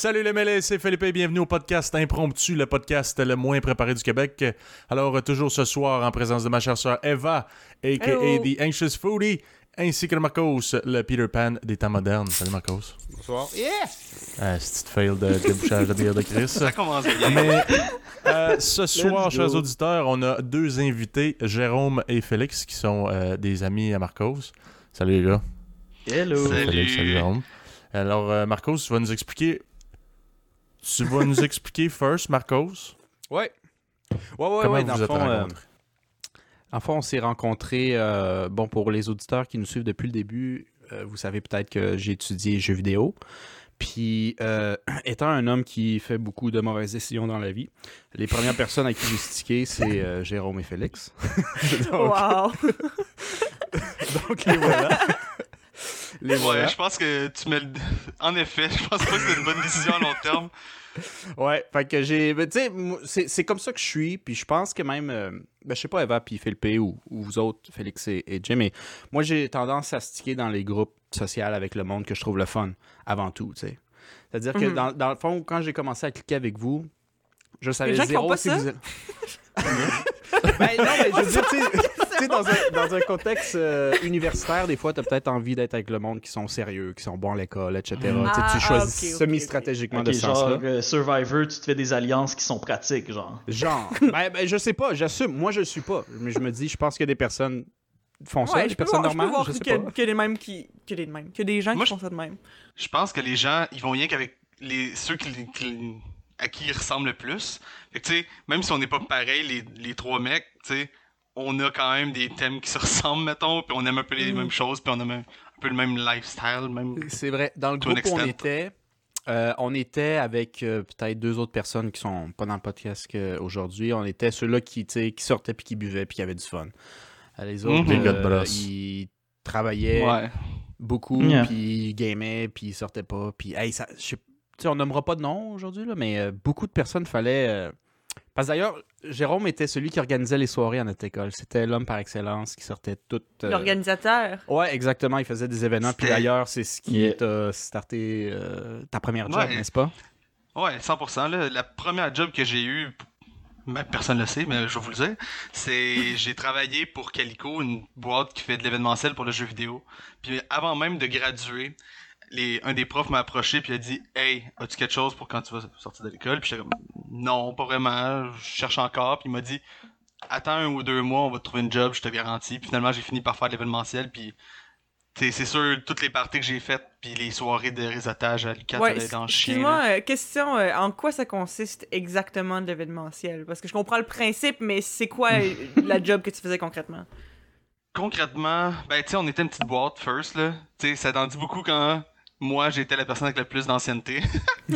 Salut les mêlés, c'est Philippe et bienvenue au podcast Impromptu, le podcast le moins préparé du Québec. Alors, toujours ce soir, en présence de ma chère sœur Eva, a.k.a. Hello. The Anxious Foodie, ainsi que de Marcos, le Peter Pan des temps modernes. Salut Marcos. Bonsoir. Yeah! Ah, c'est une fail de débouchage de bière de Chris? Ça commence bien. Mais euh, ce soir, chers auditeurs, on a deux invités, Jérôme et Félix, qui sont euh, des amis à Marcos. Salut les gars. Hello! Salut. Félix, salut Jérôme. Alors, euh, Marcos, tu vas nous expliquer. Tu vas nous expliquer first, Marcos? Ouais. Ouais, ouais, comment ouais. vous Dans vous fond, euh, en fond, on s'est rencontrés. euh, bon, pour les auditeurs qui nous suivent depuis le début, euh, vous savez peut-être que j'ai étudié jeux vidéo. Puis, euh, étant un homme qui fait beaucoup de mauvaises décisions dans la vie, les premières personnes à qui j'ai stické, c'est euh, Jérôme et Félix. donc, Wow! donc, les voilà. les Ouais, je pense que tu mets le... En effet, je pense pas que c'est une bonne décision à long terme. Ouais, fait que j'ai. ben, Tu sais, c'est c'est comme ça que je suis, puis je pense que même. euh, ben, je sais pas, Eva, puis Philippe, ou, ou vous autres, Félix et, et Jim, mais moi, j'ai tendance à sticker dans les groupes sociaux avec le monde que je trouve le fun, avant tout, tu sais. C'est-à-dire que Mhm. dans, dans le fond, quand j'ai commencé à cliquer avec vous, je savais Les gens qui zéro pas si ça? vous êtes- ben non, mais je veux dire, tu sais- sais, dans un, dans un contexte euh, universitaire, des fois, t'as peut-être envie d'être avec le monde qui sont sérieux, qui sont bons à l'école, etc. Tu Ah, tu choisis ah, ok, semi-stratégiquement de ce genre sens-là. euh, Survivor, tu te fais des alliances qui sont pratiques, genre. Genre. ben, ben, je sais pas, j'assume. Moi, je le suis pas. Mais je me dis, je pense qu'il y a des personnes qui font ça, Ouais, des je peux personnes voir, je peux normales. voir Je sais que, pas. que les mêmes qui. Que les mêmes. Que des gens Moi, qui je- font ça de même. Je pense que les gens, ils vont rien qu'avec les... ceux qui... qui- à qui ils ressemblent le plus. Fait que, tu sais, même si on n'est pas pareil, les, les trois mecs, tu sais, on a quand même des thèmes qui se ressemblent, mettons, puis on aime un peu les Mm. mêmes choses, puis on aime un, un peu le même lifestyle, même... C'est vrai. Dans le groupe où on était, euh, on était avec euh, peut-être deux autres personnes qui sont pas dans le podcast aujourd'hui. On était ceux-là qui, qui sortaient puis qui buvaient puis qui avaient du fun. Euh, Les autres, Mhm. Euh, ils travaillaient Ouais. beaucoup, Yeah. puis ils gamaient, puis ils sortaient pas. Puis, hey, ça, on nommera pas de nom aujourd'hui, là, mais euh, beaucoup de personnes fallait. euh, Parce que d'ailleurs, Jérôme était celui qui organisait les soirées à notre école. C'était l'homme par excellence qui sortait tout. euh, L'organisateur. Ouais, exactement. Il faisait des événements. Puis d'ailleurs, c'est ce qui Yeah. t'a starté euh, ta première job, Ouais. n'est-ce pas? Ouais, 100%. Là, la première job que j'ai eue, même personne ne le sait, mais je vais vous le dire, c'est j'ai travaillé pour Calico, une boîte qui fait de l'événementiel pour le jeu vidéo. Puis avant même de graduer, les, un des profs m'a approché puis il a dit Hey, as-tu quelque chose pour quand tu vas sortir de l'école? Puis j'étais comme Non, pas vraiment, je cherche encore. Puis il m'a dit Attends un ou deux mois, on va te trouver une job, je te garantis. Puis finalement, j'ai fini par faire de l'événementiel. Puis c'est sûr, toutes les parties que j'ai faites, puis les soirées de réseautage à Lucas, Ouais, dans le chien. excuse-moi, là. euh, question, euh, en quoi ça consiste exactement de l'événementiel? Parce que je comprends le principe, mais c'est quoi la job que tu faisais concrètement? Concrètement, ben tu sais, on était une petite boîte first là. Tu sais, ça t'en dit beaucoup quand moi j'étais la personne avec le plus d'ancienneté.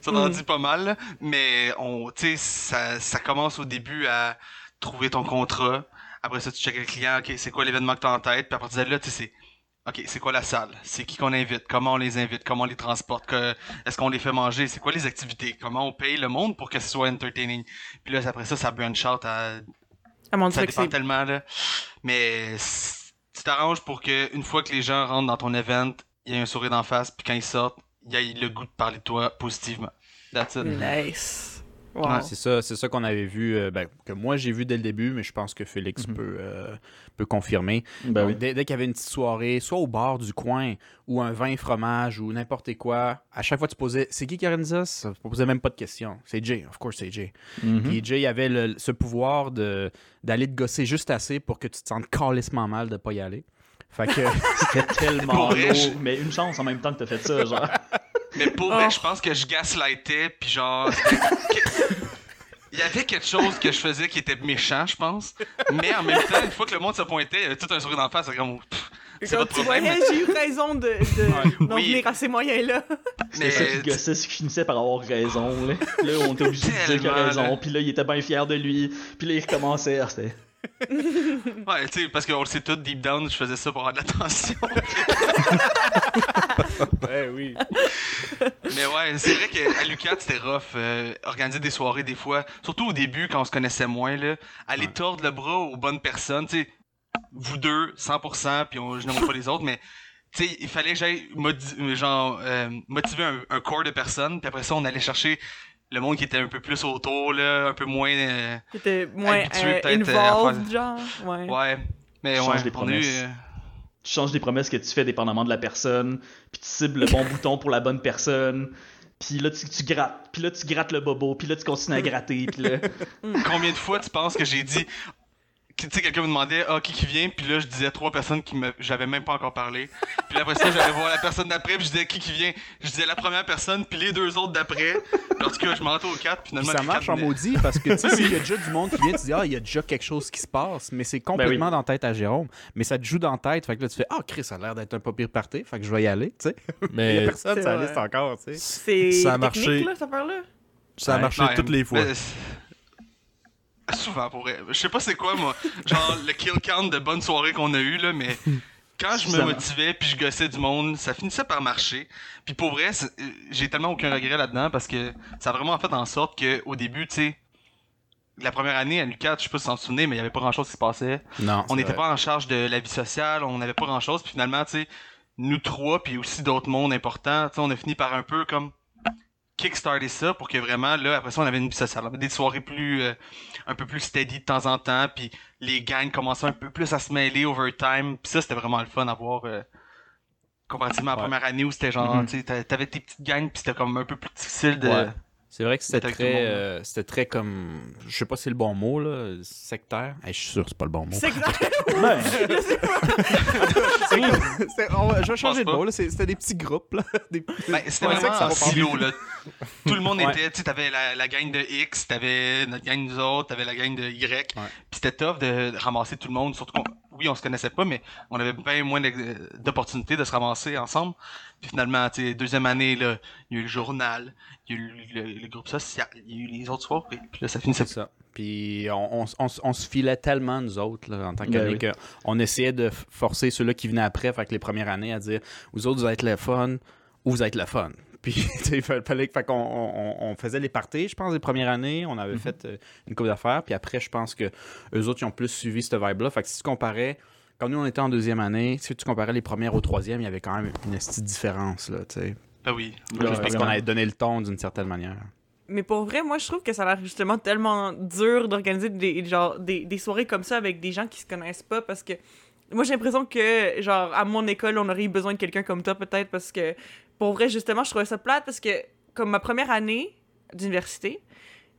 Ça t'en dit pas mal, là. mais on, ça, ça commence au début à trouver ton contrat. Après ça, tu checkes le client, ok, c'est quoi l'événement que t'as en tête, puis à partir de là, tu sais, Ok, c'est quoi la salle? C'est qui qu'on invite? Comment on les invite? Comment on les transporte? Est-ce qu'on les fait manger? C'est quoi les activités? Comment on paye le monde pour que ce soit entertaining? Puis là, après ça, ça branch out à À mon ça dépend tellement, là. Mais tu t'arranges pour que une fois que les gens rentrent dans ton event, il y ait un sourire d'en face, puis quand ils sortent, il y ait le goût de parler de toi positivement. That's it. Nice. Wow. Ouais, C'est ça, c'est ça qu'on avait vu, euh, ben, que moi j'ai vu dès le début, mais je pense que Félix Mhm. peut, euh, peut confirmer. Ben Donc, oui. Dès, dès qu'il y avait une petite soirée, soit au bar du coin, ou un vin fromage, ou n'importe quoi, à chaque fois tu posais C'est qui qui organise ça? Tu posais même pas de questions. C'est Jay, of course c'est Jay. Mhm. Puis Jay avait le- ce pouvoir de, d'aller te gosser juste assez pour que tu te sentes calissement mal de pas y aller. Fait que. C'était tellement lourd, mais une chance en même temps que t'as fait ça, genre. Mais pour Oh. vrai, je pense que je gaslightais, puis genre. Il y avait quelque chose que je faisais qui était méchant, je pense. Mais en même temps, une fois que le monde se pointait, il y avait tout un sourire d'en face. c'est comme. C'est Comme votre tu problème. voyais, j'ai eu raison de, de, d'en Oui. venir à ces moyens-là. C'était ça qui gossait, c'est qu'il finissait par avoir raison, là. Là, on était obligé de dire qu'il a raison, puis là, il était bien fier de lui, puis là, il recommençait, ah, c'était... Ouais, tu sais, parce qu'on le sait tout, deep down, je faisais ça pour avoir de l'attention. ouais, oui. Mais ouais, c'est vrai qu'à Lucat, c'était rough. euh, organiser des soirées, des fois. Surtout au début, quand on se connaissait moins, là. Aller Ouais. tordre le bras aux bonnes personnes, tu sais. vous deux, 100%, puis on, je n'aime pas les autres, mais tu sais, il fallait que j'aille modi- genre, euh, motiver un, un corps de personnes, puis après ça, on allait chercher le monde qui était un peu plus autour, là, un peu moins... euh, moins Habitué euh, peut-être, euh, involved, genre? Ouais. ouais, mais Tu ouais, changes eu... promesses. euh, Tu changes les promesses que tu fais dépendamment de la personne, puis tu cibles le bon bouton pour la bonne personne. Puis là, tu, tu grattes. Puis là, tu grattes le bobo. Puis là, tu continues à gratter. Puis là... Combien de fois tu penses que j'ai dit tu sais quelqu'un me demandait ah qui qui vient? Puis là je disais trois personnes qui me j'avais même pas encore parlé puis après ça j'allais voir la personne d'après puis je disais qui qui vient? Je disais la première personne puis les deux autres d'après tout cas je mentais aux quatre puis Puis finalement ça marche quatre en maudit parce que tu sais, s'il y a déjà du monde qui vient, tu dis, ah, il y a déjà quelque chose qui se passe, mais c'est complètement dans la tête à Jérôme. Mais ça te joue dans la tête, fait que là, tu fais, ah, Chris, ça a l'air d'être un pas pire party, fait que je vais y aller, tu sais. Il y a Mais personne vrai. liste encore, tu sais. C'est Ça a marché. là, cette affaire-là? ça a Ouais. marché toutes les fois. souvent pour vrai. je sais pas c'est quoi moi genre le kill count de bonnes soirées qu'on a eu là mais quand je me motivais puis je gossais du monde, ça finissait par marcher. Puis pour vrai, euh, j'ai tellement aucun regret là-dedans parce que ça a vraiment fait en sorte que au début, tu sais, la première année à Lucas, je sais pas si vous en souvenez, mais il y avait pas grand-chose qui se passait. Non. On n'était pas en charge de la vie sociale, on n'avait pas grand-chose. Puis finalement, tu sais, nous trois, puis aussi d'autres mondes importants, tu sais, on a fini par un peu comme kickstarter ça pour que vraiment, là, après ça, on avait une vie sociale. On avait des soirées plus, euh, un peu plus steady de temps en temps, puis les gangs commençaient un peu plus à se mêler over time. Puis ça, c'était vraiment le fun à voir. euh, comparativement à la Ouais. première année où c'était genre, Mhm. tu sais, t'a- t'avais tes petites gangs, puis c'était comme un peu plus difficile de... Ouais. C'est vrai que c'était très, euh, c'était très comme, je sais pas si c'est le bon mot là, sectaire. Je suis sûr que c'est pas le bon mot. Ouais. C'est- on va- je vais changer de mot là. c'est- C'était des petits groupes là. Des- Ben, c'était Ouais, vraiment en silo, là. Tout le monde Ouais. était, tu sais, t'avais la, la gang de X, t'avais notre gang nous autres, t'avais la gang de Y. Puis c'était tough de, de ramasser tout le monde, surtout qu'on, oui, on se connaissait pas, mais on avait bien moins d'ex- d'opportunités de se ramasser ensemble. Puis finalement, tu sais, deuxième année, là, il y a eu le journal, il y a eu le, le- le groupe social, il y a eu les autres soirées, puis là, ça finissait C'est ça. Puis on, on- on s- on se filait tellement, nous autres, là, en tant Ben qu'années, oui. qu'on essayait de forcer ceux-là qui venaient après, fait que les premières années, à dire Vous autres, vous êtes le fun ou vous êtes le fun. Puis, tu sais, il fallait, fait qu'on on, faisait les parties, je pense, les premières années. On avait fait euh, une couple d'affaires. Puis après, je pense que eux autres, ils ont plus suivi cette vibe-là. Fait que si tu comparais, quand nous, on était en deuxième année, si tu comparais les premières au troisième, il y avait quand même une petite différence, là, tu sais. Ben oui. Ouais, Parce vraiment. qu'on avait donné le ton d'une certaine manière. Mais pour vrai, moi, je trouve que ça a l'air justement tellement dur d'organiser des, genre, des, des soirées comme ça avec des gens qui se connaissent pas parce que moi, j'ai l'impression que, genre, à mon école, on aurait eu besoin de quelqu'un comme toi, peut-être, parce que pour vrai, justement, je trouvais ça plate parce que, comme ma première année d'université,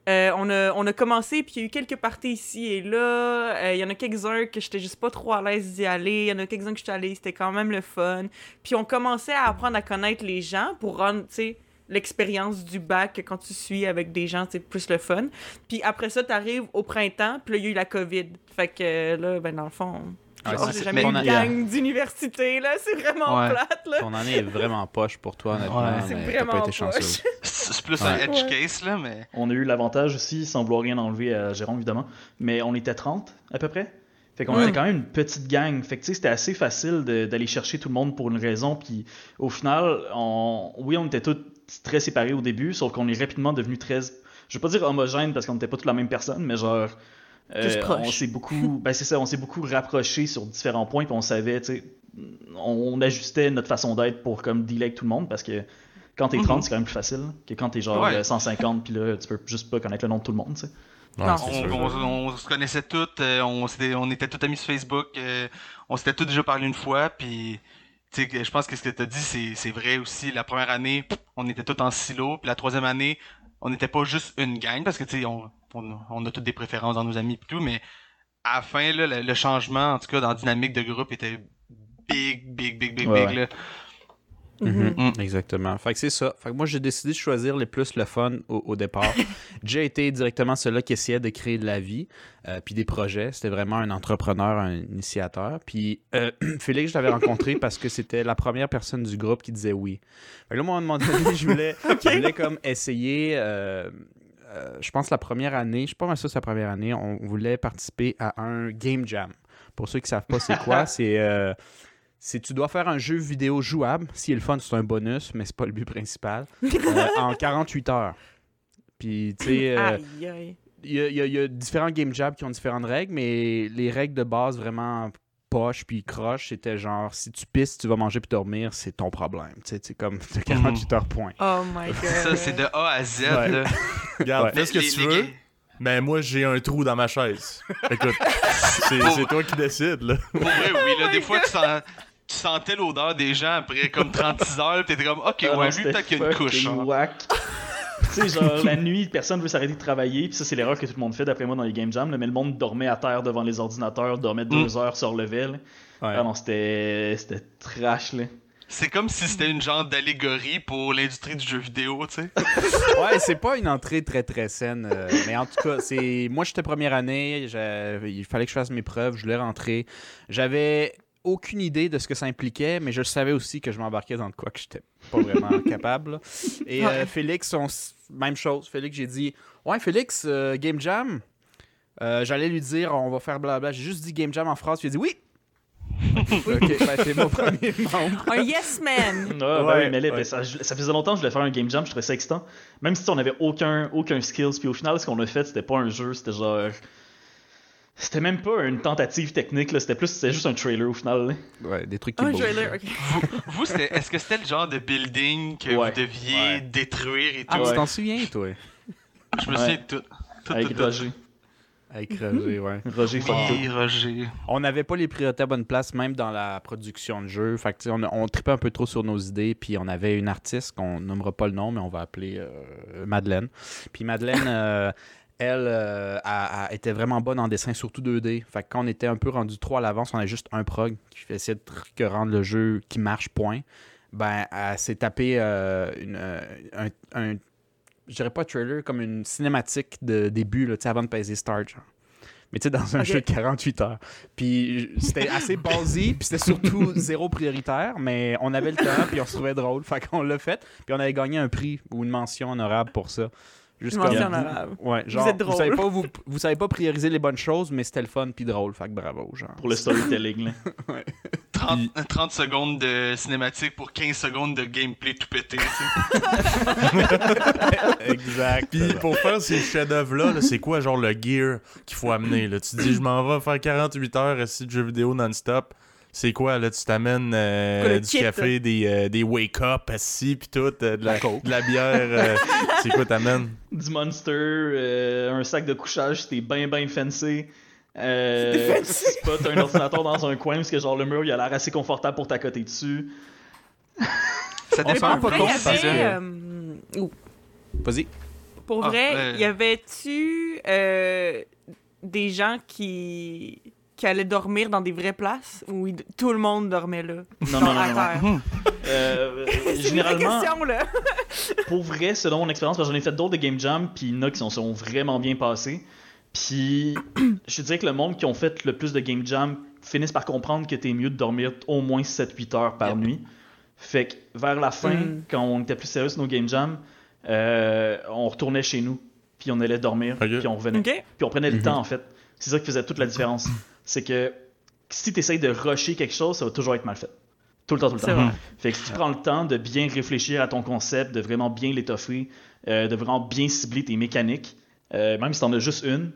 euh, on, a, on a commencé, puis il y a eu quelques parties ici et là. Euh, Il y en a quelques-uns que j'étais juste pas trop à l'aise d'y aller. Il y en a quelques-uns que j'étais allée, c'était quand même le fun. Puis on commençait à apprendre à connaître les gens pour rendre, tu l'expérience du bac quand tu suis avec des gens, c'est plus le fun. Puis après ça, t'arrives au printemps, puis là, il y a eu la COVID. Fait que euh, là, ben dans le fond, genre, c'est- j'ai jamais année- gang d'université, là. C'est vraiment Ouais. plate, là. Ton année est vraiment poche pour toi, honnêtement. Ouais. C'est vraiment pas été poche. C'est plus Ouais. un edge Ouais. case, là, mais... On a eu l'avantage aussi, sans vouloir rien enlever à Jérôme évidemment, mais on était 30 à peu près. Fait qu'on Ouais. était quand même une petite gang. Fait que tu sais, c'était assez facile d'aller chercher tout le monde pour une raison. Puis au final, on... oui, on était tous très séparés au début, sauf qu'on est rapidement devenus très. Je veux pas dire homogène parce qu'on n'était pas tous la même personne, mais genre. Euh, on s'est beaucoup, ben c'est ça, on s'est beaucoup rapprochés sur différents points, puis on savait, tu sais, on ajustait notre façon d'être pour comme dealer avec tout le monde parce que quand t'es 30, Mhm. c'est quand même plus facile que quand t'es genre Ouais. euh, 150, puis là, tu peux juste pas connaître le nom de tout le monde, tu sais. Ouais, Non. on, sûr. on- on se connaissait toutes, euh, on, s'était- on était tous amis sur Facebook, euh, on s'était tous déjà parlé une fois, puis tu sais, que je pense que ce que tu as dit, c'est, c'est vrai aussi. La première année, on était tous en silo, puis la troisième année, on n'était pas juste une gang, parce que tu sais, on, on, on a toutes des préférences dans nos amis et tout, mais à la fin, là, le, le changement, en tout cas, dans la dynamique de groupe, était big, big, big, big, Ouais, big. Là. Mhm. Mm. Exactement. Fait que c'est ça. Fait que moi, j'ai décidé de choisir les plus le fun au, au départ. j'ai été directement celui qui essayait de créer de la vie, euh, puis des projets. C'était vraiment un entrepreneur, un initiateur. Puis euh, Félix, je l'avais rencontré parce que c'était la première personne du groupe qui disait oui. Fait que là, moi, à un moment donné, je voulais, je voulais comme essayer... euh, euh, je pense la première année, je suis pas mal sûr c'est la première année, on voulait participer à un game jam. Pour ceux qui savent pas c'est quoi, c'est c'est tu dois faire un jeu vidéo jouable. Si est le fun, c'est un bonus, mais c'est pas le but principal. euh, en 48 heures. Puis, tu sais, euh, Aïe, aïe. il y, y a- il y a différents game jams qui ont différentes règles, mais les règles de base vraiment poche puis croche, c'était genre si tu pisses, tu vas manger puis dormir, c'est ton problème. Tu sais, c'est comme t'as 48 heures point. Oh my god. Ça, c'est de A à Z. Ouais. Regarde, Ouais. fais ce que Les- tu les veux, gars- mais moi, j'ai un trou dans ma chaise. Écoute, c'est c'est toi qui décides, là. Pour vrai, oui, là, des fois, tu, sens- tu sentais l'odeur des gens après comme 36 heures, pis t'étais comme, ok, Ah non, ouais, lui, peut-être qu'il y a une couche. hein. tu sais, genre, la nuit, personne veut s'arrêter de travailler, puis ça, c'est l'erreur que tout le monde fait, d'après moi, dans les game jams, là, mais le monde dormait à terre devant les ordinateurs, dormait deux Mm. heures, se relevait, là. Ouais. Ah non, c'était c'était trash, là. C'est comme si c'était une genre d'allégorie pour l'industrie du jeu vidéo, tu sais. Ouais, c'est pas une entrée très très saine. euh, mais en tout cas, c'est moi j'étais première année, il fallait que je fasse mes preuves, je voulais rentrer. J'avais aucune idée de ce que ça impliquait, mais je savais aussi que je m'embarquais dans de quoi que j'étais pas vraiment capable. là. Et euh. Félix, on s- même chose. Félix, j'ai dit Ouais, Félix, euh, Game Jam. Euh, J'allais lui dire on va faire blabla. J'ai juste dit Game Jam en phrase, puis il a dit oui. ok, ben, c'est mon premier membre. Un yes man. Ah, ben Ouais, oui, mais là, ouais. ben, ça, ça faisait longtemps que je voulais faire un game jam, je trouvais ça excitant. Même si on avait aucun, aucun skills, puis au final, ce qu'on a fait, c'était pas un jeu, c'était genre. C'était même pas une tentative technique, là, c'était plus, c'était juste un trailer au final. là. Ouais, des trucs qui Un bougent. trailer, ok. Vous, c'était- est-ce que c'était le genre de building que Ouais. vous deviez Ouais. détruire et tout? Ah, Ouais. tu t'en souviens, toi? Je me Ouais. souviens de tout. Tout, Avec tout, tout. Roger. Avec Roger, ouais. Roger. Oui, Roger. On n'avait pas les priorités à bonne place, même dans la production de jeu. Fait que, on, on tripait un peu trop sur nos idées. Puis on avait une artiste qu'on nommera pas le nom, mais on va appeler euh, Madeleine. Puis Madeleine, euh, elle, euh, a- a- était vraiment bonne en dessin, surtout 2D. Fait que quand on était un peu rendu trop à l'avance, on avait juste un prog qui fait essayer de que rendre le jeu qui marche, point. Ben, elle s'est tapé euh, une, un, un- je dirais pas trailer, comme une cinématique de début, là, avant de peser Start. genre. Mais tu sais, dans un jeu de 48 heures. Puis c'était assez basé, puis c'était surtout zéro prioritaire, mais on avait le temps, puis on se trouvait drôle. Fait qu'on l'a fait, puis on avait gagné un prix ou une mention honorable pour ça. Juste comme- honorable. Ouais, genre, êtes vous, savez drôle. pas, vous, vous savez pas prioriser les bonnes choses, mais c'était le fun puis drôle. Fait que bravo, genre. Pour le storytelling, là. 30, 30 secondes de cinématique pour 15 secondes de gameplay tout pété. tu sais. exact. Puis pour faire ces chefs-d'œuvre-là, là, c'est quoi genre le gear qu'il faut amener? Là? Tu te dis, je m'en vais faire 48 heures assis de jeux vidéo non-stop. C'est quoi, là? Tu t'amènes euh, du kit? café, des, euh, des wake-up assis, puis tout, euh, de, la, de la bière. euh, c'est quoi t'amènes? Du monster, euh, un sac de couchage, c'était bien, bien fancy. Euh. Spot un ordinateur dans un coin parce que genre le mur il a l'air assez confortable pour t'accoter dessus. Ça dépend pas avait, que- ouh, Vas-y. Pour Ah, vrai, y avait-tu euh, des gens qui qui allaient dormir dans des vraies places où il- tout le monde dormait là? Non, non, non, à non, terre? Hum. Euh, C'est une vraie généralement, question, là. pour vrai, selon mon expérience, parce que j'en ai fait d'autres de Game Jam, puis il y en a qui sont, sont vraiment bien passés. Puis, je dirais que le monde qui ont fait le plus de Game Jam finissent par comprendre que t'es mieux de dormir au moins 7-8 heures par Yep. nuit. Fait que vers la fin, Mm. quand on était plus sérieux sur nos Game Jam, euh, on retournait chez nous, puis on allait dormir, Ok. puis on revenait. OK. Puis on prenait le Mhm. temps, en fait. C'est ça qui faisait toute la différence. C'est que si tu essayes de rusher quelque chose, ça va toujours être mal fait. Tout le temps, tout le temps. vrai. Fait que si tu prends le temps de bien réfléchir à ton concept, de vraiment bien l'étoffer, euh, de vraiment bien cibler tes mécaniques, euh, même si t'en as juste une,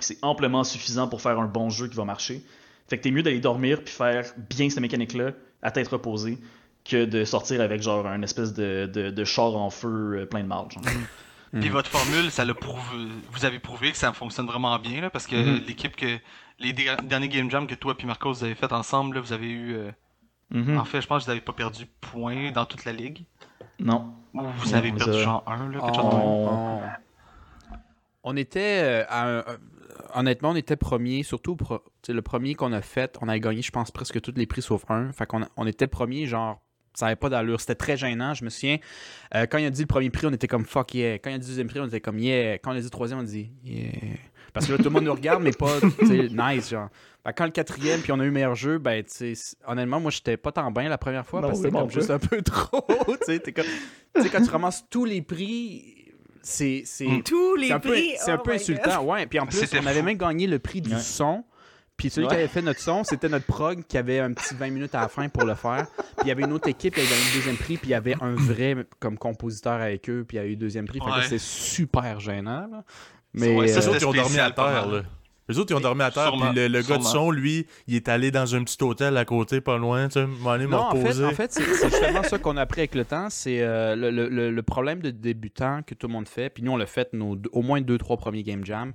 c'est amplement suffisant pour faire un bon jeu qui va marcher. Fait que t'es mieux d'aller dormir puis faire bien cette mécanique-là à tête reposée que de sortir avec genre un espèce de, de, de char en feu euh, plein de marge. Puis Mhm. votre formule, ça l'a prouvé. Vous avez prouvé que ça fonctionne vraiment bien, là, parce que Mhm. l'équipe que. Les dé- derniers Game Jam que toi et Marcos vous avez fait ensemble, là, vous avez eu. euh, Mhm. En fait, je pense que vous n'avez pas perdu point dans toute la ligue. Non. Ou vous avez on perdu a- genre un, là, quelque chose de. On- était, euh, à un- euh, honnêtement, on était premier, surtout pro- le premier qu'on a fait, on a gagné, je pense, presque tous les prix sauf un. Fait qu'on a- on était premier, genre, ça n'avait pas d'allure. C'était très gênant. Je me souviens, euh, quand il a dit le premier prix, on était comme fuck yeah. Quand il a dit le deuxième prix, on était comme yeah. Quand il a dit le troisième, on a dit yeah. Parce que là, tout le monde nous regarde, mais pas, nice, genre. Quand le quatrième, puis on a eu meilleur jeu, ben, honnêtement, moi, j'étais pas tant bien la première fois, Non, parce que c'était comme juste un peu trop, tu sais. quand tu ramasses tous les prix, c'est. c'est-. Tous les c'est un peu, prix. c'est un oh peu insultant, ouais. Puis en plus, C'était on avait même gagné le prix du Ouais. son. Puis celui qui avait fait notre son, c'était notre prog qui avait un petit 20 minutes à la fin pour le faire. Puis il y avait une autre équipe qui avait gagné le deuxième prix, puis il y avait un vrai comme compositeur avec eux, puis il y a eu le deuxième prix. Fait que Ouais. c'est super gênant. là. Mais Ouais, ça, euh, sûr qu'ils ont dormi à terre, là. Les autres, ils ont dormi à terre, Sûrement, puis le, le gars de son, lui, il est allé dans un petit hôtel à côté, pas loin, tu sais, m'en Non, en fait, reposer. en fait c'est justement ça qu'on a appris avec le temps. C'est euh, le, le- le- problème de débutant que tout le monde fait. Puis nous, on l'a fait nos, au moins deux, trois premiers Game Jam.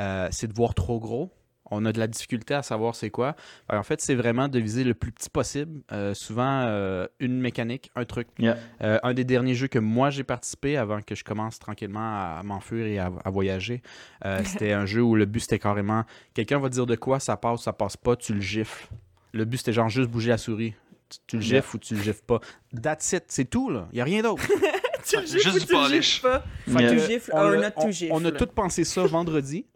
euh, c'est de voir trop gros. On a de la difficulté à savoir c'est quoi. Alors, en fait, c'est vraiment de viser le plus petit possible. Euh, souvent, euh, une mécanique, un truc. Yeah. Euh, un des derniers jeux que moi j'ai participé avant que je commence tranquillement à, m'enfuir et à, à voyager, euh, c'était un jeu où le but c'était carrément quelqu'un va dire de quoi, ça passe, ça passe pas, tu le gifles. Le but c'était genre juste bouger la souris. Tu, tu le Yeah. gifles ou tu le gifles pas. That's it, c'est tout là. Il y a rien d'autre. Tu le Juste gifles ou du tu le polish. gifles pas? Fait Yeah. que Tu gifles on to on- gifle. On a tout pensé ça vendredi.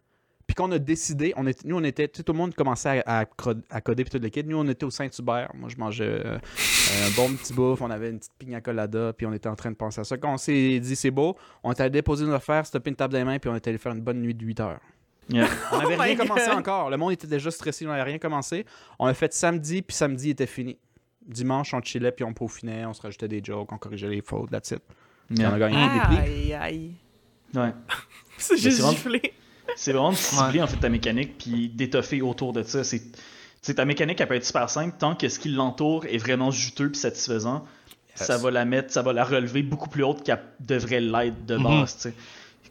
Puis qu'on a décidé, on était, nous on était, tout le monde commençait à, à, à coder puis tout le kit. Nous on était au Saint-Hubert. Moi je mangeais euh, un bon petit bouffe, on avait une petite pina colada, puis on était en train de penser à ça. Quand on s'est dit c'est beau, on est allé déposer nos affaires, stopper une table des mains, puis on est allé faire une bonne nuit de 8 heures. Yeah. On n'avait Oh rien commencé God. encore. Le monde était déjà stressé, on n'avait rien commencé. On a fait samedi, puis samedi était fini. Dimanche, on chillait, puis on peaufinait, on se rajoutait des jokes, on corrigeait les fautes, that's it. Puis on a gagné des prix. Aïe, aïe. Ouais. C'est juste giflé. C'est vraiment de cibler en fait ta mécanique puis d'étoffer autour de ça. C'est, ta mécanique elle peut être super simple tant que ce qui l'entoure est vraiment juteux puis satisfaisant. Ça va la mettre, ça va la relever beaucoup plus haute qu'elle devrait l'être de base. tu sais.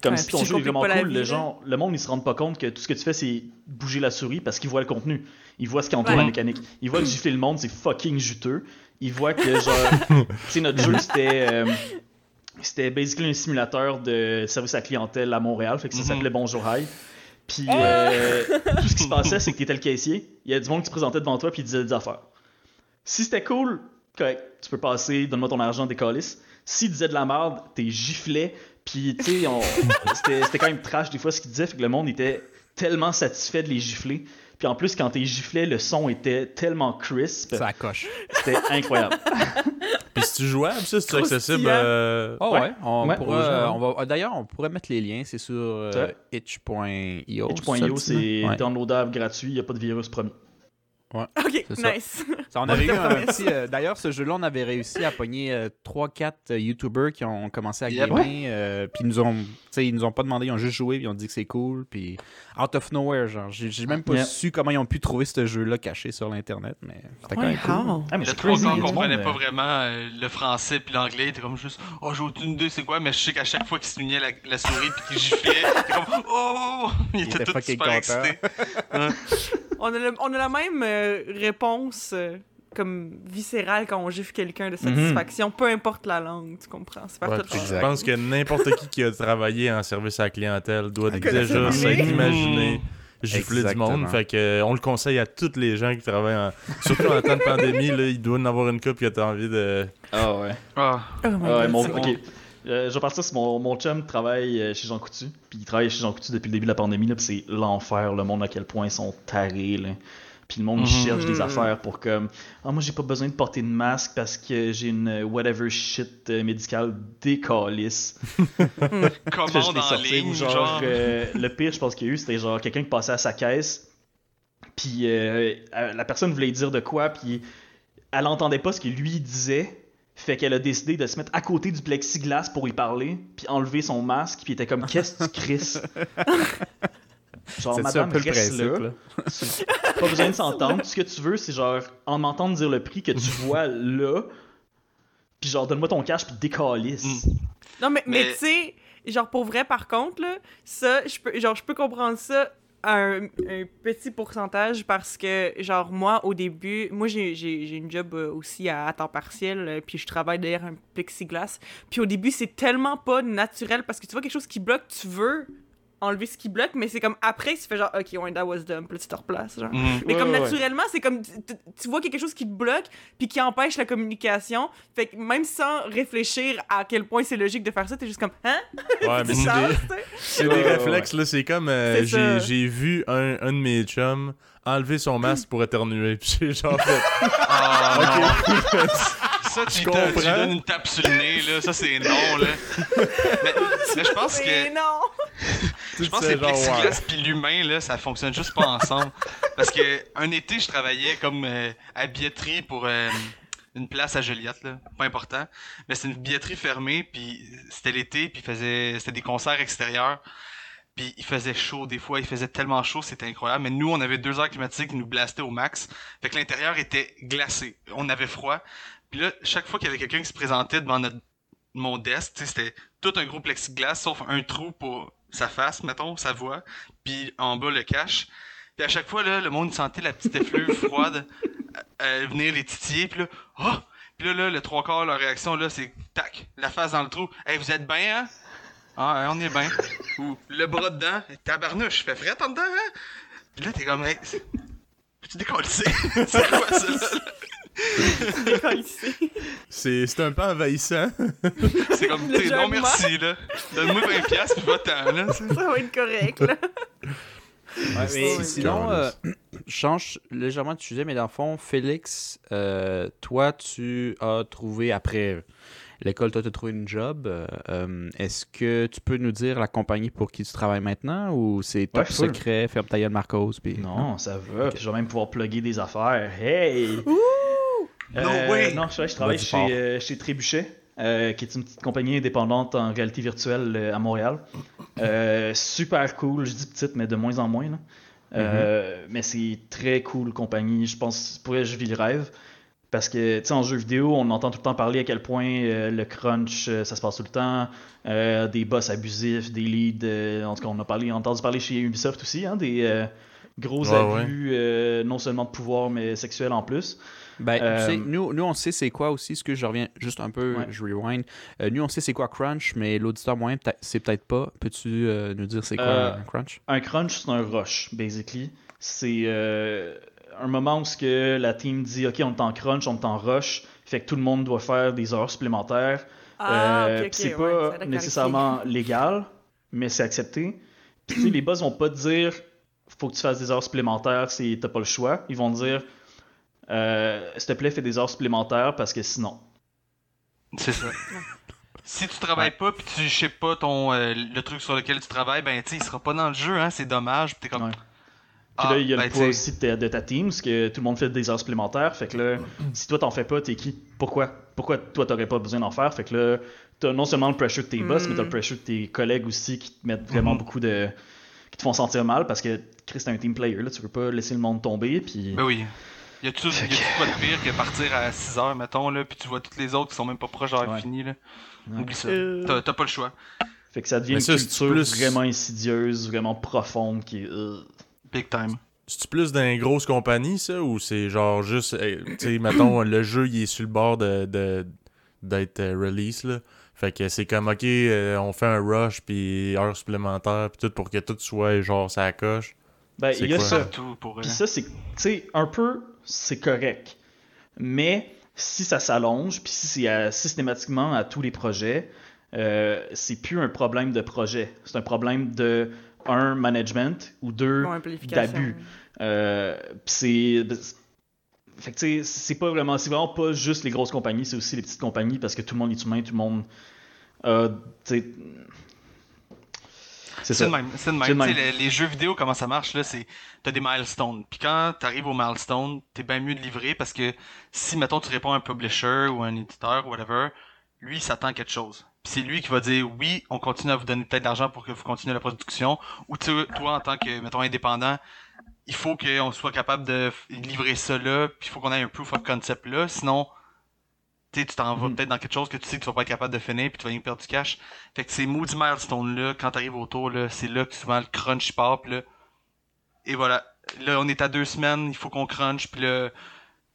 Comme Ouais, si ton jeu est vraiment cool, vie, le, gens, le monde ils se rendent pas compte que tout ce que tu fais c'est bouger la souris parce qu'ils voient le contenu. Ils voient ce qui entoure Ouais. la mécanique. Ils voient que gifler le monde c'est fucking juteux. Ils voient que genre, tu sais notre jeu c'était euh, c'était basically un simulateur de service à clientèle à Montréal, fait que ça Mhm. s'appelait Bonjour Hi. Puis euh, tout ce qui se passait, c'est que t'étais le caissier, il y a du monde qui se présentait devant toi puis il disait des affaires. Si c'était cool, correct, tu peux passer, donne-moi ton argent, des calices. S'il disait de la merde, t'es giflé, puis tu sais, c'était quand même trash des fois ce qu'il disait, fait que le monde était tellement satisfait de les gifler. Puis en plus, quand t'es giflé, le son était tellement crisp, Ça coche. c'était incroyable. Puis c'est jouable, ça, c'est accessible. euh, Oh Ouais. ouais, on Ouais. pourra, Aux gens, euh, on va, D'ailleurs, on pourrait mettre les liens, c'est sur euh, itch.io. Itch.io, ça, c'est Ouais. downloadable, gratuit, il a pas de virus promis. Ok, ça. nice. Ça, on avait eu un petit. euh, D'ailleurs, ce jeu-là, on avait réussi à pogner 3-4 YouTubers qui ont commencé à gamer. euh, puis ils nous ont. tu sais, ils nous ont pas demandé, ils ont juste joué, puis ils ont dit que c'est cool. Puis out of nowhere, genre. J'ai même pas Yeah. su comment ils ont pu trouver ce jeu-là caché sur l'Internet, mais c'était quand même cool. Ah, mais Le comprenait pas euh, vraiment euh, le français puis l'anglais, il était comme juste Oh, j'ai aucune idée c'est quoi, mais je sais qu'à chaque fois qu'il se la, la souris puis qu'il giflait, il était comme Oh Il, Il était, était tout super content. excité. On a, le- on a la même euh, réponse euh, comme viscérale quand on gifle quelqu'un de satisfaction, peu importe la langue, tu comprends? C'est ouais, je pense que n'importe qui qui a travaillé en service à la clientèle doit déjà s'imaginer gifler Exactement. du monde. Fait que euh, on le conseille à tous les gens qui travaillent en... Surtout en temps de pandémie, là, il doit en avoir une coupe qui a envie de. Ah ouais. Ah, Oh Ah ouais, mon. Euh, je vais partir sur mon, mon chum travaille euh, chez Jean Coutu. Puis il travaille chez Jean Coutu depuis le début de la pandémie. Là, puis c'est l'enfer, le monde à quel point ils sont tarés. Là. Puis le monde Mhm. cherche des Mhm. affaires pour comme Ah, moi j'ai pas besoin de porter de masque parce que j'ai une whatever shit euh, médicale décalisse. Commande les en ligne, ou genre. genre, euh, le pire, je pense qu'il y a eu, c'était genre quelqu'un qui passait à sa caisse, puis euh, la personne voulait dire de quoi, puis elle entendait pas ce que lui disait, fait qu'elle a décidé de se mettre à côté du plexiglas pour y parler, puis enlever son masque, puis il était comme Qu'est-ce que tu crisses? Genre, madame, un peu le reste principe. là. là. Pas besoin de s'entendre. Tout ce que tu veux, c'est genre en m'entendre dire le prix que tu vois là, puis genre donne-moi ton cash, puis décalisse. Non, mais, mais... Mais- tu sais, genre pour vrai, par contre, là, ça, je peux, genre, je peux comprendre ça à un, un petit pourcentage parce que, genre, moi, au début, moi, j'ai, une job euh, aussi à, à temps partiel, euh, puis je travaille derrière un plexiglas. Puis au début, c'est tellement pas naturel parce que tu vois quelque chose qui bloque, tu veux enlever ce qui bloque, mais c'est comme après, tu fais genre, ok, ouais, that was dumb, puis là, tu te replaces, genre. Mhm. Mais Ouais, comme ouais, ouais. naturellement, c'est comme tu, vois quelque chose qui te bloque puis qui empêche la communication. Fait que même sans réfléchir à quel point c'est logique de faire ça, t'es juste comme hein? Ouais, mais c'est des, des Ouais, ouais, réflexes, là. C'est comme. euh, j'ai j'ai vu un, un de mes chums enlever son masque pour éternuer. Puis j'ai genre fait. Ah. Ok. Ça, tu, Je te- tu donnes une tape sur le nez, là. Ça, c'est non, là. mais, mais je pense que. non. Je pense que C'est le genre, plexiglas puis l'humain, là, ça fonctionne juste pas ensemble. Parce que un été, je travaillais comme euh, à billetterie pour euh, une place à Joliette, là. Pas important. Mais c'est une billetterie fermée, puis c'était l'été, puis faisait... c'était des concerts extérieurs. Puis il faisait chaud des fois, il faisait tellement chaud, c'était incroyable. Mais nous, on avait deux heures climatiques qui nous blastaient au max. Fait que l'intérieur était glacé. On avait froid. Puis là, chaque fois qu'il y avait quelqu'un qui se présentait devant notre, mon desk, tu sais, c'était tout un gros plexiglas, sauf un trou pour sa face, mettons, sa voix. Puis en bas, le cache. Puis à chaque fois, là, le monde sentait la petite effluve froide euh, euh, venir les titiller. Puis là, oh! Puis là, là, le trois quarts, leur réaction, là, c'est tac, la face dans le trou. Hey, vous êtes bien, hein? Ah, on est bien. Ou le bras dedans. Tabarnouche, fait frais en dedans, hein? Puis là, t'es comme, hey, peux-tu décoller? c'est quoi ça, là? C'est c'est un peu envahissant. C'est comme, t'es non merci, là. Donne-moi 20$ piastres, puis va-t'en, là. c'est- Ça va être correct, là. Ouais, mais sinon, euh, change légèrement de sujet, mais dans le fond, Félix, euh, toi, tu as trouvé, après l'école, toi, tu as trouvé une job. euh, Est-ce que tu peux nous dire la compagnie pour qui tu travailles maintenant ou c'est top Ouais, secret, ferme ta gueule, Marcos? Puis... Non, ça va. Puis je vais même pouvoir plugger des affaires. Hey! No Euh, way! Non, je, je travaille chez, euh, chez Trébuchet, euh, qui est une petite compagnie indépendante en réalité virtuelle euh, à Montréal. Euh, super cool, je dis petite, mais de moins en moins. là. Euh, Mais c'est très cool compagnie. Je pense, pour elle, je vis le rêve. Parce que, tu sais, en jeu vidéo, on entend tout le temps parler à quel point euh, le crunch, euh, ça se passe tout le temps. Euh, des boss abusifs, des leads. euh, en tout cas, on a parlé, entendu parler chez Ubisoft aussi, hein, des euh, gros Ouais, abus, euh, non seulement de pouvoir, mais sexuels en plus. Ben, Euh, tu sais, nous, nous, on sait c'est quoi aussi, ce que je reviens juste un peu, Ouais. je rewind. Euh, nous, on sait c'est quoi Crunch, mais l'auditeur moyen, peut-être- c'est peut-être pas. Peux-tu euh, nous dire c'est quoi Euh, un Crunch? Un crunch, c'est un rush, basically. C'est euh, un moment où ce que la team dit OK, on est en crunch, on est en rush, fait que tout le monde doit faire des heures supplémentaires. Ah, Euh, ok, puis ok. c'est ouais, pas nécessairement légal, mais c'est accepté. Puis les boss vont pas te dire faut que tu fasses des heures supplémentaires si t'as pas le choix. Ils vont te dire euh, s'il te plaît, fais des heures supplémentaires parce que sinon. C'est ça. Si tu travailles pas puis tu sais pas ton euh, le truc sur lequel tu travailles, ben tu il sera pas dans le jeu, hein, c'est dommage. Puis t'es comme Ouais. ah, Puis là, il y a ben, le tu poids aussi de ta, de ta team, parce que tout le monde fait des heures supplémentaires. Fait que là, si toi t'en fais pas, t'es qui? Pourquoi? Pourquoi toi t'aurais pas besoin d'en faire? Fait que là, t'as non seulement le pressure de tes boss, Mm. mais t'as le pressure de tes collègues aussi qui te mettent vraiment Mhm. beaucoup de. qui te font sentir mal parce que Chris, t'es un team player, là, tu peux pas laisser le monde tomber. Puis. Ben oui. Y a-tu y Fait a-tu quoi de pire que partir à 6h, mettons, là, puis tu vois toutes les autres qui sont même pas proches d'avoir Ouais. fini, là? Ouais. Oublie ça. Euh. T'as pas le choix. Fait que ça devient une culture plus- vraiment insidieuse, vraiment profonde qui est. euh, Big time. C'est-tu plus dans les grosses compagnies, ça, ou c'est genre juste, tu sais, mettons, le jeu, il est sur le bord de, de- d'être euh, release, là. Fait que c'est comme, ok, euh, on fait un rush, puis heure supplémentaire, puis tout pour que tout soit, genre, ça coche. Ben, C'est il y a quoi? ça. Puis ça, c'est, tu sais, un peu, c'est correct. Mais si ça s'allonge, puis si c'est à- systématiquement à tous les projets, euh, c'est plus un problème de projet. C'est un problème de, un, management, ou deux, d'abus. Euh, puis c'est... Fait que c'est pas vraiment, c'est vraiment pas juste les grosses compagnies, c'est aussi les petites compagnies parce que tout le monde est humain, tout le monde, euh, c'est C'est ça. le même. C'est le C'est le même. Tu même. les, les jeux vidéo, comment ça marche, là, c'est. T'as des milestones. Puis quand t'arrives au milestone, t'es bien mieux de livrer parce que si, mettons, tu réponds à un publisher ou un éditeur ou whatever, lui, il s'attend à quelque chose. Puis c'est lui qui va dire oui, on continue à vous donner peut-être de l'argent pour que vous continuez la production. Ou tu- toi, en tant que, mettons, indépendant, il faut qu'on soit capable de livrer ça là, puis il faut qu'on ait un proof of concept là. Sinon, tu t'en vas Mhm. peut-être dans quelque chose que tu sais que tu vas pas être capable de finir, puis tu vas rien perdre du cash. Fait que ces maudits milestones-là, quand t'arrives autour, là, c'est là que souvent le crunch part, pis là. Et voilà. Là, on est à deux semaines, il faut qu'on crunch, puis là,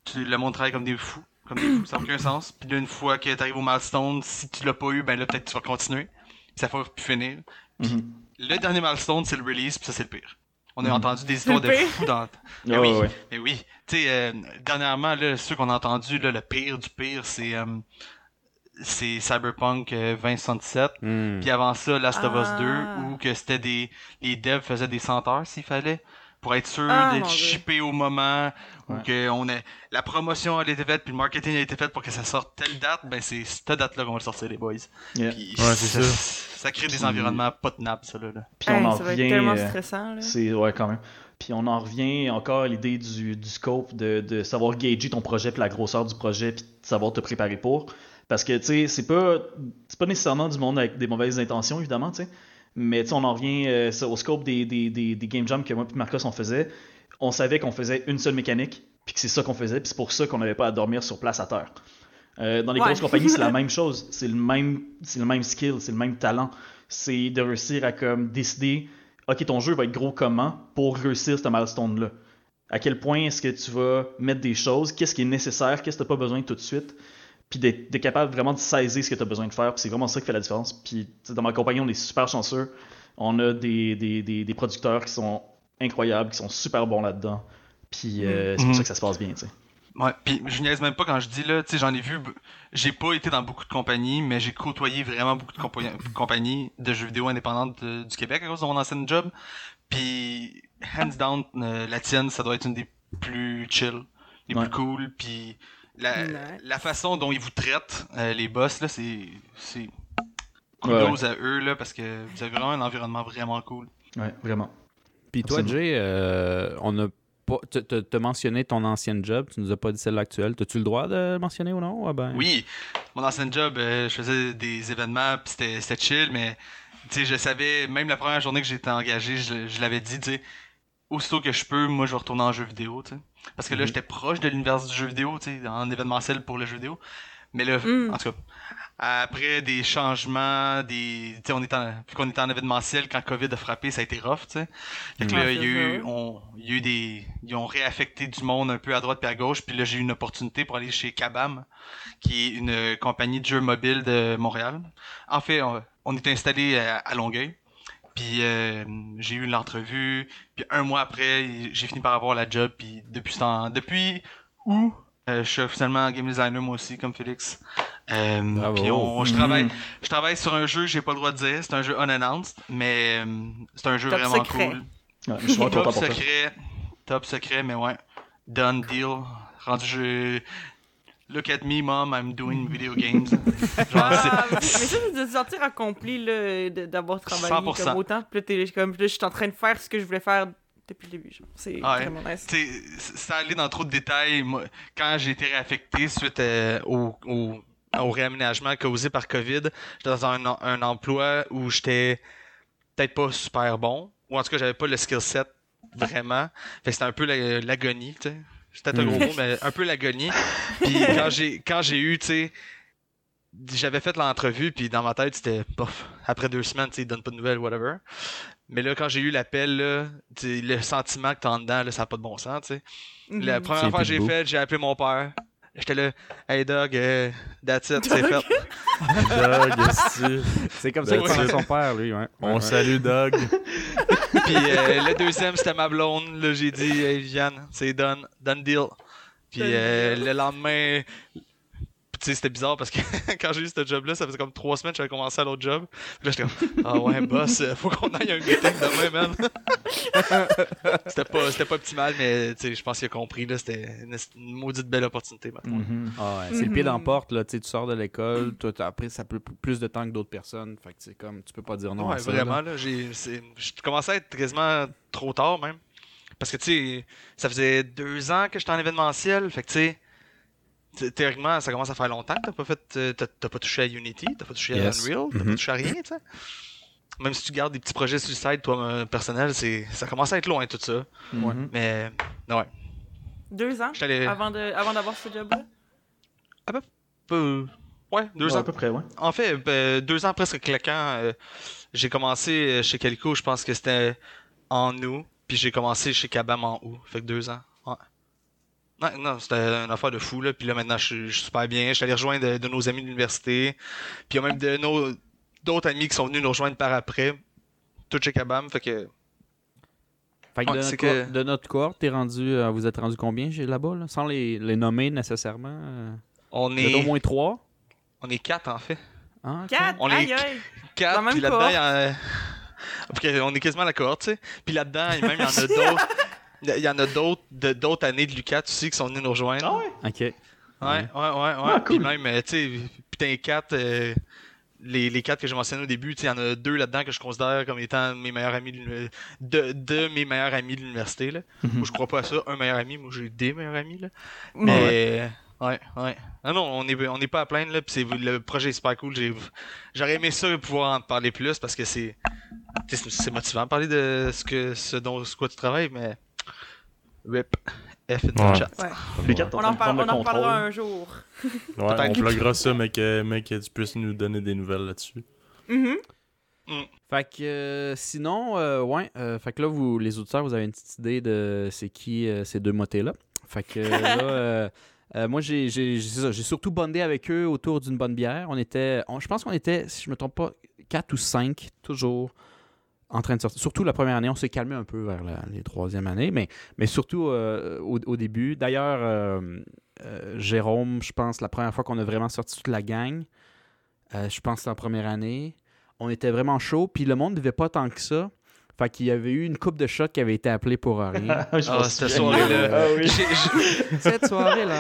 tu, le monde travaille comme des fous. Comme des fous, ça n'a aucun sens. Puis là, une fois que t'arrives au milestone, si tu l'as pas eu, ben là, peut-être tu vas continuer. Ça va plus finir. Mhm. Le dernier milestone, c'est le release, puis ça, c'est le pire. On a Mhm. entendu des histoires de fous dans. Mais Ah oui, ouais. mais oui. Tu sais, euh, dernièrement, là, ceux qu'on a entendu, là, le pire du pire, c'est euh, c'est Cyberpunk euh, 2077. Hmm. Puis avant ça, Last of Us Ah. 2, où que c'était des. Les devs faisaient des senteurs s'il fallait. Pour être sûr Ah, d'être shippé au moment. Ou Ouais. que on la promotion a été faite, puis le marketing a été fait pour que ça sorte telle date. Ben c'est cette date-là qu'on va le sortir, les boys. Yeah. Puis Ouais, c'est ça, crée des environnements pas tenables, ça, là. là. Puis on en ça va être revient. tellement euh, stressant, là. C'est ouais quand même. Puis on en revient encore à l'idée du, du scope, de, de savoir gager ton projet, puis la grosseur du projet, puis de savoir te préparer pour. Parce que tu sais, c'est pas c'est pas nécessairement du monde avec des mauvaises intentions évidemment, tu sais. Mais tu sais, on en revient euh, au scope des, des, des, des game jams que moi et Marcos on faisait. On savait qu'on faisait une seule mécanique, puis que c'est ça qu'on faisait, puis c'est pour ça qu'on n'avait pas à dormir sur place à terre. Euh, dans les Ouais. grosses compagnies, c'est la même chose. C'est le même, c'est le même skill, c'est le même talent. C'est de réussir à comme décider, ok, ton jeu va être gros comment pour réussir ce milestone-là? À quel point est-ce que tu vas mettre des choses, qu'est-ce qui est nécessaire, qu'est-ce que tu n'as pas besoin tout de suite, puis d'être capable vraiment de saisir ce que tu as besoin de faire. Puis c'est vraiment ça qui fait la différence. Puis dans ma compagnie, on est super chanceux. On a des, des, des, des producteurs qui sont incroyables, qui sont super bons là-dedans. Puis euh, c'est pour ça que ça se passe bien, tu sais. Ouais, puis je niaise même pas quand je dis là, tu sais, j'en ai vu, j'ai pas été dans beaucoup de compagnies, mais j'ai côtoyé vraiment beaucoup de compa- compagnies de jeux vidéo indépendantes de- du Québec à cause de mon ancien job. Puis, hands down, euh, la tienne, ça doit être une des plus chill, les Ouais. plus cool, puis la, Nice. la façon dont ils vous traitent, euh, les boss, là, c'est, c'est kudos à eux, là, parce que vous avez vraiment un environnement vraiment cool. Ouais, vraiment. Puis toi. Jay, euh, on a pas. T'as mentionné ton ancienne job, tu nous as pas dit celle actuelle. T'as-tu le droit de le mentionner ou non? Ah ben... Oui, mon ancien job, euh, je faisais des événements, puis c'était c'était chill, mais tu sais, je savais, même la première journée que j'étais engagé, je, je l'avais dit, tu sais, aussitôt que je peux, moi, je vais retourner en jeu vidéo, tu sais. Parce que là, Mhm. j'étais proche de l'univers du jeu vidéo, tu sais, en événementiel pour le jeu vidéo. Mais là, Mm. en tout cas, après des changements, des, tu sais, on est en, vu qu'on était en événementiel, quand COVID a frappé, ça a été rough, tu sais. Fait que là, il y a eu, on, il y a eu des, ils ont réaffecté du monde un peu à droite et à gauche, puis là, j'ai eu une opportunité pour aller chez Kabam, qui est une compagnie de jeux mobiles de Montréal. En fait, on, on est installé à, à Longueuil. Puis euh, j'ai eu l'entrevue, puis un mois après, j'ai fini par avoir la job, puis depuis ce temps, depuis où euh, je suis officiellement game designer moi aussi, comme Félix. Euh, puis on- je travaille, je travaille sur un jeu, j'ai pas le droit de dire, c'est un jeu unannounced, mais euh, c'est un jeu Top vraiment secret. cool. Ouais, je suis vraiment Top secret, top secret, mais ouais, done deal, rendu jeu. Look at me, mom, I'm doing video games. Genre, Ah, c'est- mais ça, c'est de se sentir accompli d'avoir travaillé 100%. comme autant. Puis là, t'es comme, là, je suis en train de faire ce que je voulais faire depuis le début. C'est Ah ouais. vraiment nice. Sans aller dans trop de détails, moi, quand j'ai été réaffecté suite euh, au, au, au réaménagement causé par COVID, j'étais dans un, un emploi où j'étais peut-être pas super bon, ou en tout cas, j'avais pas le skill set vraiment. Fait que c'était un peu la- l'agonie, tu sais. C'était un Mm. gros mot, mais un peu l'agonie. Puis quand j'ai quand j'ai eu, tu sais, j'avais fait l'entrevue, puis dans ma tête, c'était, bof, après deux semaines, tu sais, ils donnent pas de nouvelles, whatever. Mais là, quand j'ai eu l'appel, là, le sentiment que t'as en dedans, là, ça n'a pas de bon sens, tu sais. Mhm. La première C'est fois que j'ai fait, j'ai appelé mon père. J'étais là, hey Doug, euh, that's it, c'est fait. Doug. C'est comme ça qu'il parlait son père, lui. Ouais. On Ouais, salue Doug. Puis euh, le deuxième, c'était ma blonde. Là, j'ai dit, hey Viviane, c'est done, done deal. Puis euh, le lendemain, tu sais, c'était bizarre parce que quand j'ai eu ce job-là, ça faisait comme trois semaines que j'avais commencé à l'autre job. Puis là, j'étais comme, ah ouais, boss, euh, faut qu'on aille à un meeting demain, man. c'était pas, c'était pas optimal, mais tu sais, je pense qu'il a compris, là, c'était une, une maudite belle opportunité maintenant. Mhm. Ah ouais, c'est le pied dans la Mhm. porte, là. Tu sais, tu sors de l'école, toi, appris, ça peut plus de temps que d'autres personnes. Fait que c'est comme, tu peux pas dire non ouais, à ça. vraiment, là. là, je commençais à être quasiment trop tard, même. Parce que, tu sais, ça faisait deux ans que j'étais en événementiel, fait que, tu sais, théoriquement, ça commence à faire longtemps que t'as pas fait, euh, t'as, pas touché à Unity, t'as pas touché Yes. à Unreal, t'as pas Mhm. touché à rien, tu sais. Même si tu gardes des petits projets sur le site, toi, euh, personnel, c'est, ça commence à être loin, tout ça. Mhm. Mais, ouais. Deux ans allé, avant de- avant d'avoir ce job-là? peu- ouais, deux Ouais, ans À peu près, ouais. En fait, ben, deux ans presque claquant, euh, j'ai commencé euh, chez Calico, je pense que c'était en août, puis j'ai commencé chez Kabam en août, fait que deux ans. Ouais. Ouais, non, c'était une affaire de fou, là, puis là maintenant je suis je suis super bien, je suis allé rejoindre de, de nos amis de l'université, puis il y a même de nos d'autres amis qui sont venus nous rejoindre par après, tout chez Kabam, fait que Fait que, de, notre que- cohorte- de notre cohorte, t'es rendu, euh, vous êtes rendu combien là-bas, là? sans les, les nommer nécessairement? euh, on êtes au est moins trois? on est quatre en fait. Ah. Quatre! On est- Aïe, aïe! Quatre, puis là-dedans, il y a... On est quasiment à la cohorte, tu sais. Puis là-dedans, même, il y en a d'autres. Il y en a d'autres de d'autres années de Lucat aussi qui sont venus nous rejoindre. Ah ouais? Ok. Ouais, ouais, ouais, ouais. Ah, Puis même, euh, tu sais, putain, quatre, euh, les, les quatre que j'ai mentionnés au début, tu sais, il y en a deux là-dedans que je considère comme étant mes meilleurs amis de, de, de mes meilleurs amis de l'université, là. Mhm. Moi, je crois pas à ça, un meilleur ami, moi, j'ai des meilleurs amis, là. Mais, ouais, ouais. Ah non, on est, on est pas à plaindre, là, c'est, le projet est super cool. J'ai, j'aurais aimé ça pouvoir en parler plus parce que c'est, tu sais, c'est c'est motivant de parler de ce que, ce dont, ce quoi tu travailles, mais. RIP. F in the Ouais. chat. Ouais. Les quatre, On en, parle, on parlera un jour. Ouais, on pluggera ça, mais que, mais que tu puisses nous donner des nouvelles là-dessus. Mhm. Fait que euh, sinon, euh, ouais, euh, fait que là, vous, les auditeurs, vous avez une petite idée de c'est qui euh, ces deux motés-là. Fait que là, euh, euh, moi, j'ai surtout bondé avec eux autour d'une bonne bière. On était, on- je pense qu'on était, si je me trompe pas, 4 ou 5, toujours en train de sortir. Surtout la première année, on s'est calmé un peu vers la, les troisième années, mais, mais surtout euh, au, au début. D'ailleurs, euh, euh, Jérôme, je pense, la première fois qu'on a vraiment sorti toute la gang, euh, je pense en première année on était vraiment chaud, puis le monde ne devait pas tant que ça. Fait qu'il y avait eu une coupe de shots qui avait été appelée pour rien. Je Ah, m'en cette soirée-là. Ah oui. J'ai- Cette soirée-là.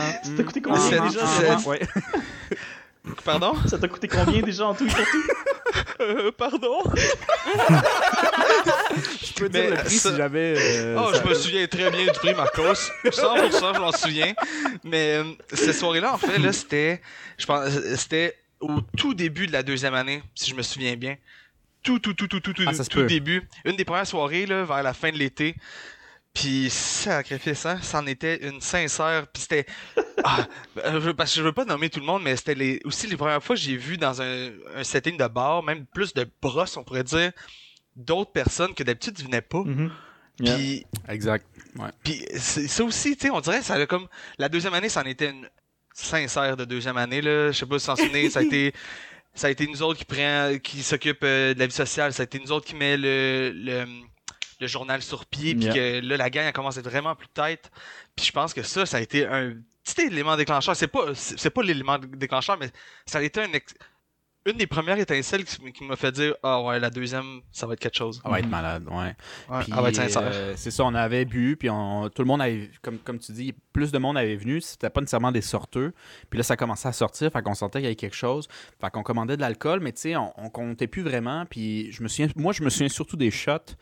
Combien ah, déjà, Pardon? Ça t'a coûté combien déjà en tout et pour tout? Euh, pardon? Je peux dire Mais le prix ça- si j'avais. euh, Oh, ça- je me souviens très bien du prix, Marcos. 100%, je m'en souviens. Mais euh, cette soirée-là, en fait, là, c'était, je pense, c'était au tout début de la deuxième année, si je me souviens bien. Tout, tout, tout, tout, tout, tout, Ah, ça tout début. Une des premières soirées, là, vers la fin de l'été. Puis, sacrifice, hein, c'en était une sincère. Puis c'était. Ah, euh, je- parce que je veux pas nommer tout le monde, mais c'était les, aussi les premières fois que j'ai vu dans un, un setting de bar, même plus de brosse, on pourrait dire, d'autres personnes que d'habitude ne venaient pas. Mhm. Yeah. Puis Exact. puis c'est- ça aussi, tu sais, on dirait, ça a comme. La deuxième année, ça en était une sincère de deuxième année, là. Je sais pas si vous vous en souvenez, ça a été. Ça a été nous autres qui prend, qui s'occupe euh, de la vie sociale. Ça a été nous autres qui met le, le, le journal sur pied. Puis Yeah. que là, la gang a commencé vraiment plus tête. Puis je pense que ça, ça a été un petit élément déclencheur. C'est pas, c'est pas l'élément déclencheur, mais ça a été un ex- une des premières étincelles qui, qui m'a fait dire Ah ouais, la deuxième, ça va être quelque chose. Ça va être malade, ouais. Ouais, Puis, va être sincère. euh, c'est ça, on avait bu, puis on- tout le monde avait, comme, comme tu dis, plus de monde avait venu, c'était pas nécessairement des sorteux. Puis là, ça commençait à sortir, fait qu'on sentait qu'il y avait quelque chose. Fait qu'on commandait de l'alcool, mais tu sais, on, on comptait plus vraiment. Puis je me souviens, moi, je me souviens surtout des shots.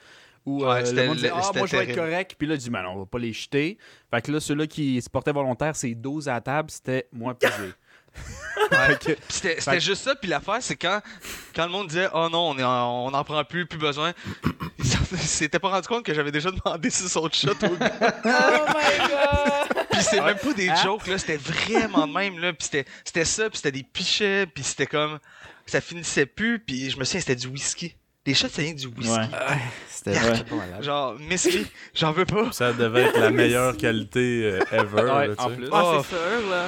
Où Ouais, euh, le monde disait, le- ah, moi, je vais être correct. Puis là, je dis, ben non, on va pas les jeter. Fait que là, ceux-là qui se portaient volontaires, c'est 12 à la table, c'était moi, que- Puis C'était Fait juste ça, puis l'affaire, c'est quand, quand le monde disait « Oh non, on est en- on n'en prend plus, plus besoin », ils s'étaient pas rendu compte que j'avais déjà demandé six autres shots au gars. Oh my god! Puis c'est même pas des Hein? jokes, là, c'était vraiment de même, là. Puis c'était c'était ça, puis c'était des pichets, puis c'était comme... Ça finissait plus, puis je me souviens, c'était du whisky. Les shots, c'est rien que du whisky. Ouais. C'était Ouais. c'était pas malade. Genre, Messi, j'en veux pas. Ça devait être la meilleure qualité euh, ever. Ouais, là, tu en plus. Ah, Oh. c'est sûr, là.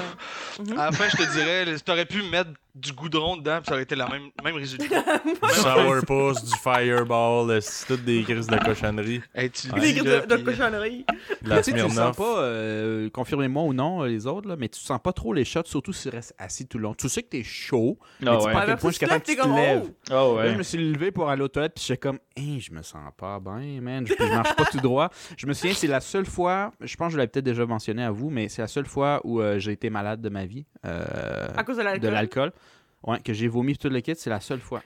À la fin, je te dirais, t'aurais pu mettre du goudron dedans, puis ça aurait été le même, même résultat. Du sourpuss, du fireball, euh, c'est toutes des crises de cochonnerie. Hey, tu Des là, de, de puis- cochonnerie. La Tu sais, tu sens pas, euh, confirmez-moi ou non, euh, les autres, là, mais tu sens pas trop les shots, surtout si tu restes assis tout le long. Tu sais que t'es chaud, mais Ah tu ouais. pas à quel mais point jusqu'à temps tu que tu te te lèves, Ah Là, ouais. je me suis levé pour aller aux toilettes, puis j'étais comme, hein, je me sens pas bien, man. Puis je marche pas tout droit. Je me souviens, c'est la seule fois, je pense que je l'avais peut-être déjà mentionné à vous, mais c'est la seule fois où euh, j'ai été malade de ma vie. euh, À cause de de l'alcool. Ouais, que j'ai vomi tout le kit, c'est la seule fois.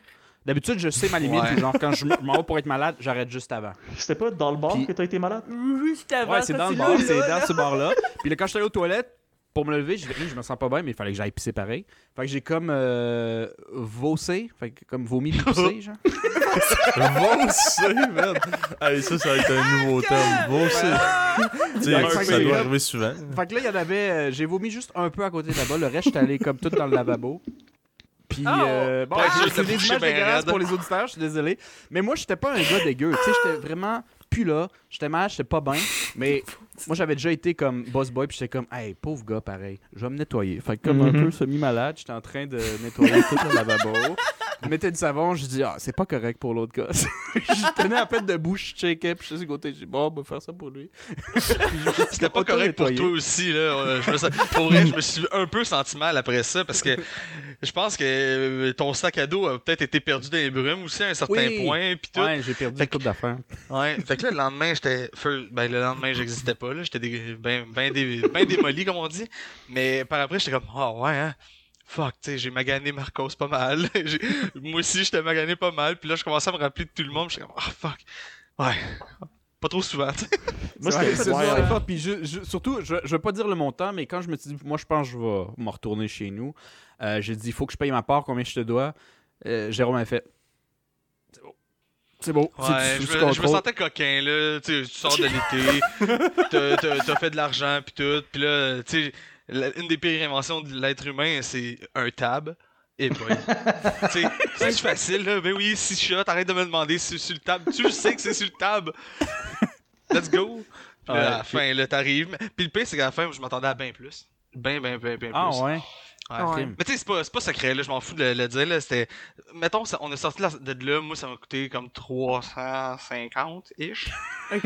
D'habitude, je sais ma limite, Ouais. genre, quand je m'en vais pour être malade, j'arrête juste avant. C'était pas dans le bar Puis- que t'as été malade? Juste avant. Ouais, c'est dans le bar, c'est dans ce bar-là. Puis là, quand je suis allé aux toilettes, pour me lever, j'ai dit, je me sens pas bien, mais il fallait que j'aille pisser pareil. Fait que j'ai comme euh, vossé, fait que comme vomi puis pissé, genre. Vosser, merde. Allez, ça, ça va être un nouveau terme. Vosser. Tu sais, ça fait que- doit arriver souvent. Fait que là, il y en avait, euh, j'ai vomi juste un peu à côté de là-bas, le reste, j'étais allé comme tout dans le lavabo. Puis, Oh. euh, bon, c'est- des images dégueulasses pour les auditeurs, je suis désolé. Mais moi, j'étais pas un gars dégueu, tu sais, j'étais vraiment plus là, j'étais mal, j'étais pas bien, mais moi, j'avais déjà été comme boss boy, puis j'étais comme, hey, pauvre gars, pareil, je vais me nettoyer. Fait que comme un Mhm. peu semi-malade, j'étais en train de nettoyer tout le lavabo. Je mettais du savon, je dis, ah, c'est pas correct pour l'autre gars. je tenais à peine debout, je checkais, puis je suis côté, je dis, bon, on va faire ça pour lui. C'était pas correct pour toi aussi, là. Je me sens- Pour vrai, je me suis un peu senti mal après ça parce que je pense que euh, ton sac à dos a peut-être été perdu dans les brumes aussi à un certain Oui. point. Puis tout. Ouais, j'ai perdu une coupe d'affaires. Ouais. Fait que là, le lendemain, j'étais. Ben, le lendemain, j'existais pas, là. J'étais dé- ben, ben, dé- ben démoli, comme on dit. Mais par après, j'étais comme, ah ouais, hein. Fuck, tu sais, j'ai magané Marcos pas mal. Moi aussi, j'étais magané pas mal. Puis là, je commençais à me rappeler de tout le monde. J'étais comme, ah fuck. Ouais. pas trop souvent. tu sais. Moi, ça, fort. Puis je- je- surtout, je, je veux pas dire le montant, mais quand je me suis dit, moi, je pense que je vais me retourner chez nous, euh, j'ai dit, il faut que je paye ma part, combien je te dois. Euh, Jérôme a fait. C'est beau. C'est beau. Ouais, je me, je sentais coquin, là. Tu sais, tu sors de l'été, t'as- t'as fait de l'argent, pis tout. Pis là, tu sais, la- une des pires inventions de l'être humain, c'est un tab. Et boy. tu sais, c'est facile, là. Ben oui, si shot, arrête de me demander si c'est sur le tab. Tu sais que c'est sur le tab. Let's go. Puis là, Ouais, à la fin, là, t'arrives. Puis le pire, c'est qu'à la fin, je m'attendais à bien plus. Ben, ben, ben, ben plus. Ah ouais? Ouais. Mais tu sais, c'est pas, c'est pas secret, là, je m'en fous de le, dire. Là, c'était... Mettons, ça- on est sorti de, là, moi, ça m'a coûté comme 350-ish. Ok.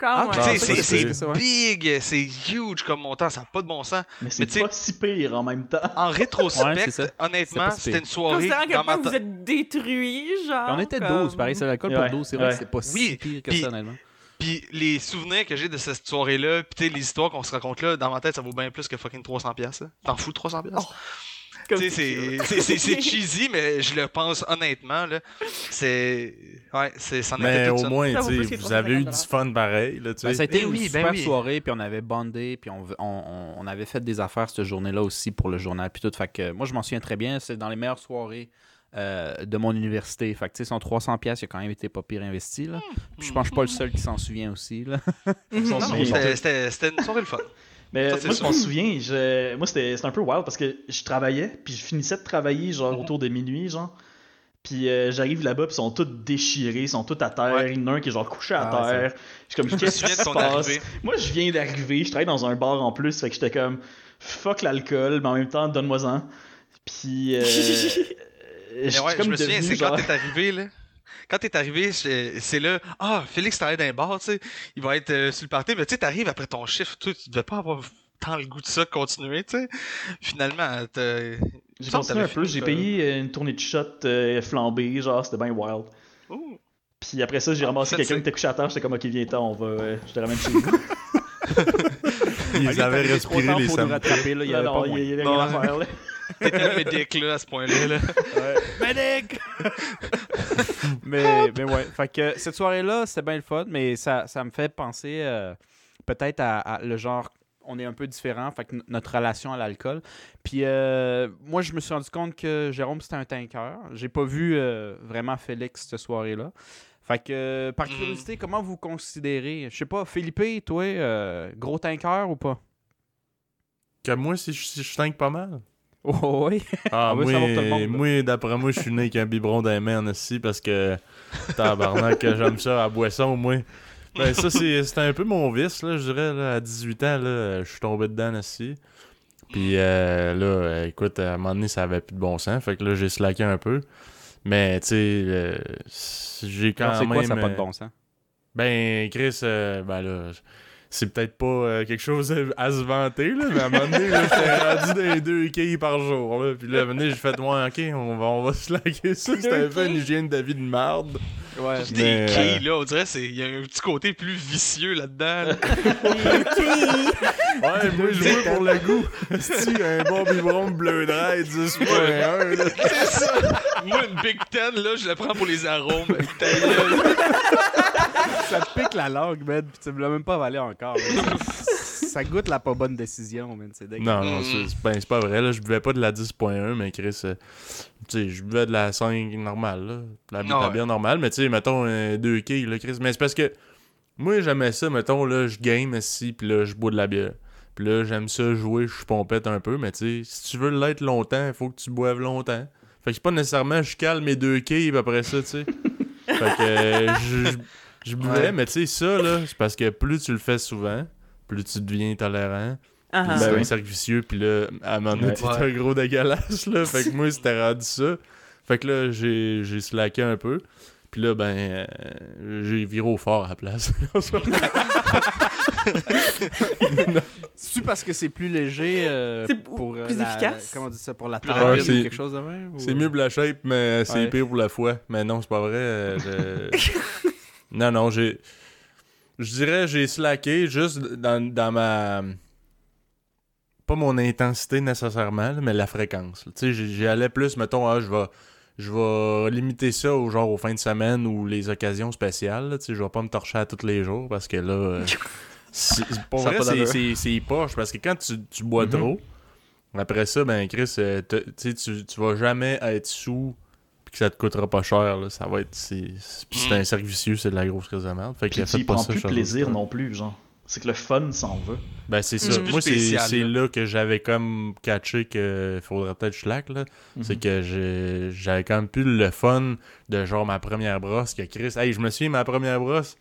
Quand Ah, c'est, c'est- c'est c'est ça, ouais. big, c'est huge comme montant, ça n'a pas de bon sens. Mais c'est pas si pire en même temps. En rétrospect, Ouais, honnêtement, si c'était une soirée Considérant point vous êtes détruits, genre. On était comme- 12, pareil, c'est l'alcool Ouais, pour 12. C'est vrai ouais. que c'est pas Oui, si pire que puis- ça, honnêtement. Puis les souvenirs que j'ai de cette soirée-là, pis tu sais, les histoires qu'on se raconte là, dans ma tête, ça vaut bien plus que fucking 300$. piastres, là. T'en fous de 300$? piastres? Comme Tu sais, c'est, c'est, c'est, c'est cheesy, mais je le pense honnêtement, là. C'est. Ouais, c'est, Mais au moins, vous avez eu du 350 fun pareil, là, tu Ben, ça a été une oui, ben super oui. soirée, puis on avait bondé, puis on, on, on avait fait des affaires cette journée-là aussi pour le journal, puis tout. Fait que moi, je m'en souviens très bien. C'est dans les meilleures soirées euh, de mon université. Fait que, tu sais, son 300$, piastres, il a quand même été pas pire investi, là. Puis je pense que je suis pas le seul qui s'en souvient aussi, là. Mhm. C'était, c'était, c'était une soirée le fun. Mais Ça, moi, je m'en souviens, je... moi, c'était un peu wild parce que je travaillais, puis je finissais de travailler, genre, autour de minuit, genre. Puis euh, j'arrive là-bas, puis ils sont tous déchirés, ils sont tous à terre. Ouais. Il y en a un qui est genre couché à Ah, terre. Je suis comme, qu'est-ce qui se passe? arrivée. Moi, je viens d'arriver, je travaille dans un bar en plus, fait que j'étais comme, fuck l'alcool, mais en même temps, donne-moi-en. Puis, euh, Mais je ouais, je me souviens, c'est genre... quand t'es arrivé, là. Quand t'es arrivé, c'est là. Ah, Félix travaille dans un bar, tu sais. Il va être euh, sur le party, mais tu sais, t'arrives après ton chiffre, tu devais pas avoir tant le goût de ça de continuer, tu sais. Finalement, t'as. J'ai continué un peu, j'ai payé euh, une tournée de shot euh, flambée, genre, c'était bien wild. Puis après ça, j'ai Ah, ramassé quelqu'un qui était couché à terre, j'étais comme, ok, viens-t'en, on va, euh, je te ramène chez nous. Ils avaient respiré les samedis. Il y avait non, pas il y, moyen. il y avait Non, rien à faire, là. T'étais le médic, là, à ce point-là, là. Medic! mais, mais ouais, fait que cette soirée-là, c'était bien le fun, mais ça, ça me fait penser euh, peut-être à, à le genre, on est un peu différent, fait que notre relation à l'alcool. Puis euh, moi, je me suis rendu compte que Jérôme, c'était un tanker. J'ai pas vu euh, vraiment Félix cette soirée-là. Fait que, euh, par Mhm. curiosité, comment vous considérez, je sais pas, Philippe, toi, euh, gros tanker ou pas? Que moi, si je, si je tank pas mal. Oh, oui. Ah, veut moi, savoir tout le monde, là. moi d'après moi, je suis né avec un biberon d'un main aussi parce que tabarnak, j'aime ça à boisson, moi. Ben, ça, c'est c'était un peu mon vice, là, je dirais, là, à 18 ans, là, je suis tombé dedans aussi. Puis euh, là, écoute, à un moment donné, ça avait plus de bon sens, fait que là, j'ai slacké un peu. Mais, tu sais, euh, j'ai quand c'est même... quoi, ça n'a pas de euh, bon sens? ben, Chris, euh, ben là, c'est peut-être pas euh, quelque chose à se vanter, là, mais à un moment donné, là, j'étais rendu dans les deux quilles par jour, là. Puis là, à un moment donné, j'ai fait, ouais, ok, on va, on va se laquer ça. C'était un peu une hygiène de vie de marde. Ouais. Mais, des euh, quilles, là, on dirait c'est il y a un petit côté plus vicieux là-dedans. là. Ouais, moi, je jouais pour le goût. Si, un bon biberon de bleu dry, 10.1, là. C'est ça. Moi, une Big Ten, là, je la prends pour les arômes. ça te pique la langue, man, pis tu me l'as même pas avalé encore. man. ça goûte la pas bonne décision, man. C'est dégueu. Non, non, c'est ben, c'est pas vrai, là. Je buvais pas de la 10.1, mais Chris, euh, tu sais, je buvais de la 5 normale, là. La, Ah la ouais. bière normale, mais tu sais, mettons, euh, 2 quilles, là, Chris. Mais c'est parce que moi, j'aimais ça, mettons, là, je game ici, puis là, je bois de la bière. Puis là, j'aime ça jouer, je suis pompette un peu, mais tu sais, si tu veux l'être longtemps, il faut que tu boives longtemps. Fait que c'est pas nécessairement je cale mes deux quilles, puis après ça, tu sais. fait que euh, je, je, je buvais, Ouais. mais tu sais, ça, là, c'est parce que plus tu le fais souvent, plus tu deviens tolérant. Ah, Puis ah. c'est Ben un oui. cercle vicieux, puis là, à un moment donné, Ouais. t'es Ouais. un gros dégueulasse, là. Fait que moi, c'était rendu ça. Fait que là, j'ai, j'ai slacké un peu. Puis là, ben, euh, j'ai viré au fort à la place. C'est parce que c'est plus léger euh, C'est pour euh, plus la- efficace? Comment on dit ça pour la taille rapide. ou C'est- quelque chose de même ou- c'est mieux pour la shape, mais c'est Ouais. pire pour la foi. Mais non, c'est pas vrai. euh, je- non, non, j'ai... Je dirais j'ai slacké juste dans, dans ma... Pas mon intensité nécessairement, mais la fréquence. Tu sais, j'y allais plus, mettons, ah, je vais... je vais limiter ça au genre aux fins de semaine ou les occasions spéciales. tu sais, je vais pas me torcher à tous les jours parce que là. euh, c'est- pour Ça vrai, c'est- poche parce que quand tu, tu bois Mhm. trop, après ça, ben Chris, euh, tu tu vas jamais être sous puis que ça te coûtera pas cher. Là. Ça va être. c'est- c'est- Puis c'est Mm. un cercle vicieux, c'est de la grosse crise de merde. Fait que Puis tu prends ça. plus chers plaisir non plus, genre. C'est que le fun s'en va. Ben c'est ça. C'est plus Moi, c'est c'est là. que j'avais comme catché que faudrait peut-être que je slack, là. C'est Mhm. que j'ai- j'avais quand même plus le fun de genre ma première brosse que Chris. Hey, je me souviens, ma première brosse,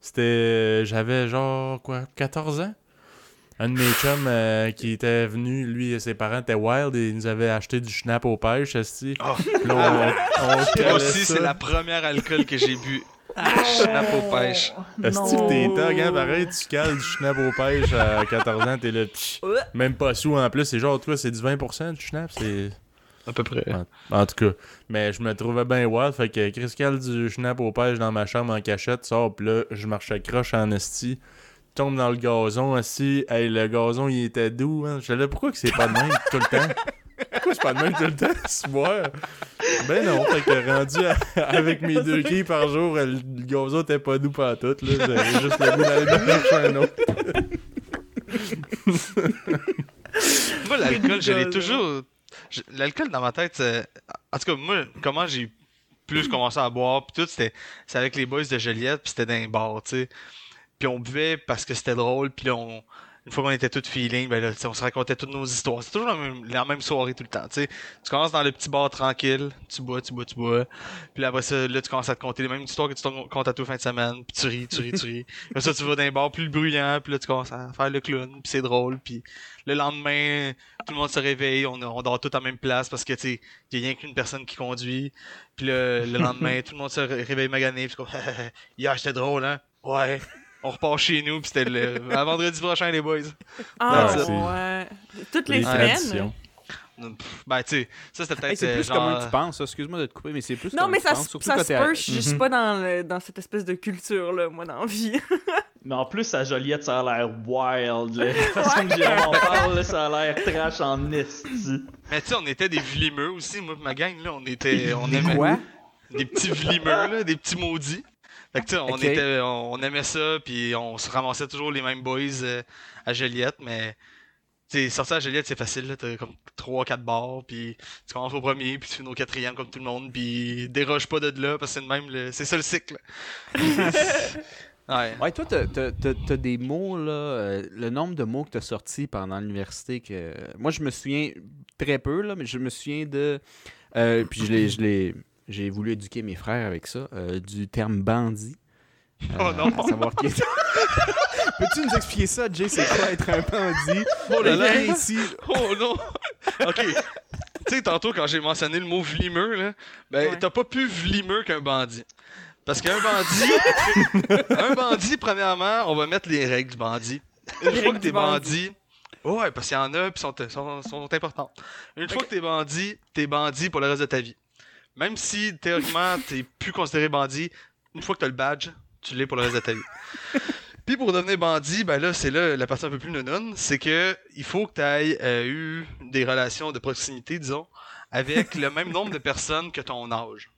c'était. J'avais genre quoi, 14 ans? Un de mes chums euh, qui était venu, lui et ses parents étaient wild et ils nous avaient acheté du schnapp aux pêches, esti. Oh. Puis là, on, aussi, ça. c'est la première alcool que j'ai bu. Schnapp aux pêches. Esti que t'es tog, hein, pareil, tu cales du schnapp aux pêches à 14 ans, t'es là, Ouais. même pas sous en plus, c'est genre, toi, c'est du 20% du schnapp, c'est... À peu près. En tout cas, mais je me trouvais bien wild, fait que Chris cale du schnapp aux pêches dans ma chambre en cachette, sort, pis là, je marchais croche en esti, tombe dans le gazon, esti, hey, le gazon, il était doux, hein. J'étais là, pourquoi que c'est pas de même tout le temps? Pourquoi c'est pas de même tout le temps, ce boire? Ben non, fait que rendu à- avec mes deux quilles par jour, le, gazon était pas doux pas tout, là, j'avais juste le goût d'aller me un autre. Moi, l'alcool, je l'ai toujours. je- L'alcool dans ma tête, c'est- en tout cas, moi, comment j'ai plus commencé à boire, puis tout, c'était c'est avec les boys de Joliette, puis c'était dans un bar, tu sais. Puis on buvait parce que c'était drôle, puis là, on- une fois qu'on était tous feeling, ben là, on se racontait toutes nos histoires. C'est toujours la même, la même soirée tout le temps, tu sais. Tu commences dans le petit bar tranquille, tu bois, tu bois, tu bois. Puis là, après ça, là, tu commences à te conter les mêmes histoires que tu te comptes à toi fin de semaine, puis tu ris, tu ris, tu ris. Après ça, tu vas dans un bar plus bruyant, puis là, tu commences à faire le clown, puis c'est drôle, puis le lendemain, tout le monde se réveille, on, on dort tous à la même place parce que, tu sais, il a rien qu'une personne qui conduit. Puis le, le lendemain, tout le monde se ré- réveille magané, puis comme, hier, c'était drôle, hein? Ouais. On repart chez nous, puis c'était le à vendredi prochain, les boys. Ah, Ouais. Toutes les Les semaines? Ben, tu sais, ça, c'était Hey, peut-être. c'est plus genre... comment tu penses, ça. excuse-moi de te couper, mais c'est plus Non, comment mais tu ça, penses, ça quand se peut, je je suis Mhm. pas dans, le- dans cette espèce de culture-là, moi, dans la vie. Mais en plus, à Joliette, ça a l'air wild. là. La façon que Jérôme en parle, là, ça a l'air trash en esti. Mais tu sais, on était des vlimeux aussi, moi ma gang, là. On était. On Des aimait. quoi? Des petits vlimeux, là, des petits maudits. Fait que tu sais, on, Ok. était, on, on aimait ça, puis on se ramassait toujours les mêmes boys euh, à Joliette, mais. Sortir à Joliette, c'est facile, là. T'as comme 3-4 bars, puis tu commences au premier, puis tu finis au quatrième comme tout le monde, puis déroge pas de là, parce que c'est le même, le- c'est ça le cycle. ouais. Ouais, toi, t'as- des mots, là, euh, le nombre de mots que t'as sortis pendant l'université, que moi, je me souviens très peu, là, mais je me souviens de... euh, puis je l'ai- je l'ai... J'ai voulu éduquer mes frères avec ça, euh, du terme bandit. Oh non. à savoir qui est- Peux-tu nous expliquer ça, Jay, c'est quoi être un bandit? Oh là là. Ici. Oh non! Ok. Tu sais, tantôt, quand j'ai mentionné le mot vlimeux, là, ben, Ouais. t'as pas plus vlimeux qu'un bandit. Parce qu'un bandit, un bandit, premièrement, on va mettre les règles du bandit. Une fois que t'es bandit. bandit, ouais, parce qu'il y en a, puis sont, sont, sont importantes. Une fois que t'es bandit, t'es bandit pour le reste de ta vie. Même si, théoriquement, t'es plus considéré bandit, une fois que t'as le badge, tu l'es pour le reste de ta vie. Puis pour devenir bandit, ben là, c'est là la partie un peu plus non c'est que il faut que tu aies eu des relations de proximité, disons, avec le même nombre de personnes que ton âge.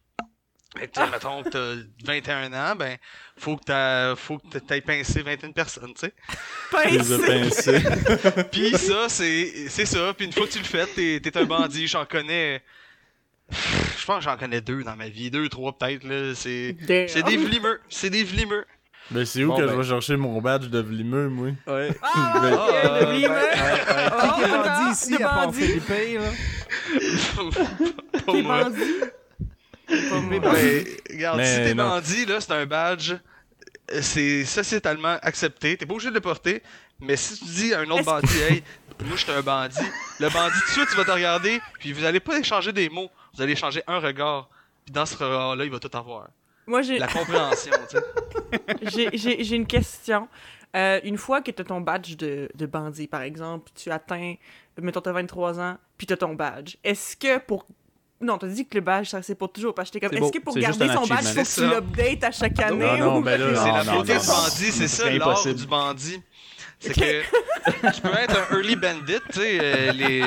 Fait que, tu sais, mettons que t'as 21 ans, ben, faut que t'as, faut que t'aies pincé 21 personnes, tu sais. Pincé. Puis ça, c'est, c'est ça. Puis une fois que tu le fais, t'es, t'es un bandit. J'en connais, je pense que j'en connais deux dans ma vie. Deux, trois peut-être, là. C'est, des vlimeux. C'est des vlimeux. Ben, c'est où Bon, que ben. je vais chercher mon badge de vlimeux, moi? Ouais. Ah, Ben, ok, ah, le vlimeux. Qui qui est bandit ici, à part bandit. Philippe, là? Pas T'es moi. bandit. Pas moi. Ben, regarde, Mais si t'es bandit, là, c'est un badge. C'est sociétalement accepté. T'es pas obligé de le porter. Mais si tu dis à un autre bandit, hey, moi je suis un bandit, le bandit tout de suite, tu vas te regarder, puis vous allez pas échanger des mots, vous allez échanger un regard. Puis dans ce regard-là, il va tout avoir. Moi, j'ai La compréhension, tu sais. j'ai- j'ai j'ai une question. Euh, une fois que tu as ton badge de, de bandit, par exemple, tu atteins, mettons, t'as 23 ans, puis tu as ton badge, est-ce que pour. Non, t'as dit que le badge, ça c'est pour toujours. Parce que j'étais comme, est-ce que pour garder son badge, faut que C'est tu ça. l'updates à chaque année? Non, non, ou- ben là, C'est la beauté du bandit, c'est ça C'est l'art du bandit. C'est que tu peux être un early bandit, tu sais, euh, les,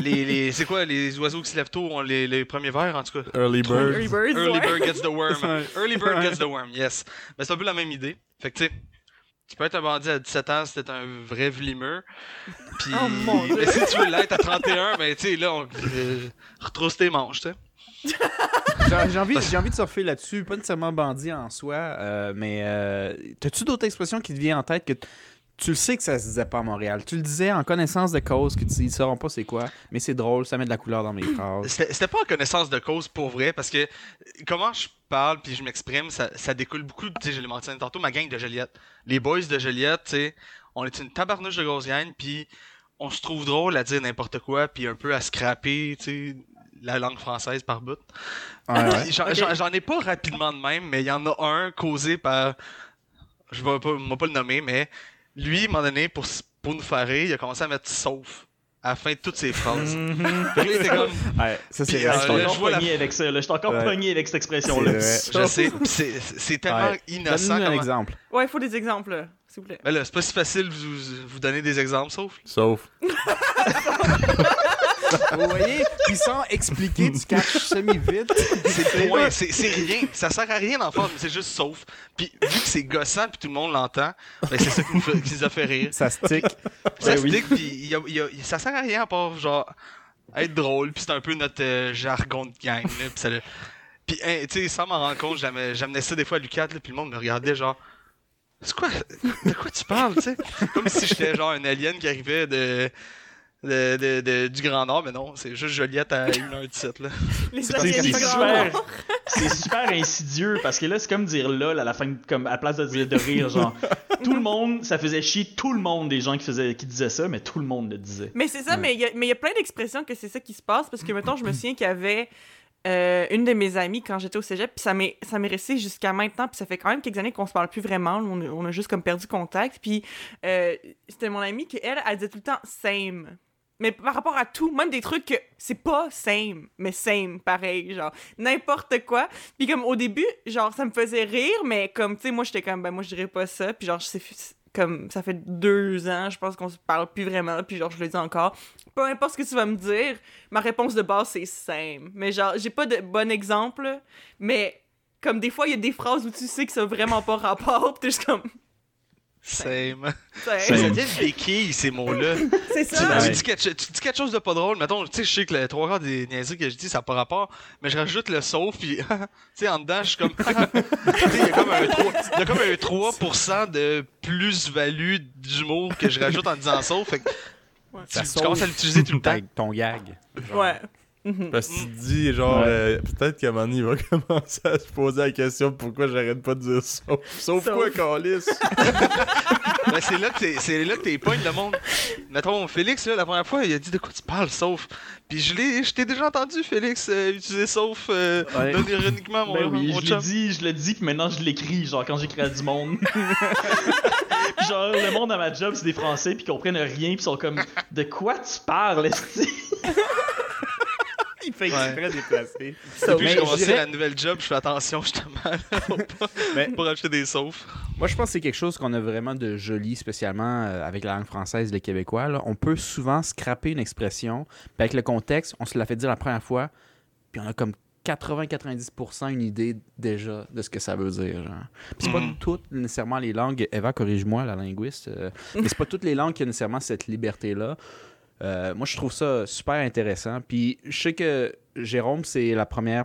les, les, c'est quoi, les oiseaux qui se lèvent tôt ont les, les premiers vers, en tout cas. Early Bird. Early Birds, Early ouais. bird gets the worm. Early bird gets the worm, yes. Mais c'est un peu la même idée. Fait que tu sais, tu peux être un bandit à 17 ans si t'es un vrai vlimeux. Puis, Oh mon Dieu. mais si tu veux l'être à 31, ben tu sais, là, on euh, retrousse tes manches, tu sais. J'ai envie, j'ai envie de surfer là-dessus, pas nécessairement bandit en soi, euh, mais euh, t'as-tu d'autres expressions qui te viennent en tête que t- tu le sais que ça se disait pas à Montréal? Tu le disais en connaissance de cause que tu ils sauront pas c'est quoi, mais c'est drôle, ça met de la couleur dans mes phrases. C'était pas en connaissance de cause pour vrai, parce que comment je parle puis je m'exprime, ça, ça découle beaucoup, tu sais, je l'ai mentionné tantôt, ma gang de Joliette. Les boys de Joliette, tu sais, on est une tabarnouche de grosse gang, puis on se trouve drôle à dire n'importe quoi, puis un peu à scraper, tu sais, la langue française par bout. Ouais, ouais. Puis J'en ai pas rapidement de même, mais il y en a un causé par. Je vais pas, moi pas le nommer, mais lui, à un moment donné, pour, s- pour nous faire rire, il a commencé à mettre sauf à la fin de toutes ses phrases. Était comme. Ouais, ça c'est Puis, Je euh, suis encore la- pogné avec ça. Je suis encore Ouais. pogné avec cette expression-là. C'est Je sais, c'est tellement Ouais. innocent. Donne-nous un comment- exemple. Ouais, il faut des exemples, s'il vous plaît. Là, c'est pas si facile de vous, vous donner des exemples, sauf. Sauf. Vous voyez, puis sans expliquer, tu catches semi-vite. C'est c'est rien. Ça sert à rien d'en faire, mais c'est juste sauf. Puis vu que c'est gossant, puis tout le monde l'entend, ben c'est ça qui nous, fait- qui nous a fait rire. Ça stick. Ça Ouais, se oui. dit que puis il y a- il y a- ça sert à rien à part genre être drôle, puis c'est un peu notre euh, jargon de gang. Là, puis ça le- puis hein, tu sais, sans m'en rendre compte, j'amenais j'amenais ça des fois à Lucas, là, puis le monde me regardait genre. C'est quoi De quoi tu parles, tu sais? Comme si j'étais genre un alien qui arrivait de. De, de- de- du Grand Nord, mais non, c'est juste Joliette à 1h17 là. Les C'est c'est super, c'est super insidieux parce que là c'est comme dire lol à la fin, comme à la place de dire de rire, genre tout le monde, ça faisait chier tout le monde des gens qui faisaient, qui disaient ça, mais tout le monde le disait. Mais c'est ça, Ouais. mais il y a- mais il y, a plein d'expressions que c'est ça qui se passe parce que, mettons, je me souviens qu'il y avait euh, une de mes amies quand j'étais au cégep, puis ça m'est ça m'est resté jusqu'à maintenant, puis ça fait quand même quelques années qu'on se parle plus vraiment, on a, on a juste comme perdu contact, puis euh, c'était mon amie qui, elle, elle disait tout le temps « same ». Mais par rapport à tout, même des trucs que c'est pas same, mais same, pareil, genre, n'importe quoi. Puis comme au début, genre, ça me faisait rire, mais comme, tu sais, moi, j'étais comme, ben, moi, je dirais pas ça. Puis genre, c'est comme, ça fait deux ans, je pense qu'on se parle plus vraiment, puis genre, je le dis encore. Peu importe ce que tu vas me dire, ma réponse de base, c'est same. Mais genre, j'ai pas de bon exemple, mais comme des fois, il y a des phrases où tu sais que ça a vraiment pas rapport, pis t'es comme, Same. same. Ça devient des quilles, ces mots-là. C'est Tu, ça. tu dis quelque, tu dis quelque chose de pas drôle, mettons, tu sais, je sais que les trois quarts des niaiseries que je dis, ça n'a pas rapport, mais je rajoute le sauf, puis, tu sais, en dedans, je suis comme, tu sais, il y a comme un 3, il y a comme un 3% de plus-value d'humour que je rajoute en disant sauf, fait que tu, tu commences à l'utiliser tout le temps. Ton gag. Ouais. Mhm. Parce que tu te dis, genre, Ouais. euh, peut-être qu'à un moment donné, il va commencer à se poser la question pourquoi j'arrête pas de dire sauf. Sauf Sauf. quoi, Calis? Ben, c'est là que t'es, c'est là que t'es pognes le monde. Mettons, Félix, là, la première fois, il a dit de quoi tu parles, sauf? Puis je l'ai, je t'ai déjà entendu, Félix, euh, utiliser sauf, euh, Ouais. non ironiquement, mon, Ben oui, mon je l'ai chum. dit, je le dis, puis maintenant je l'écris, genre quand j'écris à du monde. Puis genre, le monde à ma job, c'est des Français, puis ils comprennent rien, puis ils sont comme, de quoi tu parles, esti? Il fait Ouais. exprès déplacé. Depuis que j'ai je commencé la nouvelle job, je fais attention justement pour, pas- Mais- pour acheter des saufs. Moi, je pense que c'est quelque chose qu'on a vraiment de joli, spécialement euh, avec la langue française, les Québécois. là. On peut souvent scraper une expression, puis avec le contexte, on se l'a fait dire la première fois, puis on a comme 80-90% une idée déjà de ce que ça veut dire. genre. Puis c'est pas Mhm. toutes nécessairement les langues, Eva, corrige-moi, la linguiste, euh, mais c'est pas toutes les langues qui ont nécessairement cette liberté-là. Euh, moi, je trouve ça super intéressant. Puis je sais que Jérôme, c'est la première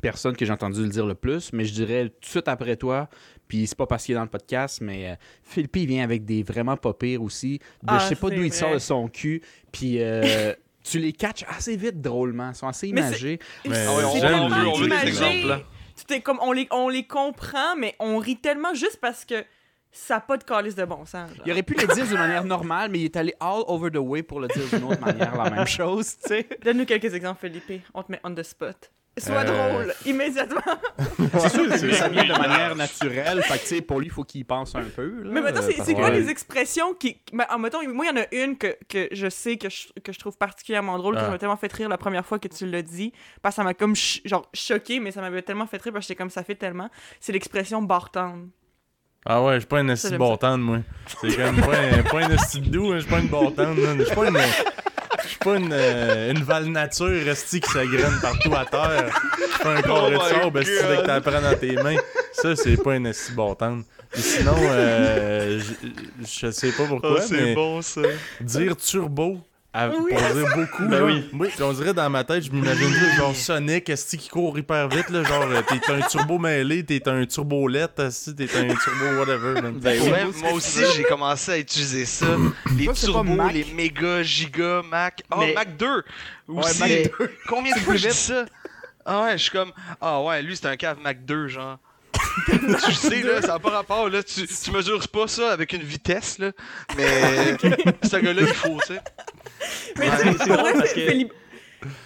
personne que j'ai entendu le dire le plus, mais je dirais tout de suite après toi, puis c'est pas parce qu'il est dans le podcast, mais euh, Philippe, il vient avec des vraiment pas pires aussi. De, Ah, je sais pas d'où il sort de son cul, puis euh, tu les catches assez vite drôlement. Ils sont assez imagés. Mais Ah ouais, on- veut- des exemples, là. Comme, on les, on les comprend, mais on rit tellement juste parce que ça n'a pas de calice de bon sens. genre. Il aurait pu le dire d'une manière normale, mais il est allé all over the way pour le dire d'une autre manière, la même chose, tu sais. Donne-nous quelques exemples, Felipe. On te met on the spot. Sois Euh, drôle, immédiatement. C'est sûr, ça vient de manière naturelle. Fait que, tu sais, pour lui, il faut qu'il y pense un peu. là, Mais maintenant, c'est que- quoi Ouais. les expressions qui. Ben, ah, mettons, moi, il y en a une que, que je sais que je, que je trouve particulièrement drôle, Ah. qui m'a tellement fait rire la première fois que tu l'as dit. Parce que ça m'a comme ch- genre choqué, mais ça m'avait tellement fait rire parce que j'étais comme ça fait tellement. C'est l'expression bartende. Ah ouais, je suis pas un esti tendre, moi. C'est comme pas un, pas un esti de doux, hein, je suis pas une bon tendre, man. Je suis pas une. Je suis pas une, euh, une val nature esti qui s'agraine partout à terre. Je suis pas un carré de my sable esti dès que t'en prends dans tes mains. Ça, c'est pas un esti bon tendre. Et sinon, euh, je- je sais pas pourquoi, Ah, c'est mais bon ça. dire turbo. À- Oui. beaucoup, Ben là. oui. oui. puis on dirait dans ma tête, je m'imagine juste genre Sonic, esti qui court hyper vite, là, genre euh, t'es un turbo mêlé, t'es un turbo lette, t'es un turbo whatever. Ben oui. Ouais, moi aussi, j'ai commencé à utiliser ça. Les Toi, turbos, Mac? les méga, giga, Mac. Mais- Mac 2 aussi. Mac Mais- Combien de fois je dis ça? Ah ouais, je suis comme, ah ouais, lui c'est un cave Mac 2, genre. tu sais, là, ça n'a pas rapport, là. Tu, tu mesures pas ça avec une vitesse, là. Mais ce gars-là, il faut, tu sais. Mais Ouais, c'est drôle vrai, parce que- Philippe-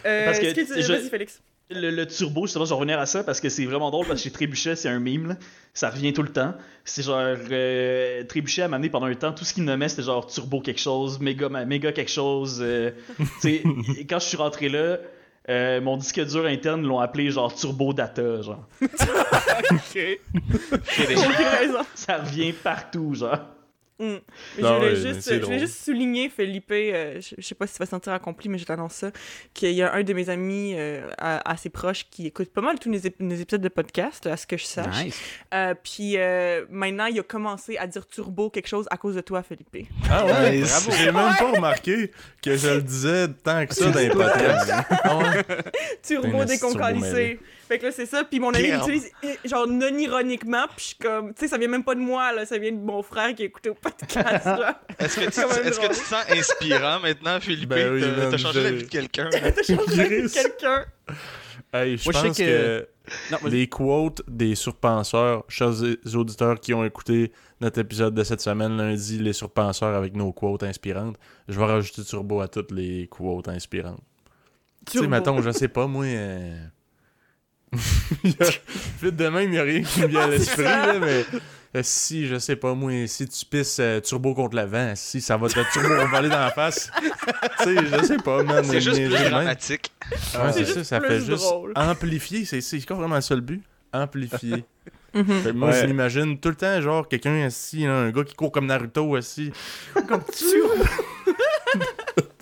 Euh, parce que je- Vas-y, Félix. Le, le turbo, justement, je vais revenir à ça parce que c'est vraiment drôle parce que chez Trébuchet, c'est un meme, là. ça revient tout le temps. C'est genre, euh, Trébuchet a m'amené pendant un temps, tout ce qu'il nommait c'était genre turbo quelque chose, méga, méga quelque chose. euh, tu sais, et quand je suis rentré là, euh, mon disque dur interne l'ont appelé genre turbo data, genre. Raison. Ça revient partout, genre. Mm. Non, je, voulais juste, c'est je voulais drôle. juste souligner, Felipe, euh, je, je sais pas si tu vas sentir accompli, mais je t'annonce ça, qu'il y a un de mes amis euh, à- assez proches qui écoute pas mal tous nos, ép- nos épisodes de podcast, à ce que je sache. Nice. Euh, Puis euh, maintenant, il a commencé à dire turbo quelque chose à cause de toi, Felipe. Ah ouais, Nice. bravo. J'ai même pas remarqué que je le disais tant que ça dans les podcasts. Turbo déconcalissé. Fait que là, c'est ça. Puis mon ami l'utilise genre non ironiquement. Puis je suis comme, tu sais, ça vient même pas de moi, là. Ça vient de mon frère qui a écouté au podcast, là. Est-ce que, tu, est-ce que tu te sens inspirant maintenant, Philippe? Ben oui, T'as- changé la vie de quelqu'un. T'as changé la vie de quelqu'un. Hey, je Moi, je pense sais que, que- Non, vas-y. les quotes des surpenseurs, chers auditeurs qui ont écouté notre épisode de cette semaine lundi, les surpenseurs avec nos quotes inspirantes, je vais rajouter turbo à toutes les quotes inspirantes. Tu sais, mettons, je sais pas, moi. euh, Vite de même, il n'y a rien qui me vient à l'esprit, là, mais euh, si, je sais pas, moi, si tu pisses euh, turbo contre le vent, si ça va te turbo voler dans la face, tu sais, je sais pas, man. C'est juste plus dramatique. C'est ça, ça plus fait juste drôle. amplifier. C'est c'est quoi vraiment ça le but? Amplifier. Mhm. Fait que moi, Ouais. je m'imagine tout le temps, genre, quelqu'un assis, là, un gars qui court comme Naruto assis, Comme turbo.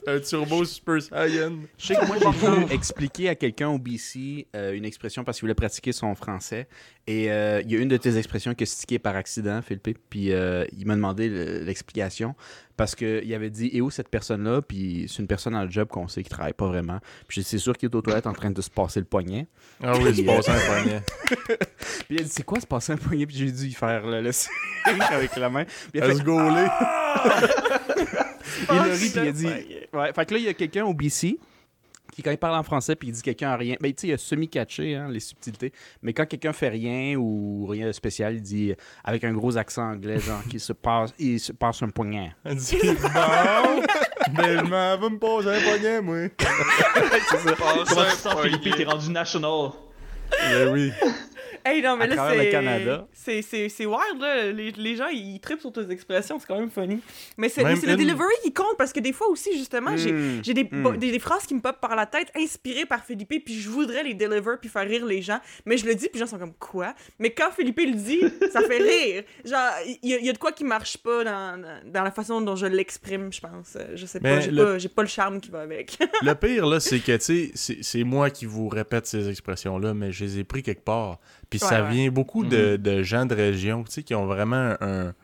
un turbo super saiyan. Je sais que moi, j'ai voulu expliquer à quelqu'un au BC euh, une expression parce qu'il voulait pratiquer son français. Et euh, il y a une de tes expressions qui a stické par accident, Philippe. Puis euh, il m'a demandé le- l'explication parce qu'il avait dit Et où cette personne-là? Puis c'est une personne dans le job qu'on sait qui travaille pas vraiment. Puis c'est sûr qu'il est aux toilettes en train de se passer le poignet. Ah oui, c'est passé un poignet. Puis il a dit C'est quoi se passer un poignet? Puis j'ai dû y faire le, le signe avec la main. Puis il a fait Let's go, les. Il a ri, puis il a dit. Ouais, fait que là, il y a quelqu'un au BC qui, quand il parle en français, puis il dit quelqu'un a rien. Ben, tu sais, il a semi-catché, hein, les subtilités. Mais quand quelqu'un fait rien ou rien de spécial, il dit euh, avec un gros accent anglais, genre, qu'il se passe, il se passe un poignet. Elle dit Bon, ben je m'en vais me passer un poignet, moi. Comment tu te sens, Philippe? T'es rendu national. Ben oui. Hey, non, mais À là, travers le c'est. Canada. C'est, c'est, c'est wild, là. Les, les gens, ils trippent sur tes expressions, c'est quand même funny. Mais c'est, c'est le une- delivery qui compte parce que des fois aussi, justement, j'ai, Mm. j'ai des, Mm. bo- des, des phrases qui me popent par la tête, inspirées par Philippe, puis je voudrais les deliver puis faire rire les gens. Mais je le dis, puis les gens sont comme quoi? Mais quand Philippe le dit, ça fait rire. Genre, il y, y a de quoi qui marche pas dans, dans- la façon dont je l'exprime, je pense. Je sais Mais pas, j'ai, le- pas, j'ai pas le charme qui va avec. Le pire, là, c'est que, tu sais, c'est- c'est moi qui vous répète ces expressions-là, mais je les ai pris quelque part. Puis ça Ouais, vient beaucoup de, de gens de région, tu sais, qui ont vraiment un,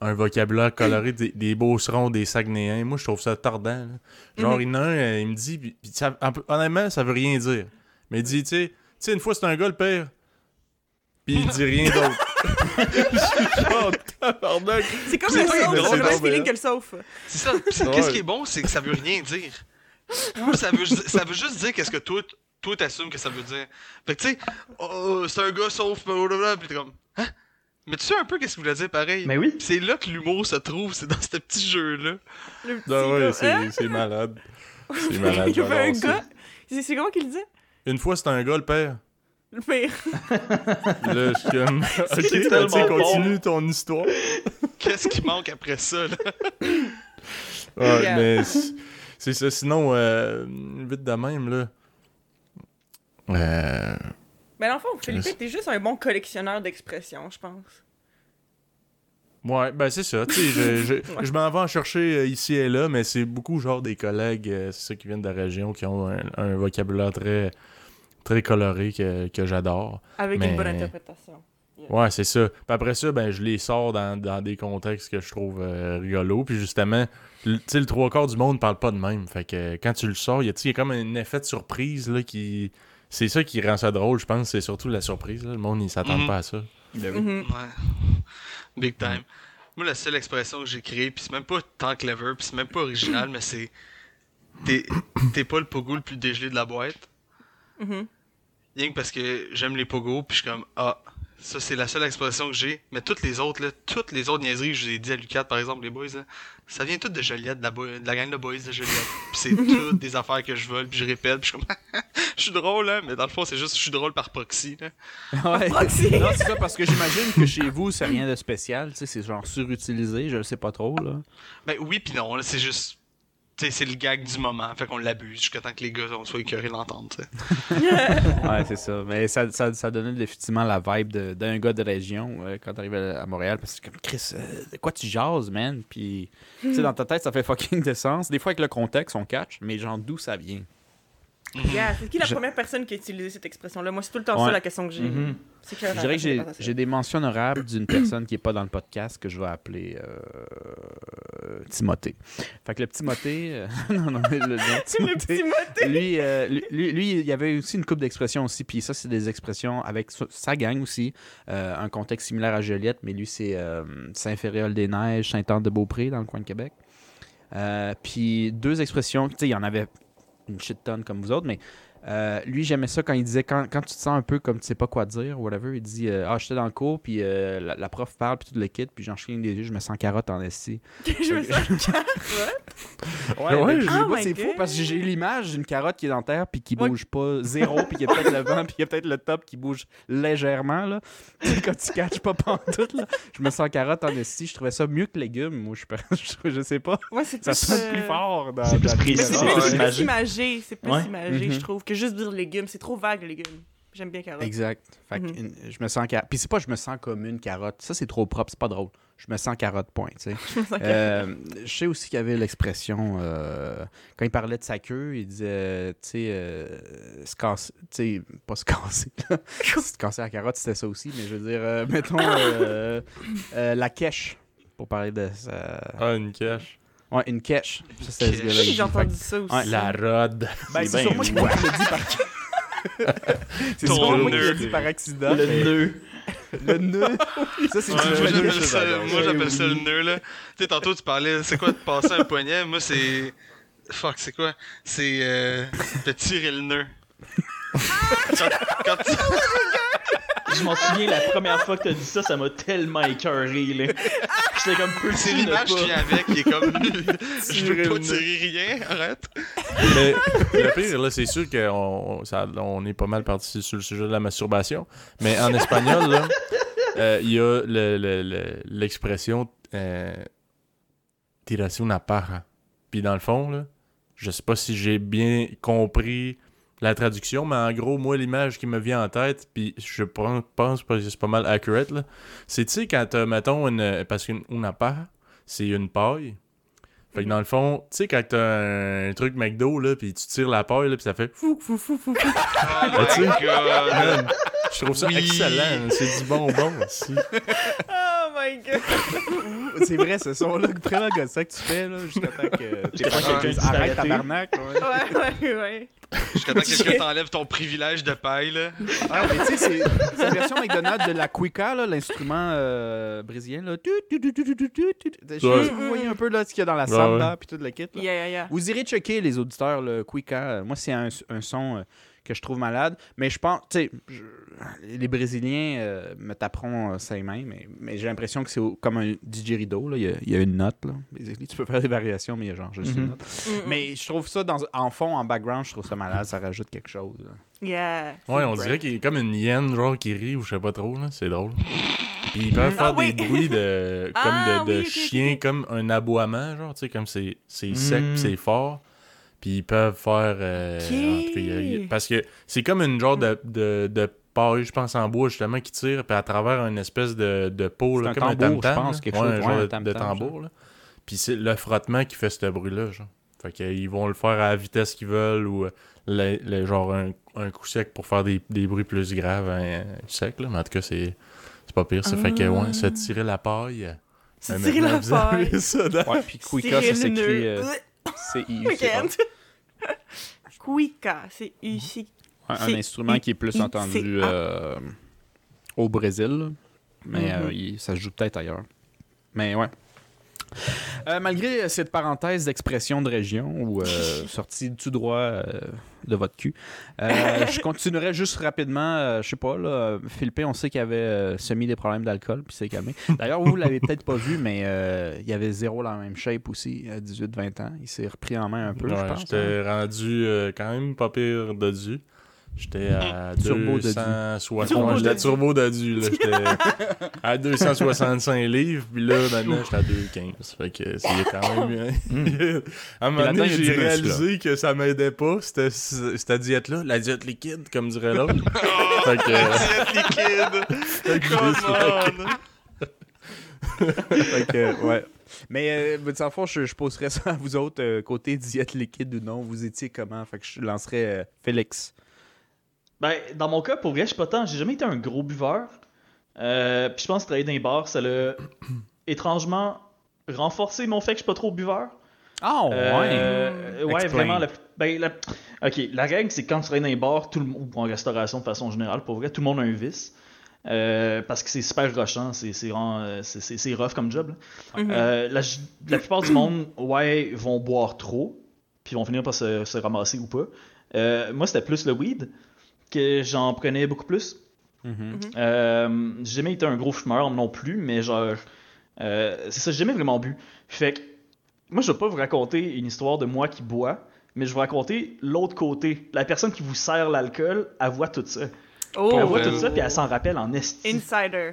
un vocabulaire coloré, des, des Beaucerons, des Saguenayens. Moi, je trouve ça tordant. là. Genre, Mhm. il y en a un, euh, il me dit, puis- puis ça- en- honnêtement, ça veut rien dire. Mais il dit, tu sais, tu sais, une fois, c'est un gars, le père. Puis il dit rien d'autre. C'est comme le sauf, drôle, c'est le même feeling que le sauf. C'est ça. Qu'est-ce qui est bon, c'est que ça veut rien dire. Ça veut, ça veut juste dire qu'est-ce que toi, toi t'assumes que ça veut dire. Fait que tu sais, oh, c'est un gars sauf, blablabla, puis t'es comme, hein? Mais tu sais un peu qu'est-ce qu'il voulait dire pareil? Mais oui. Puis c'est là que l'humour se trouve, c'est dans ce petit jeu-là. Le petit Ah ouais, gars, c'est hein? c'est malade. C'est malade. Il y avait un gars. C'est, comment qu'il disait Une fois, c'était un gars, le père. Le pire. Là, je suis comme. ok, tellement tu sais, bon. continue ton histoire. Qu'est-ce qui manque après ça, là? Ouais, Yeah. mais c'est- c'est ça. Sinon, euh, vite de même, là. Euh, Mais dans le fond, Yes. Philippe, t'es juste un bon collectionneur d'expressions, je pense. Ouais, ben c'est ça. Tu je, je, je m'en vais en chercher euh, ici et là, mais c'est beaucoup genre des collègues, euh, c'est ça, qui viennent de la région, qui ont un, un vocabulaire très, très coloré que, que j'adore. Avec Mais- une bonne interprétation. Ouais, c'est ça. Puis après ça, ben je les sors dans, dans des contextes que je trouve euh, rigolos. Puis justement, le- tu sais, le trois quarts du monde parle pas de même. Fait que quand tu le sors, il y a, tu sais, il y a comme un effet de surprise là, qui. C'est ça qui rend ça drôle, je pense. C'est surtout la surprise. là. Le monde, il s'attend Mhm. pas à ça. Mhm. Ouais. Big time. Moi, la seule expression que j'ai créée, puis c'est même pas tant clever, puis c'est même pas original, mais c'est. T'es t'es pas le pogo le plus dégelé de la boîte. Mhm. Rien que parce que j'aime les pogos, puis je suis comme, ah, ça c'est la seule expression que j'ai. Mais toutes les autres, là, toutes les autres niaiseries que je vous ai dit à Lucas, par exemple, les boys, là, ça vient tout de Joliette, de la, boy- de la gang de boys de Joliette. Puis c'est toutes des affaires que je vole, puis je répète, puis je suis comme, je suis drôle, hein, mais dans le fond, c'est juste, je suis drôle par proxy, là. Ouais. Proxy. Non, c'est ça, parce que j'imagine que chez vous, c'est rien de spécial. Tu sais, c'est genre surutilisé, je le sais pas trop, là. Ben oui puis non, là, c'est juste. C'est le gag du moment, fait qu'on l'abuse jusqu'à temps que les gars soit écœurés de l'entendre. Ouais, c'est ça. Mais ça, ça, ça donnait définitivement la vibe de- d'un gars de région euh, quand t'arrivais à Montréal. Parce que comme Chris, euh, de quoi tu jases, man? Puis, tu sais, dans ta tête, ça fait fucking de sens. Des fois, avec le contexte, on catch, mais genre, d'où ça vient? Yeah, c'est qui la Je- première personne qui a utilisé cette expression-là? Moi, c'est tout le temps Ouais. ça la question que j'ai. Mhm. C'est clair. Je dirais que j'ai- des mentions honorables d'une personne qui est pas dans le podcast que je vais appeler euh, Timothée. Fait que le Timothée. euh, non, non, le, Le Timothée. petit moté. lui, euh, lui, lui, lui, il y avait aussi une coupe d'expressions aussi, puis ça, c'est des expressions avec sa- gang aussi, euh, un contexte similaire à Joliette, mais lui, c'est euh, Saint-Féréol-des-Neiges, Saint-Anne-de-Beaupré, dans le coin de Québec. Euh, puis deux expressions, tu sais, il y en avait une shit tonne comme vous autres, mais euh, lui, j'aimais ça quand il disait, quand, quand tu te sens un peu comme tu sais pas quoi dire, whatever, il dit, euh, ah, j'étais dans le cours, puis euh, la, la prof parle, puis tout le kit, puis j'en chien des yeux, je me sens carotte en esti. je me sens Ouais, Ouais, moi, Oh c'est fou parce que j'ai l'image d'une carotte qui est dans terre puis qui Ouais. bouge pas zéro, puis il y a peut-être le vent, puis il y a peut-être le top qui bouge légèrement. Là. Puis quand tu catches pas pantoute, là, je me sens carotte en esti. Je trouvais ça mieux que légumes, moi, je, je, je sais pas. Ouais, c'est Ça plus, sonne euh, plus fort. Dans, c'est plus plus plus, imagé. C'est plus Ouais. imagé, je trouve, que juste dire légumes. C'est trop vague, légumes. J'aime bien carotte. Exact. Fait que Mhm. une- je me sens carotte. Puis c'est pas je me sens comme une carotte. Ça, c'est trop propre, c'est pas drôle. Je me sens carotte, point. tu sais. Euh, je sais aussi qu'il y avait l'expression, euh, quand il parlait de sa queue, il disait, tu sais, euh, se casser, tu sais, pas se casser, se casser la carotte, c'était ça aussi, mais je veux dire, euh, mettons, euh, euh, la quiche, pour parler de ça. Ah, une cache. Ouais, une quiche. Ça, c'était ce gars-là. J'ai entendu ça aussi. Ouais, La rod. Ben, C'est c'est sûrement qui dit par... c'est sûrement moi qui nœud. l'a dit par accident. Le mais- nœud. Le nœud. Ça, c'est Ouais, moi j'appelle ça, le nœud là. Tu sais tantôt tu parlais c'est quoi de passer un poignet, moi c'est fuck c'est quoi? C'est euh, de tirer le nœud. quand, quand tu- Je m'en souviens, la première fois que t'as dit ça, ça m'a tellement écœuré, là. J'étais comme peu c'est l'image qui vient avec qui est comme je veux pas tirer rien, arrête. Mais le pire, là, c'est sûr qu'on ça- on est pas mal parti sur le sujet de la masturbation. Mais en espagnol, là, euh, il y a le- le- le- l'expression euh, tirarse una paja. Puis dans le fond, là, je sais pas si j'ai bien compris la traduction, mais en gros, moi, l'image qui me vient en tête, puis je pense que c'est pas mal accurate, là, c'est, tu sais, quand t'as, mettons, une, parce qu'une paja, c'est une paille. Fait que dans le fond, tu sais, quand t'as un truc McDo, là, puis tu tires la paille, là, puis ça fait fou, fou, fou, fou, fou. Oh tu my sais, god. Man, Je trouve ça Oui. excellent. C'est du bonbon aussi. Oh my god. C'est vrai, ce son-là, vraiment gossant que tu fais, là, jusqu'à temps que Jusqu'à temps que quelqu'un arrête tabarnak. ouais. Ouais, ouais, ouais. Jusqu'à temps que quelqu'un t'enlève ton privilège de paille là. Ah, mais tu sais, c'est la version McDonald's de la Cuica, là, l'instrument euh, brésilien. Là. Tu, tu, tu, tu, tu, tu, tu, tu. Je sais pas si vous voyez un peu là, ce qu'il y a dans la Ouais, samba ouais. puis tout le kit. Là. Yeah, yeah, yeah. Vous irez checker, les auditeurs, le Cuica. Moi, c'est un, un son euh, que je trouve malade. Mais je pense, tu sais, je- les Brésiliens euh, me taperont euh, ça et main, mais, mais j'ai l'impression que c'est comme un didgeridoo. Là. Il, y a, il y a une note. Là. Tu peux faire des variations, mais il y a genre juste une Mhm. note. Mm. Mais je trouve ça, dans, en fond, en background, je trouve ça malade. Ça rajoute quelque chose. là. Yeah. Ouais, on dirait qu'il est comme une hyène, genre, qui rit ou je sais pas trop, là. C'est drôle. Puis ils peuvent Ah faire oui. des bruits de, comme Ah de, de oui, ok, ok, chien, comme un aboiement, genre, tu sais, comme c'est c'est sec Mm. pis c'est fort. Puis ils peuvent faire. euh, Ok. en tout cas, il y a- il y a- parce que c'est comme une genre de, de, de paille, je pense, en bois, justement, qui tire, puis à travers une espèce de, de peau, C'est là, un comme tambour, un tam-tam. je pense, quelque Ouais, chose, un ouais, genre un de- tambour, là. Puis c'est le frottement qui fait ce bruit-là, genre. Fait qu'ils vont le faire à la vitesse qu'ils veulent ou euh, le, le- genre un, un coup sec pour faire des, des bruits plus graves hein, sec, là. Mais en tout cas, c'est c'est pas pire, ça. Fait que, ouais, se tirer la paille. C'est tirer la paille. ça dans- Ouais, puis Tirer ça s'écrit euh, I C-I-U-C-A. can't. Cuica, c'est ici. Un, instrument qui est plus entendu ah. euh, au Brésil, mais euh, Mhm. il- ça se joue peut-être ailleurs. Mais ouais. Euh, malgré cette parenthèse d'expression de région ou euh, sortie tout droit euh, de votre cul, euh, je continuerai juste rapidement. euh, je sais pas, là, euh, Philippe, on sait qu'il avait euh, semi des problèmes d'alcool puis s'est calmé. D'ailleurs, vous l'avez peut-être pas vu, mais euh, il y avait zéro dans la même shape aussi, à 18-20 ans. Il s'est repris en main un peu, je pense. hein. J'étais rendu euh, quand même pas pire de dû. J'étais à Turbo de 260. Turbo ouais, J'étais turbo là. J'étais à 265 livres, puis là, maintenant, j'étais à 215. Fait que c'est quand même. à un moment donné, j'ai muscle, réalisé que ça m'aidait pas, cette, cette diète-là. La diète liquide, comme dirait l'autre. fait que. Diète liquide. fait que j'ai- Come on. Fait que, ouais. Mais, euh, le fond, je, je poserais ça à vous autres, euh, côté diète liquide ou non. Vous étiez comment? Fait que je lancerais euh, Félix. Ben, dans mon cas, pour vrai, je suis pas tant. J'ai jamais été un gros buveur. Euh, puis je pense que travailler dans les bars, ça l'a étrangement renforcé mon fait que je suis pas trop buveur. Oh, Euh, ouais, Explain. vraiment. la- ben, la- ok, la règle, c'est que quand tu travailles dans les bars, tout le monde, ou en restauration de façon générale, pour vrai, tout le monde a un vice. Euh, parce que c'est super rushant, c'est c'est vraiment- c'est- c'est- c'est rough comme job. là. Mhm. Euh, la, la plupart du monde, ouais, vont boire trop, puis vont finir par se, se ramasser ou pas. Euh, moi, c'était plus le weed, que j'en prenais beaucoup plus. Mhm. Euh, j'ai jamais été un gros fumeur non plus, mais genre, euh, c'est ça, j'ai jamais vraiment bu. Fait que, moi, je vais pas vous raconter une histoire de moi qui boit, mais je vais vous raconter l'autre côté. La personne qui vous sert l'alcool, elle voit tout ça. Oh, elle voit ouais. tout ça, puis elle s'en rappelle en esti. insider.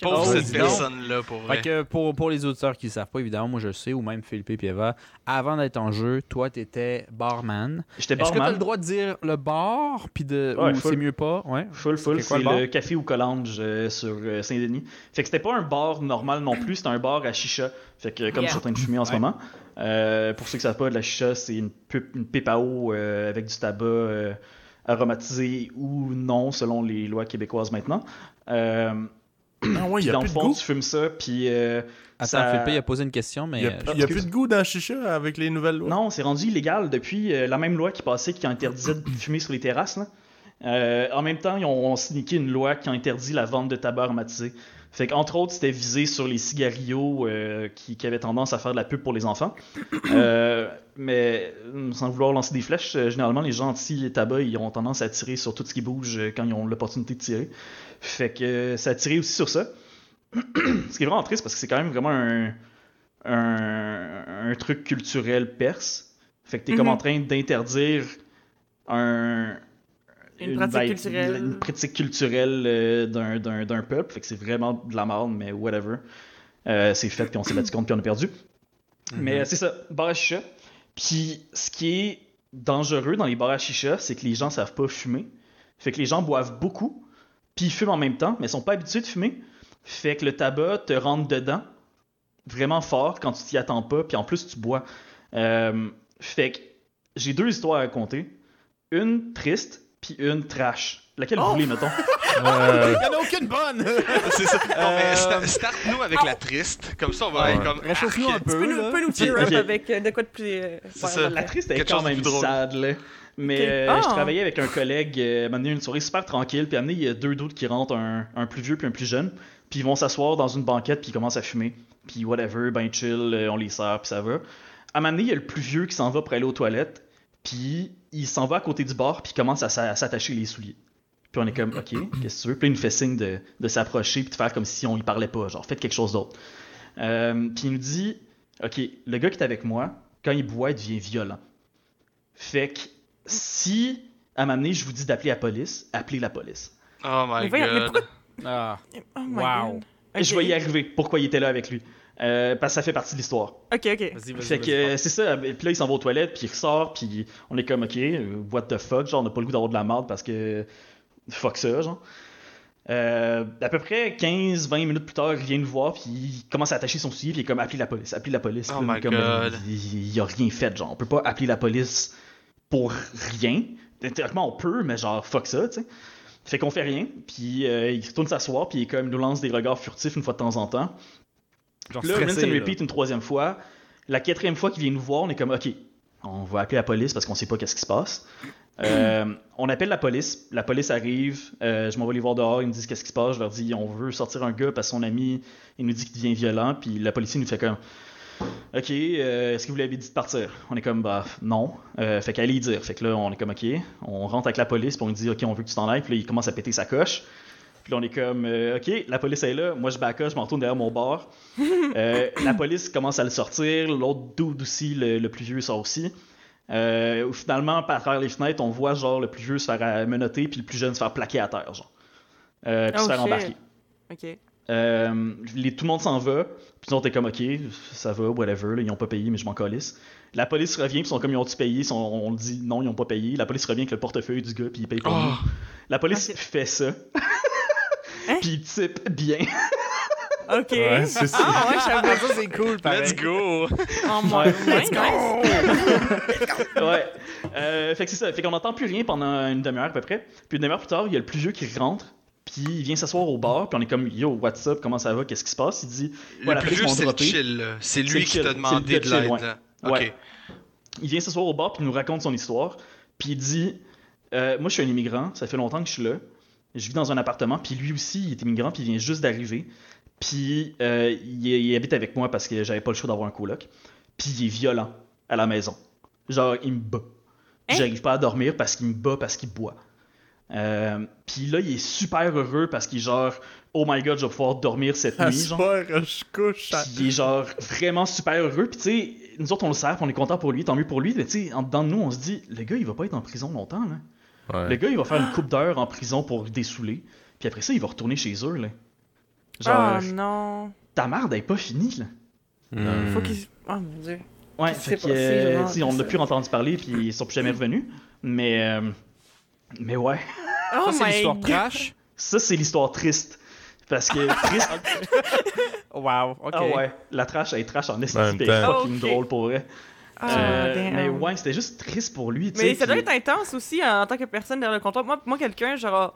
Pauvre cette personne-là, pour vrai. Fait que pour, pour les auditeurs qui ne savent pas, évidemment, moi je le sais, ou même Philippe et Eva, avant d'être en jeu, toi, t'étais barman. J'étais Est-ce que t'as barman. le droit de dire le bar, puis de. Ouais, ou full. c'est mieux pas? Ouais. Full, full, C'est quoi c'est le le café ou Collange euh, sur euh, Saint-Denis. Fait que c'était pas un bar normal non plus, c'était un bar à chicha. Fait que comme Yeah. je suis en train de fumer en ce Ouais. moment, euh, pour ceux qui savent pas, de la chicha, c'est une, pipe- une pipe à eau euh, avec du tabac euh, aromatisé ou non, selon les lois québécoises maintenant. Ah ouais, puis il y a dans le de fond, goût. tu fumes ça, puis euh, Attends, ça- Philippe, il a posé une question, mais. Il y a, euh, a plus de goût dans le chicha avec les nouvelles lois? Non, c'est rendu illégal depuis euh, la même loi qui passait qui interdisait de fumer sur les terrasses. là. Euh, en même temps, ils ont sneaké une loi qui a interdit la vente de tabac aromatisé. Fait qu'entre autres, c'était visé sur les cigarios euh, qui, qui avaient tendance à faire de la pub pour les enfants. Euh, mais euh, sans vouloir lancer des flèches, euh, généralement, les gens anti-tabac, ils ont tendance à tirer sur tout ce qui bouge quand ils ont l'opportunité de tirer. Fait que ça a tiré aussi sur ça. ce qui est vraiment triste parce que c'est quand même vraiment un, un, un truc culturel perse. Fait que t'es comme Mhm. en train d'interdire un, Une pratique culturelle. Une pratique culturelle euh, d'un- d'un d'un peuple. Fait que c'est vraiment de la merde, mais whatever. Euh, c'est fait, puis on s'est battu contre, puis on a perdu. Mais euh, c'est ça, bar à chicha. Puis ce qui est dangereux dans les bars à chicha, c'est que les gens savent pas fumer. Fait que les gens boivent beaucoup, puis ils fument en même temps, mais ils sont pas habitués de fumer. Fait que le tabac te rentre dedans vraiment fort quand tu t'y attends pas, puis en plus tu bois. Euh, fait que j'ai deux histoires à raconter. Une triste, puis une trash. Laquelle vous Oh! voulez, mettons? Euh, Il n'y en a aucune bonne! C'est ça. Euh, mais sta- start-nous avec la triste. Comme ça, on va Ouais. être comme. Réchauffe-nous un arc. Tu peux peu. nous, là. peux nous cheer up avec euh, de quoi de plus. euh, C'est ça. La triste est quand même sad, là. Mais euh, Ah. je travaillais avec un collègue, euh, m'a donné une soirée super tranquille, puis amené, il y a deux doutes qui rentrent, un, un plus vieux puis un plus jeune, puis ils vont s'asseoir dans une banquette, puis ils commencent à fumer, puis whatever, ben chill, euh, on les sert, puis ça va. À un moment donné, il y a le plus vieux qui s'en va pour aller aux toilettes, puis il s'en va à côté du bar, puis il commence à s'a- à s'attacher les souliers. Puis on est comme, ok, qu'est-ce que tu veux? Puis il nous fait signe de, de s'approcher, puis de faire comme si on y parlait pas, genre, faites quelque chose d'autre. Euh, puis il nous dit, ok, le gars qui est avec moi, quand il boit, il devient violent. Fait que si à m'amener, je vous dis d'appeler la police, appelez la police. Oh my Mais voyons, mais god. pourquoi- Ah. Oh my Wow. God. Je vais y arriver. Pourquoi il était là avec lui? Euh, Parce que ça fait partie de l'histoire. Ok, ok. Vas-y, vas-y. Fait que vas-y. c'est ça. Puis là, il s'en va aux toilettes, puis il ressort, puis on est comme, ok, what the fuck, genre, on n'a pas le goût d'avoir de la merde parce que fuck ça, genre. Euh, à peu près 15-20 minutes plus tard, il vient nous voir, puis il commence à attacher son soulier, puis il est comme appeler la police, appeler la police. Oh my comme, God. Il, il a rien fait, genre. On peut pas appeler la police pour rien. Théoriquement, on peut, mais genre, fuck ça, tu sais. Fait qu'on fait rien, puis euh, il retourne s'asseoir, puis il comme, nous lance des regards furtifs une fois de temps en temps. Genre Là, stressé, rinse and là. repeat une troisième fois. La quatrième fois qu'il vient nous voir, on est comme, OK, on va appeler la police parce qu'on sait pas qu'est-ce qui se passe. Euh, on appelle la police. La police arrive. euh, je m'en vais les voir dehors. Ils me disent qu'est-ce qui se passe. Je leur dis, on veut sortir un gars parce que son ami, il nous dit qu'il devient violent. Puis la police nous fait comme, OK, euh, est-ce que vous lui avez dit de partir? On est comme, bah, non. Fait qu'allez y dire. Fait que là, on est comme, OK. On rentre avec la police, on lui dit, OK, on veut que tu t'en ailles. Puis là, il commence à péter sa coche. Puis là, on est comme, euh, OK, la police est là. Moi, je back up, je m'en retourne derrière mon bar. Euh, la police commence à le sortir. L'autre dude aussi, le, le plus vieux, sort aussi. Euh, finalement, par travers les fenêtres, on voit genre le plus vieux se faire menotter, puis le plus jeune se faire plaquer à terre, genre. Puis Oh, se faire shit. embarquer. Ok. Euh, les- tout le monde s'en va. Puis on est comme, ok, ça va, whatever. là, ils ont pas payé, mais je m'en calisse. La police revient, puis ils sont comme, ils ont-tu payé? Sont- on le dit, non, ils ont pas payé. La police revient avec le portefeuille du gars, puis ils payent pas. Oh. La police fait ça. puis il type bien. Ok. Ouais, c'est ça. Ah, ouais, j'avoue. ça, c'est cool, pareil. Let's go! Oh, Ouais. Let's go! ouais. Euh, fait que c'est ça. Fait qu'on n'entend plus rien pendant une demi-heure à peu près. Puis une demi-heure plus tard, il y a le plus vieux qui rentre. Puis il vient s'asseoir au bar. Puis on est comme, yo, what's up? Comment ça va? Qu'est-ce qui se passe? Il dit, Le Ouais, la plus vieux, c'est le chill, là. C'est lui le qui chill, t'a c'est demandé le de l'aide, ouais. il vient s'asseoir au bar puis il nous raconte son histoire. Puis il dit euh, Moi, je suis un immigrant, ça fait longtemps que je suis là. Je vis dans un appartement, puis lui aussi, il est immigrant, puis il vient juste d'arriver. Puis euh, il, il habite avec moi parce que j'avais pas le choix d'avoir un coloc. Puis il est violent à la maison. Genre, il me bat. Hein? J'arrive pas à dormir parce qu'il me bat, parce qu'il boit. Euh, puis là, il est super heureux parce qu'il est genre Oh my god, je vais pouvoir dormir cette À nuit. Genre. soir, je couche. à- Puis il est genre vraiment super heureux. Puis tu sais, nous autres on le sert, puis on est content pour lui, tant mieux pour lui. Mais tu sais, en dedans de nous, on se dit, le gars il va pas être en prison longtemps. Là. Ouais. Le gars il va faire une coupe d'heures en prison pour dessouler. Puis après ça, il va retourner chez eux. Là. Genre, Oh non. ta merde elle est pas finie. Là. Hmm. Faut qu'il. Oh mon dieu. Ouais, fait que, euh, genre, on n'a plus entendu parler, puis ils sont plus jamais revenus. Mais, euh, mais ouais, Oh Ça, c'est l'histoire trash? ça c'est l'histoire triste. Parce que triste. Wow, ok. Ah ouais, la trash elle est trash en temps. fucking Ok. drôle pour vrai. Ah, Euh, mais ouais, c'était juste triste pour lui. tu Mais ça doit être intense aussi en tant que personne derrière le comptoir. Moi, moi quelqu'un, genre,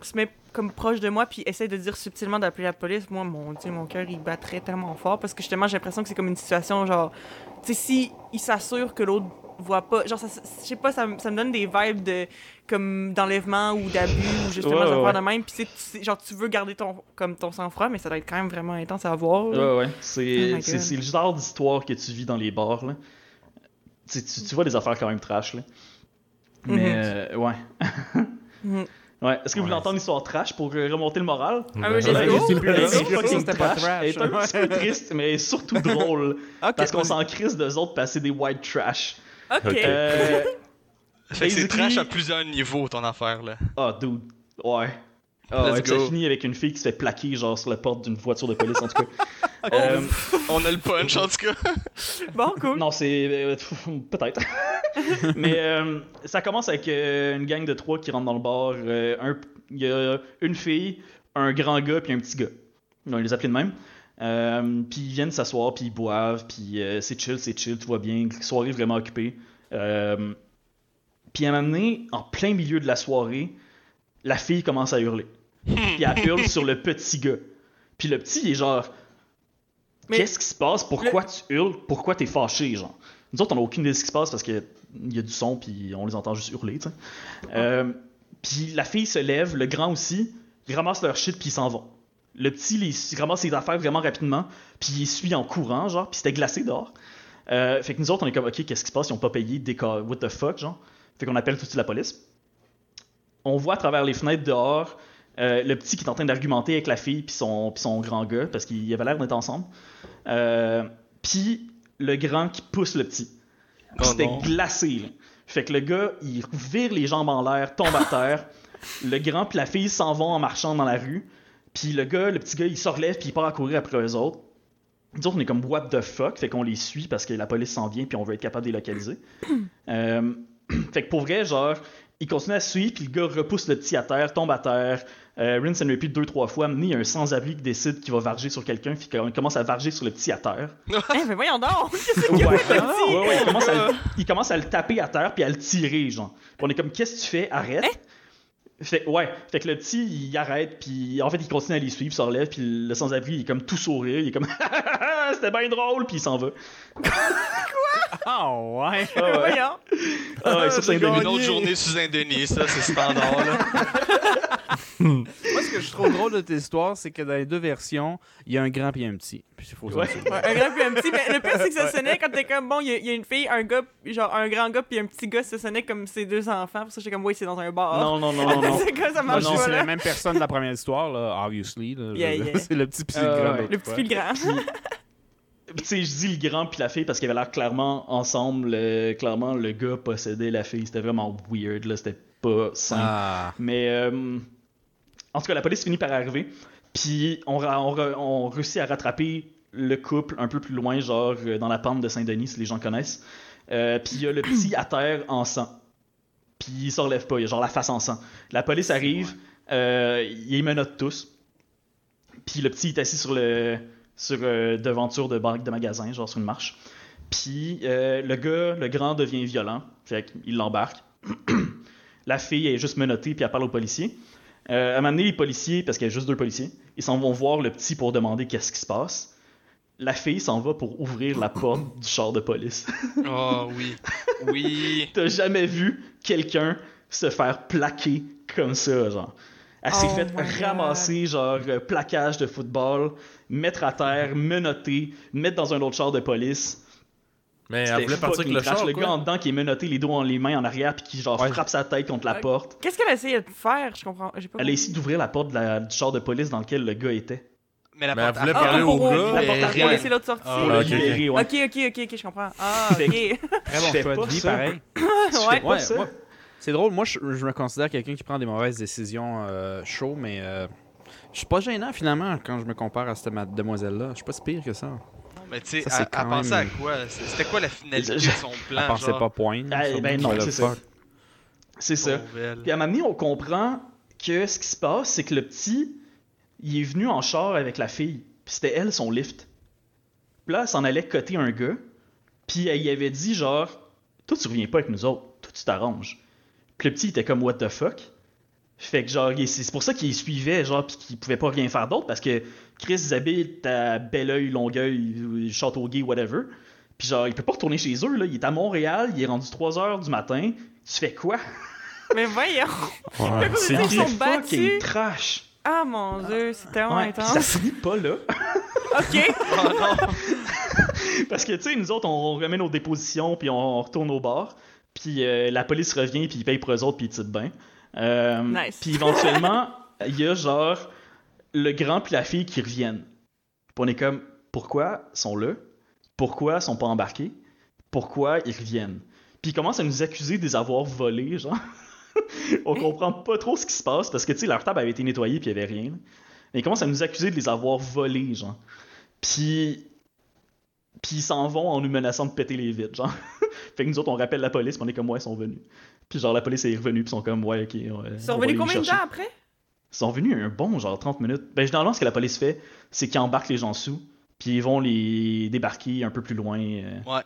se met comme proche de moi puis essaie de dire subtilement d'appeler la police. Moi, mon Dieu, mon cœur, il battrait tellement fort parce que justement, j'ai l'impression que c'est comme une situation, genre, tu sais, si il s'assure que l'autre voit pas, genre, ça, je sais pas, ça, me- ça me donne des vibes de, comme, d'enlèvement ou d'abus ou justement, Ouais, ouais, de même. Puis c'est- c'est- genre, tu veux garder ton, comme, ton sang-froid, mais ça doit être quand même vraiment intense à voir. Ouais, ouais. C'est Oh le genre d'histoire que tu vis dans les bars, là. Tu, tu, tu vois des affaires quand même trash, là. Mais, Mhm. euh, ouais. Mhm. Ouais. Est-ce que vous voulez entendre l'histoire trash pour euh, remonter le moral? Ah oui, go. fucking trash. Elle est un petit peu triste, mais surtout drôle. Parce qu'on s'en crisse d'eux autres passer des white trash. Ok. Euh, Fait que c'est trash à plusieurs niveaux, ton affaire, là. Ah, dude. Ouais. Ah, Let's ouais, ça finit avec une fille qui se fait plaquer, genre, sur la porte d'une voiture de police, en tout cas. Euh, On a le punch, en tout cas. Bon, cool. Non, c'est. euh, Peut-être. Mais euh, ça commence avec euh, une gang de trois qui rentrent dans le bar. euh, un- Il y a une fille, un grand gars, puis un petit gars. On les appelait de même. Euh, puis ils viennent s'asseoir, puis ils boivent, puis euh, c'est chill, c'est chill, tout va bien. Soirée vraiment occupée. Euh, puis à un moment donné, en plein milieu de la soirée, la fille commence à hurler. Puis elle hurle sur le petit gars. Puis le petit, il est genre. Qu'est-ce qui se passe? Pourquoi tu hurles? Pourquoi t'es fâché, genre? Nous autres, on n'a aucune idée de ce qui se passe parce qu'il y a du son, puis on les entend juste hurler, tu sais. Euh, puis la fille se lève, le grand aussi, ils ramassent leur shit, puis ils s'en vont. Le petit, il, il ramasse ses affaires vraiment rapidement, puis il suit en courant, genre, puis c'était glacé dehors. Euh, fait que nous autres, on est comme, ok, qu'est-ce qui se passe? Ils ont pas payé, déca- what the fuck, genre. Fait qu'on appelle tout de suite la police. On voit à travers les fenêtres dehors euh, le petit qui est en train d'argumenter avec la fille puis son, puis son grand gars, parce qu'ils avaient l'air d'être ensemble. Euh, puis le grand qui pousse le petit. Puis Oh C'était glacé, là. Fait que le gars, il vire les jambes en l'air, tombe à terre. le grand puis la fille s'en vont en marchant dans la rue. Puis le gars, le petit gars, il se relève puis il part à courir après eux autres. Nous autres, on est comme what the fuck, fait qu'on les suit parce que la police s'en vient puis on veut être capable de les localiser. Euh, fait que pour vrai, genre, il continue à suivre, puis le gars repousse le petit à terre, tombe à terre, euh, rinse and repeat deux, trois fois. Amené, il y a un sans-abri qui décide qu'il va varger sur quelqu'un, puis qu'il commence à varger sur le petit à terre. Eh, mais voyons donc! Ouais, ouais, ouais, il, commence à, le- il commence à le taper à terre, puis à le tirer, genre. Puis on est comme, qu'est-ce que tu fais? Arrête. Fait, ouais, fait que le petit, il arrête, puis en fait, il continue à les suivre, il se relève, puis le sans-abri, il est comme tout sourire, il est comme, c'était bien drôle, puis il s'en va. Ah ouais! Ah ouais, Voyons! ah ouais, sur Saint-Denis. Une autre journée sous un Denis, ça, c'est standard, là. Moi, ce que je trouve drôle de tes histoires, c'est que dans les deux versions, il y a un grand et un petit. Puis il faut Ouais. un grand puis un petit. Mais le pire, c'est que ça sonnait quand t'es comme, bon, il y, a- il y a une fille, un gars, genre un grand gars puis un petit gars, ça sonnait comme ses deux enfants. Pour ça, j'étais comme, oui, c'est dans un bar. Non, non, non, non, non. c'est comme ça marche pas, c'est la même personne de la première histoire, là, obviously. là. Yeah, Je- yeah. C'est le petit puis c'est Euh, le grand. Le petit puis le grand. Puis, Tu sais, je dis le grand puis la fille parce qu'ils avaient l'air clairement ensemble. euh, clairement, le gars possédait la fille. C'était vraiment weird, là. C'était pas simple. Ah. Mais euh, en tout cas, la police finit par arriver. Puis on, réussit à rattraper le couple un peu plus loin, genre euh, dans la pente de Saint-Denis, si les gens connaissent. Euh, puis il y a le petit à terre en sang. Puis il se relève pas, il a genre la face en sang. La police arrive, euh, ils menottent tous. Puis le petit est assis sur le sur euh, devanture de banque de magasin, genre sur une marche. Puis le gars, le grand devient violent, fait qu'il l'embarque. La fille est juste menottée, puis elle parle aux policiers. Euh, à un moment donné, les policiers, parce qu'il y a juste deux policiers, ils s'en vont voir le petit pour demander qu'est-ce qui se passe. La fille s'en va pour ouvrir la porte du char de police. Oh, oui. Oui. T'as jamais vu quelqu'un se faire plaquer comme ça, genre? Elle s'est Oh fait my God. ramasser, genre, euh, plaquage de football, mettre à terre, menotter, mettre dans un autre char de police. Mais elle voulait partir avec le char, Le quoi. gars en dedans qui est menotté, les doigts en les mains en arrière, puis qui, genre, Ouais. frappe sa tête contre la Ouais. porte. Qu'est-ce qu'elle essayait de faire? Je comprends. J'ai pas Elle a essayé d'ouvrir la porte de la- du char de police dans lequel le gars était. Mais la Mais elle porte- voulait parler Ah, au gars. la porte rien. laisser l'autre sortir. Ah, le ok, ok. ouais. Ok, ok, ok, ok, je comprends. Ah, Fait ok. Très bon choix pas de vie, ça. pareil. Ouais. c'est drôle. Moi, je, je me considère quelqu'un qui prend des mauvaises décisions euh, chaud, mais euh, je suis pas gênant finalement quand je me compare à cette demoiselle-là. Je suis pas si pire que ça. Mais tu sais, Ça, c'est elle, à quoi? C'était quoi la finalité de Je- son plan Elle pensait genre? pas. Ah, sûrement. ben non, c'est ça. C'est ça. Puis à un moment donné, on comprend que ce qui se passe, c'est que le petit, il est venu en char avec la fille. Puis c'était elle, son lift. Puis là, elle s'en allait coter un gars. Puis elle y avait dit, genre, toi, tu reviens pas avec nous autres. Toi, tu t'arranges. Puis le petit, il était comme, what the fuck? Fait que, genre, c'est pour ça qu'il suivait, genre, puis qu'il pouvait pas rien faire d'autre. Parce que Chris habite à Belleuil, Longueuil, Châteauguay, whatever. Puis genre, il peut pas retourner chez eux, là. Il est à Montréal, il est rendu 3h du matin. Tu fais quoi? Mais voyons. Ouais, c'est sont fucking trash. Ah mon dieu, c'est tellement Ouais, puis ça intense. finit pas là. Ok. Oh non. Parce que, tu sais, nous autres, on remet nos dépositions, puis on retourne au bar. Puis euh, la police revient, puis ils payent pour eux autres, puis ils tirent bien. Euh, Nice. Puis éventuellement, il y a genre le grand puis la fille qui reviennent. Puis on est comme, pourquoi sont là? Pourquoi sont pas embarqués? Pourquoi ils reviennent? Puis ils commencent à nous accuser de les avoir volés, genre. on comprend pas trop ce qui se passe, parce que, tu sais, leur table avait été nettoyée, puis il y avait rien. Mais ils commencent à nous accuser de les avoir volés, genre. Puis puis ils s'en vont en nous menaçant de péter les vitres, genre. fait que nous autres, on rappelle la police, puis on est comme, ouais, ils sont venus. Puis genre, la police est revenue, puis ils sont comme, ouais, ok. Ils sont revenus combien de temps après? Ils sont venus un bon, genre 30 minutes. Ben, généralement, ce que la police fait, c'est qu'ils embarquent les gens sous, puis ils vont les débarquer un peu plus loin. euh, Ouais.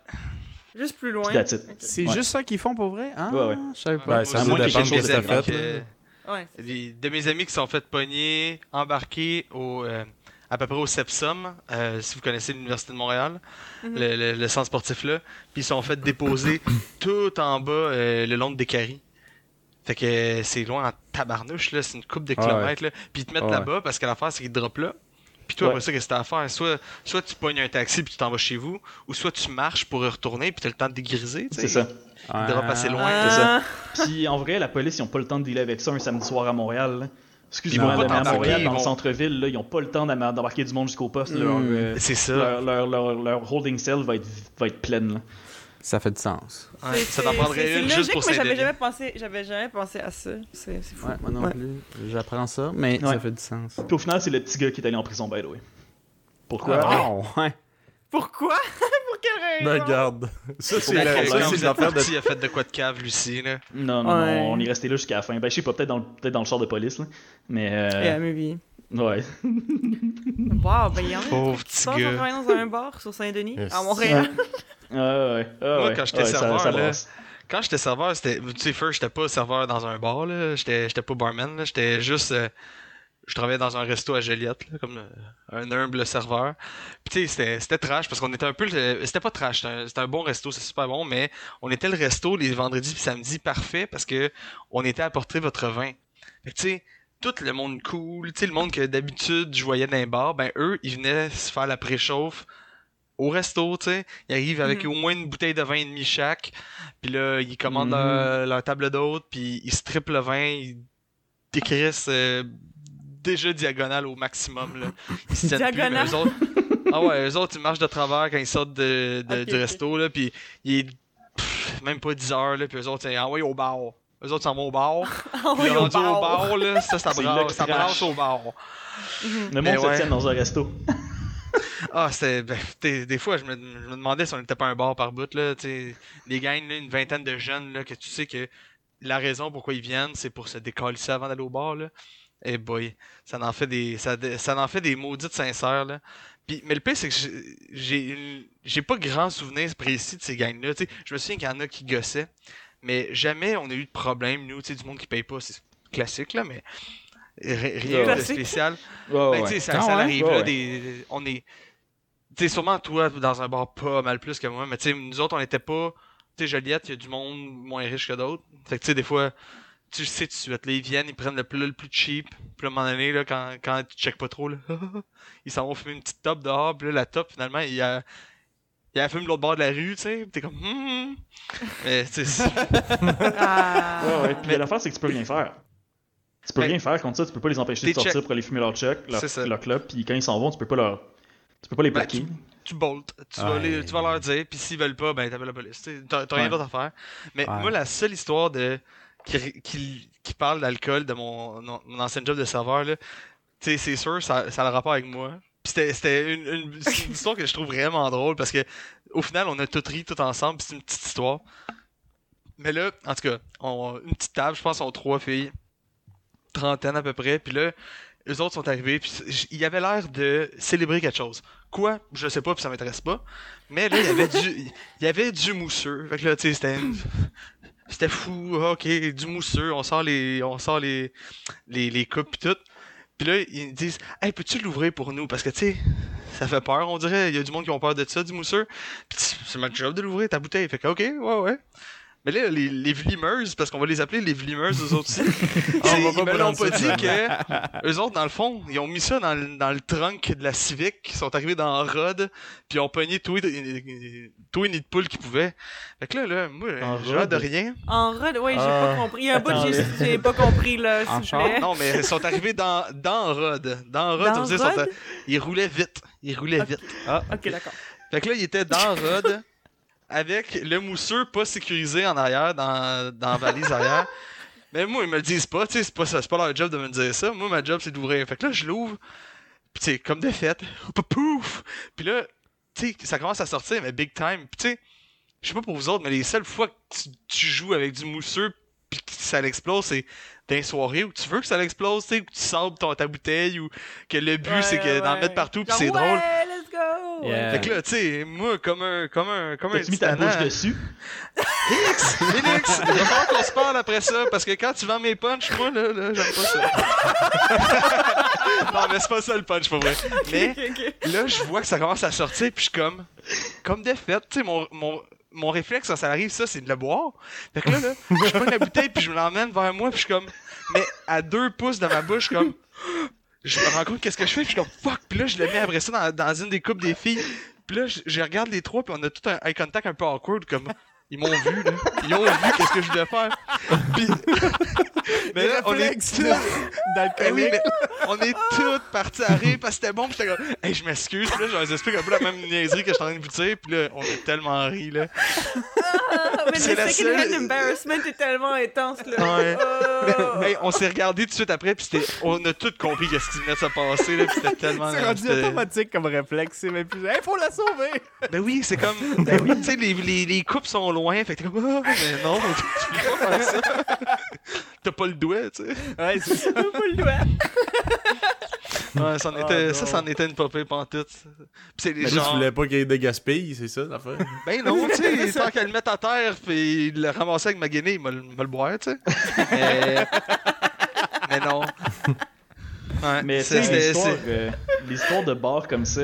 Juste plus loin. C'est Ouais. juste ça qu'ils font pour vrai? Ah, Ouais, ouais. je savais pas. Ben, ça dépendre de quelque chose de fait. que-. Ouais. Des- de mes amis qui sont fait pogner, embarquer au, euh, à peu près au Sepsum, euh, si vous connaissez l'Université de Montréal, Mhm. le, le- le centre sportif là, puis ils sont fait déposer tout en bas euh, le long de Descaries. Fait que euh, c'est loin en tabarnouche, là, c'est une coupe de Ah kilomètres, là. Puis ils te mettent Ah ouais. là-bas parce que l'affaire c'est qu'ils te droppent là. Puis toi, Ouais. après ça, qu'est-ce que t'as à faire? Soit, soit tu pognes un taxi puis tu t'en vas chez vous, ou soit tu marches pour y retourner puis t'as le temps de dégriser. tu sais. C'est ça. Ils droppent assez loin. c'est ça. Ah, Puis en vrai, la police, ils ont pas le temps de dealer avec ça un samedi soir à Montréal. là. Ils Excuse-moi, à Montréal, dans le centre-ville, là, ils ont pas le temps d'embarquer du monde jusqu'au poste. là. Leur, Mm. euh, C'est ça. leur, leur, leur- leur holding cell va être, va être pleine. là. Ça fait du sens. Ouais, c'est- ça t'en prendrait c'est une juste logique, pour mais j'avais jamais pensé, j'avais jamais pensé à ça. C'est fou. Ouais, moi non Ouais. plus. J'apprends ça, mais Ouais. ça fait du sens. Puis au final, c'est le petit gars qui est allé en prison, by the way. Pourquoi? Ah, ouais. Pourquoi? Pour quelle Ben, raison? regarde. Ça, c'est la la- problème, ça, c'est vous l'affaire de. a fait de quoi de cave, Lucie, là. Non, non, Ouais. non, on est resté là jusqu'à la fin. Ben, je sais pas, peut-être dans, le- peut-être dans le char de police, là. Mais, euh, Yeah, maybe. Ouais. Wow, ben, il y en a Pauvre petit sortent gars. travailler dans un bar sur Saint-Denis, Yes. à Montréal. Ouais, ouais. Ah, Moi, ouais. quand j'étais serveur, ça là. Quand j'étais serveur, c'était. Tu sais, first, j'étais pas serveur dans un bar, là. J'étais j'étais pas barman, là. J'étais juste. euh, je travaillais dans un resto à Joliette, là, comme euh, un humble serveur. Puis tu sais, c'était- c'était trash parce qu'on était un peu. le- C'était pas trash, c'était un, c'était un bon resto, c'est super bon, mais on était le resto les vendredis puis samedis parfait parce que on était à porter votre vin. Fait que tu sais, tout le monde cool, tu sais, le monde que d'habitude je voyais dans les bars, ben eux, ils venaient se faire la préchauffe au resto, tu sais. Ils arrivent avec Mhm. au moins une bouteille de vin et demi chaque. Puis là, ils commandent leur, leur table d'hôte, puis ils strippent le vin, ils décrissent euh, déjà diagonale au maximum, là. Ils se tiennent plus, mais Diagonale? eux autres... Ah ouais, eux autres, ils marchent de travers quand ils sortent de, du resto, là, puis il est pff, même pas 10 heures, là, puis eux autres, c'est envoyé au bar. Eux autres s'en vont au bar. Ah oui, au rendu au bar. bar, là, ça, ça C'est brasse, ça brasse au bar. Mhm. Le Mais monde se tient dans un resto. Ah, c'était. Ben, des fois, je me, je me demandais si on n'était pas un bar par bout, là. t'sais, les gangs, là, une vingtaine de jeunes, là, que tu sais que la raison pourquoi ils viennent, c'est pour se décalisser avant d'aller au bar, là. Eh boy, ça en fait des. Ça, ça en fait des maudites sincères, là. Puis, mais le pire, c'est que j'ai- pas grand souvenir précis de ces gangs-là. t'sais. Je me souviens qu'il y en a qui gossaient, mais jamais on a eu de problème, nous, tu sais, du monde qui paye pas. C'est classique, là, mais ri- rien de spécial. Ben, ouais. tu sais, ça, Ah ça ouais? arrive, Ouais, là, ouais. des, on est... Tu sais, sûrement toi, dans un bar, pas mal plus que moi, mais tu sais, nous autres, on était pas... Tu sais, Joliette, il y a du monde moins riche que d'autres. Fait que, tu sais, des fois, tu sais tout de suite, là, ils viennent, ils prennent le plus, le plus cheap, puis à un moment donné, là, quand, quand tu checkes pas trop, là, ils s'en vont fumer une petite top dehors, puis là, la top, finalement, il y a... Il y a la fume de l'autre bord de la rue, tu sais, pis t'es comme... Hmm. Mais, tu sais, c'est- Ah. Ouais, ouais. Puis l'affaire, c'est que tu peux rien faire. Tu peux Ben, rien faire contre ça, tu peux pas les empêcher de sortir check. pour aller fumer leur chuck, leur, leur club, puis quand ils s'en vont, tu peux pas leur. Tu peux pas les Ben, plaquer. tu boltes. Tu, vas Ouais. les- tu vas leur dire, puis s'ils veulent pas, ben t'appelles la police. Tu sais, T'as rien d'autre à faire. Mais Ouais. moi, la seule histoire de qui, qui, qui parle d'alcool de mon, ancien job de serveur, là, tu sais, c'est sûr, ça, ça a le rapport avec moi. C'était- c'était une, une, histoire que je trouve vraiment drôle parce que au final, on a tout ri tout ensemble, c'est une petite histoire. Mais là, en tout cas, on, une petite table, je pense, on trois filles, trentaine à peu près, puis là, eux autres sont arrivés, puis il y avait l'air de célébrer quelque chose. Quoi? Je sais pas, puis ça m'intéresse pas. Mais là, il y avait du, il y avait du mousseux. Fait que là, tu sais, c'était, une- c'était fou. Ah, Ok, du mousseux. On sort les, on sort les, les, les coupes pis tout. Puis là, ils disent, hey, peux-tu l'ouvrir pour nous Parce que tu sais, ça fait peur. On dirait, il y a du monde qui ont peur de ça, du mousseux. Puis c'est ma job de l'ouvrir ta bouteille. Fait que ok, ouais, ouais. Mais là, les, les vlimeuses, parce qu'on va les appeler les vlimeuses, eux autres aussi. c'est- va ils pas me l'ont prendre pas ça, dit que eux autres, dans le fond, ils ont mis ça dans le, dans le trunk de la Civic, ils sont arrivés dans Rod, puis ils ont pogné tout, et- tout et nid de poule qu'ils pouvaient. Fait que là, là, moi, En j'ai hâte de Rod? rien. En rod, ouais, j'ai Ah. pas compris. Il y a un bout que j'ai- pas compris, là, En s'il vous plaît. Non, mais ils sont arrivés dans, dans Rod. Dans Rod, Dans ça veut dire, ils sont Rod? ils roulaient vite. Ils roulaient vite. Ok, d'accord. Fait que là, il était dans Rod, avec le mousseux pas sécurisé en arrière, dans, dans la valise arrière. Mais moi, ils me le disent pas, tu sais, c'est pas, c'est pas leur job de me dire ça. Moi, ma job, c'est d'ouvrir. Fait que là, je l'ouvre, pis tu sais, comme de fait, pouf! Puis là, tu sais, ça commence à sortir, mais big time. Pis tu sais, je sais pas pour vous autres, mais les seules fois que tu, tu joues avec du mousseux pis que ça l'explose, c'est dans les soirées où tu veux que ça l'explose, tu sais, où tu sabres ton, ta bouteille ou que le but, c'est que d'en mettre partout pis c'est drôle. Ouais! Yeah. Fait que là, tu sais, moi, comme un, comme un, comme un T'as-tu mis ta bouche dessus? Félix, Félix, il va falloir qu'on se parle après ça, parce que quand tu vends mes punchs, moi, là, là j'aime pas ça. non, mais c'est pas ça le punch, pour vrai. Mais là, je vois que ça commence à sortir, puis je suis comme, comme de fait, tu sais, mon, mon, mon réflexe quand ça arrive, ça, c'est de le boire. Fait que là, là, je prends la bouteille, puis je me l'emmène vers moi, puis je suis comme, mais à deux pouces de ma bouche, comme, je me rends compte qu'est-ce que je fais, puis je suis comme, fuck, puis là, je le mets après ça dans, dans une des coupes des filles. Puis là, je, je regarde les trois, puis on a tout un eye contact un peu awkward, comme, ils m'ont vu, là. Ils ont vu qu'est-ce que je voulais faire. Puis, Mais là, on est tous. Oui, mais on est tous partis à rire parce que c'était bon. Puis j'étais comme, hey, je m'excuse. Puis là, je leur explique un peu la même niaiserie que je suis en train de vous dire. Puis là, on a tellement ri, là. Ah, mais C'est le la second seule- hand embarrassment est tellement intense, là. Ouais. Oh. Hey, on s'est regardé tout de suite après. Puis on a tous compris qu'est-ce qui venait de se passer, là. Puis c'était tellement. C'est rendu automatique comme réflexe. C'est même plus. Hey, faut la sauver! Ben oui, c'est comme. Ben oui, tu sais, les, les, les coupes sont loin. Fait que t'es comme, ah, mais non, tu peux pas faire ça. T'as pas le doigt, tu sais. Ouais, c'est ça. Pas le doigt. Ouais, c'en Ah, était, non. ça, c'en était une popée pantoute. Puis c'est les Mais là, tu gens. voulais pas qu'il y ait de gaspille, c'est ça l'affaire? Ben non, tu sais, tant qu'elle le mette à terre, puis le ramasser avec ma guinée, il m'a le boire, tu sais. Mais. mais non. Ouais, Mais c'est- l'histoire, euh, l'histoire de bar comme ça,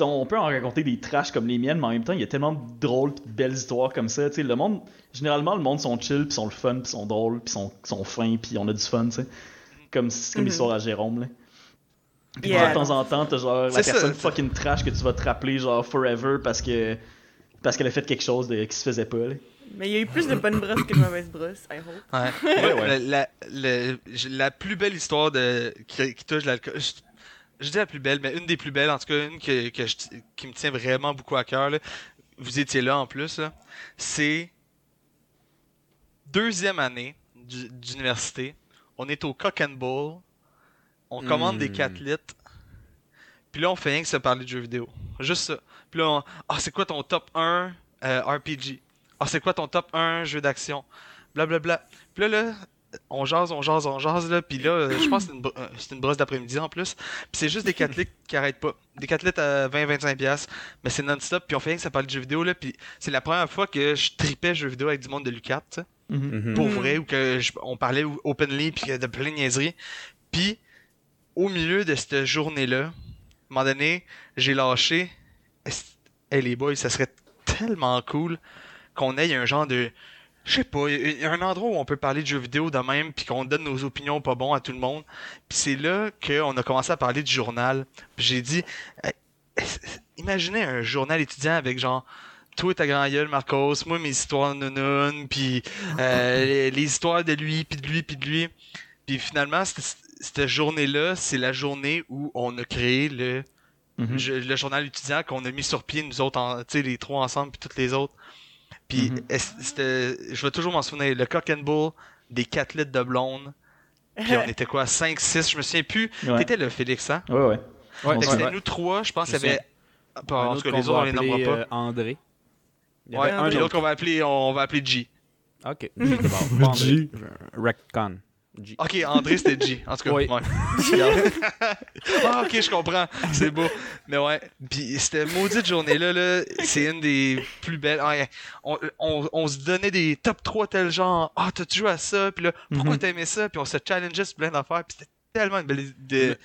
on peut en raconter des trashs comme les miennes, mais en même temps, il y a tellement de drôles pis de belles histoires comme ça. Tu sais, le monde, généralement, le monde sont chill, puis sont le fun, puis sont drôles, puis sont, sont fins, puis on a du fun, tu sais. Comme, c'est comme Mhm. l'histoire à Jérôme, là. Puis Yeah. de temps en temps, t'as genre la ça. personne fucking trash que tu vas te rappeler, genre, forever, parce que parce qu'elle a fait quelque chose de, qui se faisait pas, là. Mais il y a eu plus de bonnes brosses que de mauvaises brosses, I hope. Ouais. Ouais, Moi, ouais. La, la, la- la plus belle histoire de, qui, qui touche l'alcool. Je, dis la plus belle, mais une des plus belles, en tout cas, une que, que je- qui me tient vraiment beaucoup à cœur. là. Vous étiez là en plus. C'est deuxième année du- d'université. On est au Cock and Bull. On commande des Hmm. 4 litres. Puis là, on fait rien que se parler de jeux vidéo. Juste ça. Puis là, on- ah, c'est quoi ton top 1 euh, RPG? Ah, c'est quoi ton top 1 jeu d'action? Blablabla. Puis là, là, on jase, on jase, on jase, là. Puis là, je pense que c'est une, euh, une brosse d'après-midi en plus. Puis c'est juste des 4 litres qui arrêtent pas. Des 4 litres à 20-25$. piastres. Mais c'est non-stop. Puis on fait rien que ça parle de jeux vidéo, là. Puis c'est la première fois que je tripais jeux vidéo avec du monde de Lucat, Mhm. pour vrai ou que je- on parlait openly puis de plein de niaiseries. Puis au milieu de cette journée-là, à un moment donné, j'ai lâché Hey les boys, ça serait tellement cool qu'on ait un genre de je sais pas, il y a un endroit où on peut parler de jeux vidéo de même puis qu'on donne nos opinions pas bons à tout le monde. Puis c'est là qu'on a commencé à parler du journal. Puis j'ai dit Hey, imaginez un journal étudiant avec genre toi ta grand gueule Marcos, moi mes histoires de nounoun, puis euh, les, les histoires de lui, puis de lui, puis de lui. Puis finalement, cette, journée-là, c'est la journée où on a créé le, Mhm. je- le journal étudiant qu'on a mis sur pied, nous autres, en- tu sais, les trois ensemble, puis toutes les autres. Puis Mhm. je vais toujours m'en souvenir, le cock and bull, des 4 litres de blonde, puis on était quoi, 5, 6, je me souviens plus. Ouais. T'étais le Félix, hein? Ouais, ouais. C'était nous trois, je pense Je qu'il y avait... Ah, en tout cas, les autres, on les nommera pas. euh, André. Il y Ouais, un Puis autre. l'autre qu'on va appeler, on va appeler G. Ok, G. G. Recon. G. Ok, André c'était G, en tout cas. Oui. Ouais. ah, ok, je comprends. C'est beau. Mais ouais. Puis cette maudite journée-là, là, c'est une des plus belles. Ouais, on, on, on se donnait des top 3 tel genre. Ah, t'as-tu joué à ça? Puis là, pourquoi t'as aimé ça? Puis on se challengeait sur plein d'affaires. Puis c'était tellement une belle. De...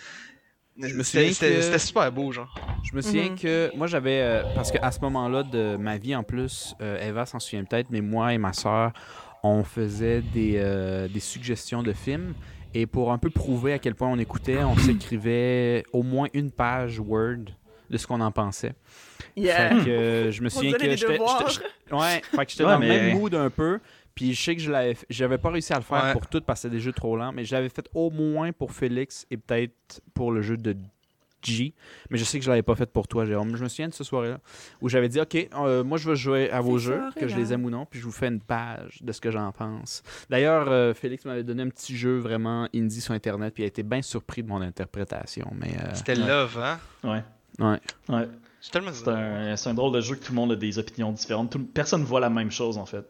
Je me C'était souviens c'était- que- c'était super beau, genre. Je me souviens Mhm. que moi j'avais euh, parce qu'à ce moment-là de ma vie en plus, euh, Eva s'en souvient peut-être, mais moi et ma soeur, on faisait des, euh, des suggestions de films et pour un peu prouver à quel point on écoutait, on s'écrivait au moins une page Word de ce qu'on en pensait. Yeah. Fait que euh, je me souviens que j'étais ouais, fait que j'étais Ouais, dans le mais- même mood un peu. Puis je sais que je l'avais j'avais pas réussi à le faire Ouais. pour tout parce que c'était des jeux trop lents, mais je l'avais fait au moins pour Félix et peut-être pour le jeu de G. Mais je sais que je l'avais pas fait pour toi, Jérôme. Je me souviens de ce soir-là où j'avais dit OK, euh, moi je veux jouer à vos jeux, que je les aime ou non, puis je vous fais une page de ce que j'en pense. D'ailleurs, euh, Félix m'avait donné un petit jeu vraiment indie sur Internet, puis il a été bien surpris de mon interprétation. Mais euh, C'était Ouais. love, hein? Ouais. ouais. Ouais. C'est tellement C'est un, c'est un drôle de jeu que tout le monde a des opinions différentes. Tout- personne voit la même chose, en fait.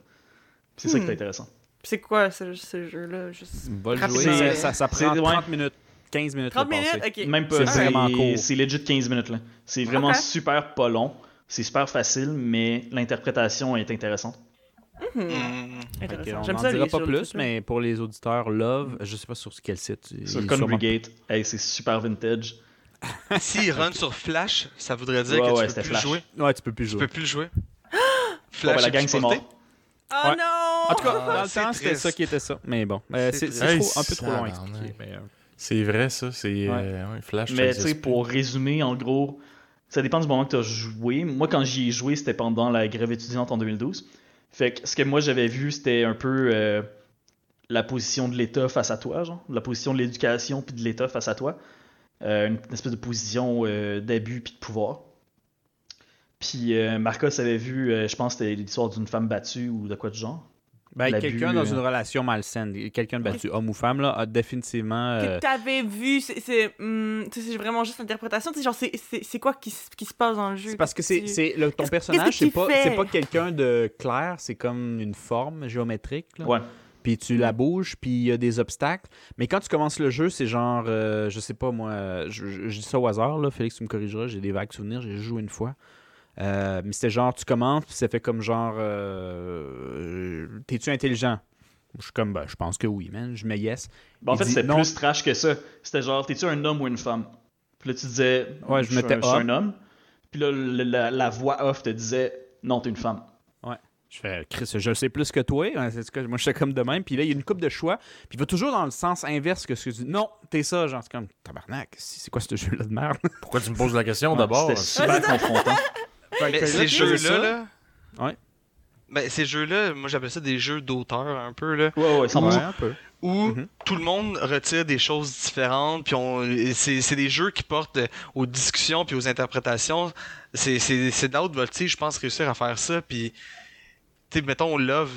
C'est ça qui est Hmm. intéressant. C'est quoi ce, ce jeu-là? Juste... Jouer, ça, prend ouais. 30 minutes, 15 minutes. 30 de passer. minutes? Ok. Même pas. C'est vraiment court. C'est legit 15 minutes, là. C'est vraiment super pas long. C'est super facile, mais l'interprétation est intéressante. Mm. Que Intéressant. on J'aime n'en dira pas plus, mais pour les auditeurs, Love, je sais pas sur quel site. Sur est sûrement- Congregate, hey, c'est super vintage. S'il run sur Flash, ça voudrait dire Ouais, que ouais, tu peux plus Flash. jouer. Ouais, tu peux plus Tu jouer. peux plus le jouer. Flash ben, la gang, c'est mort. Oh Ouais. non! En tout cas, dans le c'est temps, c'était ça qui était ça. Mais bon, euh, C'est un peu trop long à tabarnak. expliquer. mais, euh, C'est vrai, ça. C'est euh, Flash. Mais tu sais, pour résumer, en gros, ça dépend du moment que tu as joué. Moi, quand j'y ai joué, c'était pendant la grève étudiante en 2012. Fait que ce que moi j'avais vu, c'était un peu euh, la position de l'État face à toi, genre, la position de l'éducation puis de l'État face à toi. Euh, une espèce de position d'abus puis de pouvoir. Puis euh, Marcos avait vu, je pense c'était l'histoire d'une femme battue ou de quoi du genre. Ben, quelqu'un dans euh, une relation malsaine, quelqu'un de battu, homme ou femme, là, a définitivement. euh, Que t'avais vu, c'est- c'est hum, tu sais, c'est vraiment juste l'interprétation. Genre, c'est- c'est c'est quoi qui, qui se passe dans le jeu? C'est parce que c'est, Tu- c'est le, ton personnage, c'est tu pas, pas quelqu'un de clair, c'est comme une forme géométrique. Là. Ouais. Puis tu la bouges, puis il y a des obstacles. Mais quand tu commences le jeu, c'est genre, euh, je sais pas moi, je, je- je dis ça au hasard, là, Félix, tu me corrigeras, j'ai des vagues souvenirs, j'ai joué une fois. Euh, mais c'était genre, tu commences, puis ça fait comme genre, euh, t'es-tu intelligent? Je suis comme, ben, je pense que oui, man. Je mets yes. Ben, en Il fait, c'était plus trash que ça. C'était genre, t'es-tu un homme ou une femme? Puis là, tu disais, Ouais, je suis mettais un, je suis un homme. Puis là, la, la voix off te disait, non, t'es une femme. Je fais, Chris, je le sais plus que toi. hein, c'est ce que- moi, j'étais comme de même. Puis là, il y a une coupe de choix. Puis il va toujours dans le sens inverse que ce que tu dis. Non, t'es ça. Genre, c'est comme, tabarnak, c'est c'est quoi ce jeu-là de merde? Pourquoi tu me poses la question Ouais, d'abord? C'était super confrontant. Mais ces ça. jeux-là, là. Ouais. Ben, ces jeux-là, moi j'appelle ça des jeux d'auteur un peu, là. Ouais, ouais, 100%. Ouais, un peu. où Mhm. tout le monde retire des choses différentes, puis c'est, c'est des jeux qui portent aux discussions puis aux interprétations. C'est, c'est, c'est d'autres voltige, je pense, réussir à faire ça, puis tu sais, mettons, Love,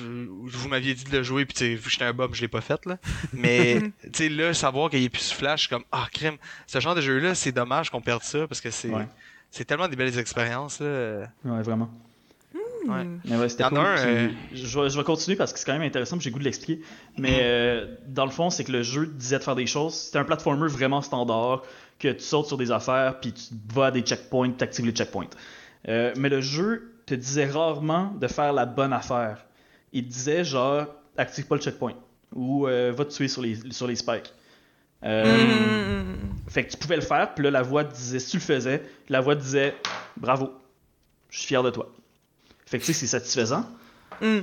vous m'aviez dit de le jouer, puis j'étais un bob, je l'ai pas fait, là. Mais, tu sais, là, savoir qu'il n'y ait plus ce flash, comme, ah, crème, ce genre de jeu-là, c'est dommage qu'on perde ça, parce que c'est, Ouais. C'est tellement des belles expériences, là. Ouais, vraiment. Ouais. Mais ouais, cool. un, euh, je, vais, je vais continuer parce que c'est quand même intéressant, j'ai goût de l'expliquer. Mais euh, dans le fond, c'est que le jeu disait de faire des choses. C'était un platformer vraiment standard, que tu sautes sur des affaires, puis tu vas à des checkpoints, tu actives les checkpoints. Euh, mais le jeu te disait rarement de faire la bonne affaire. Il te disait genre, active pas le checkpoint, ou va te tuer sur les, sur les spikes. Euh, Hum, fait que tu pouvais le faire, puis là, la voix te disait, si tu le faisais, la voix te disait, bravo, je suis fier de toi. Fait que tu sais, c'est satisfaisant.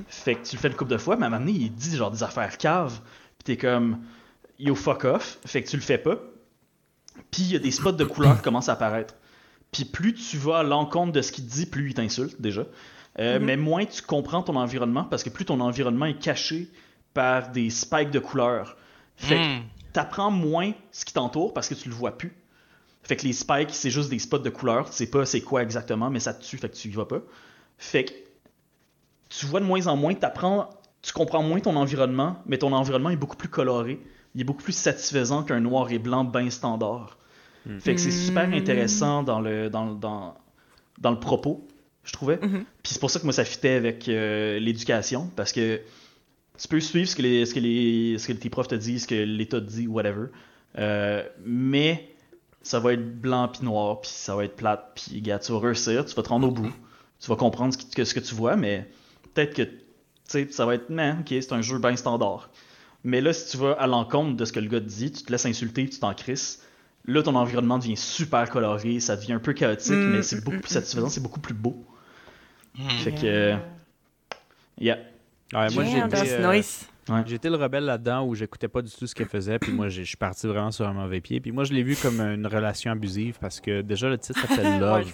Fait que tu le fais une couple de fois, mais à un moment donné, il dit genre des affaires caves, pis t'es comme, yo fuck off, fait que tu le fais pas. Puis il y a des spots de couleurs qui commencent à apparaître. Puis plus tu vas à l'encontre de ce qu'il te dit, plus il t'insulte déjà. Euh, Mhm. Mais moins tu comprends ton environnement, parce que plus ton environnement est caché par des spikes de couleurs. Fait que. T'apprends moins ce qui t'entoure parce que tu le vois plus. Fait que les spikes, c'est juste des spots de couleur. Tu sais pas c'est quoi exactement, mais ça te tue, fait que tu y vas pas. Fait que tu vois de moins en moins, t'apprends, tu comprends moins ton environnement, mais ton environnement est beaucoup plus coloré. Il est beaucoup plus satisfaisant qu'un noir et blanc bien standard. Fait que c'est super Mm. intéressant dans le, dans, dans, dans le propos, je trouvais. Mhm. Puis c'est pour ça que moi ça fitait avec euh, l'éducation, parce que tu peux suivre ce que, les, ce, que les, ce que tes profs te disent, ce que l'État te dit, whatever. Euh, mais ça va être blanc puis noir, puis ça va être plate, puis gars, tu vas réussir, tu vas te rendre au bout, tu vas comprendre ce, que- ce que tu vois, mais peut-être que tu sais, ça va être, man, ok, c'est un jeu bien standard. Mais là, si tu vas à l'encontre de ce que le gars te dit, tu te laisses insulter, tu t'en crisses, là, ton environnement devient super coloré, ça devient un peu chaotique, Mm. mais c'est beaucoup plus satisfaisant, c'est beaucoup plus beau. Hmm. Fait que, yeah. Ouais, moi, Yeah, j'étais, euh, nice. J'étais le rebelle là-dedans où j'écoutais pas du tout ce qu'elle faisait, puis moi j'ai- je suis parti vraiment sur un mauvais pied. Puis moi je l'ai vu comme une relation abusive parce que déjà le titre s'appelle Love. Ouais.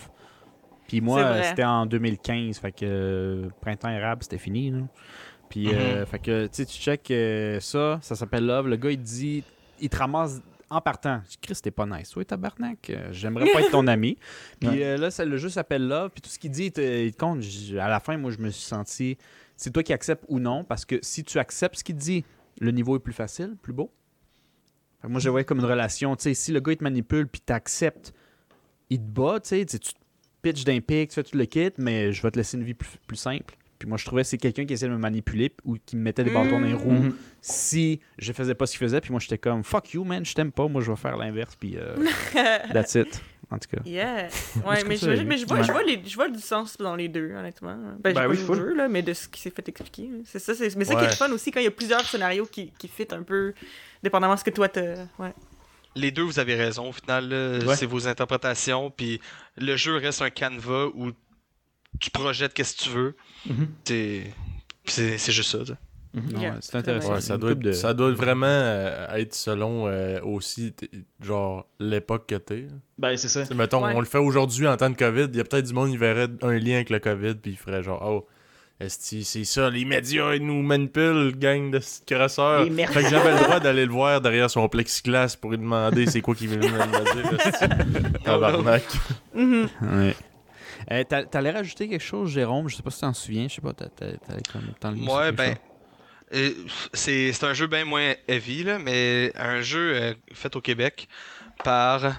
Puis moi c'était en 2015, fait que euh, printemps érable c'était fini. là. Puis euh, fait que tu sais tu check euh, ça, ça s'appelle Love. Le gars il te dit, il te ramasse en partant. Je dis Chris t'es pas nice, oui tabarnak, euh, j'aimerais pas être ton ami. Puis Ouais. euh, là ça, le jeu s'appelle Love, puis tout ce qu'il dit il te, il te compte. À la fin moi je me suis senti, c'est toi qui acceptes ou non, parce que si tu acceptes ce qu'il dit le niveau est plus facile, plus beau. Fait que moi, je voyais comme une relation. Tu sais, si le gars, il te manipule puis t'acceptes, il te bat, tu sais, tu te pitches d'un pic, tu fais tout le kit, mais je vais te laisser une vie plus, plus simple. Puis moi, je trouvais que c'est quelqu'un qui essayait de me manipuler ou qui me mettait des bâtons dans les roues Mhm. si je faisais pas ce qu'il faisait. Puis moi, j'étais comme, fuck you, man, je t'aime pas, moi, je vais faire l'inverse. Puis euh, that's it. En tout cas. Yeah. Ouais, mais, je, vois, Ouais. je, vois les, je vois du sens dans les deux, honnêtement. Ben, Ben oui, jeu, là, mais de ce qui s'est fait expliquer. C'est ça, c'est, mais qui est fun aussi quand il y a plusieurs scénarios qui, qui fit un peu, dépendamment de ce que toi t'as. Ouais. Les deux, vous avez raison. Au final, là, Ouais. c'est vos interprétations. Puis le jeu reste un canevas où tu projettes qu'est-ce que tu veux. Mhm. C'est c'est c'est juste ça. Yeah. c'est intéressant. Ouais, ça, doit couple être, de- ça doit vraiment euh, être selon euh, aussi, genre, l'époque que t'es. Ben, c'est ça. Mettons, Ouais. on le fait aujourd'hui en temps de COVID, il y a peut-être du monde qui verrait un lien avec le COVID, puis il ferait genre, oh, c'est ça, les médias, ils nous manipulent, gang de merdes. Fait que j'avais le droit d'aller le voir derrière son plexiglas pour lui demander c'est quoi qu'il veut me dire. Tabarnak. Mhm. Ouais. Euh, t'a- T'allais rajouter quelque chose, Jérôme? Je sais pas si t'en souviens. Je sais pas, t'a- t'a- t'allais comme Ouais, ben. Euh, c'est c'est un jeu bien moins heavy, là, mais un jeu euh, fait au Québec par.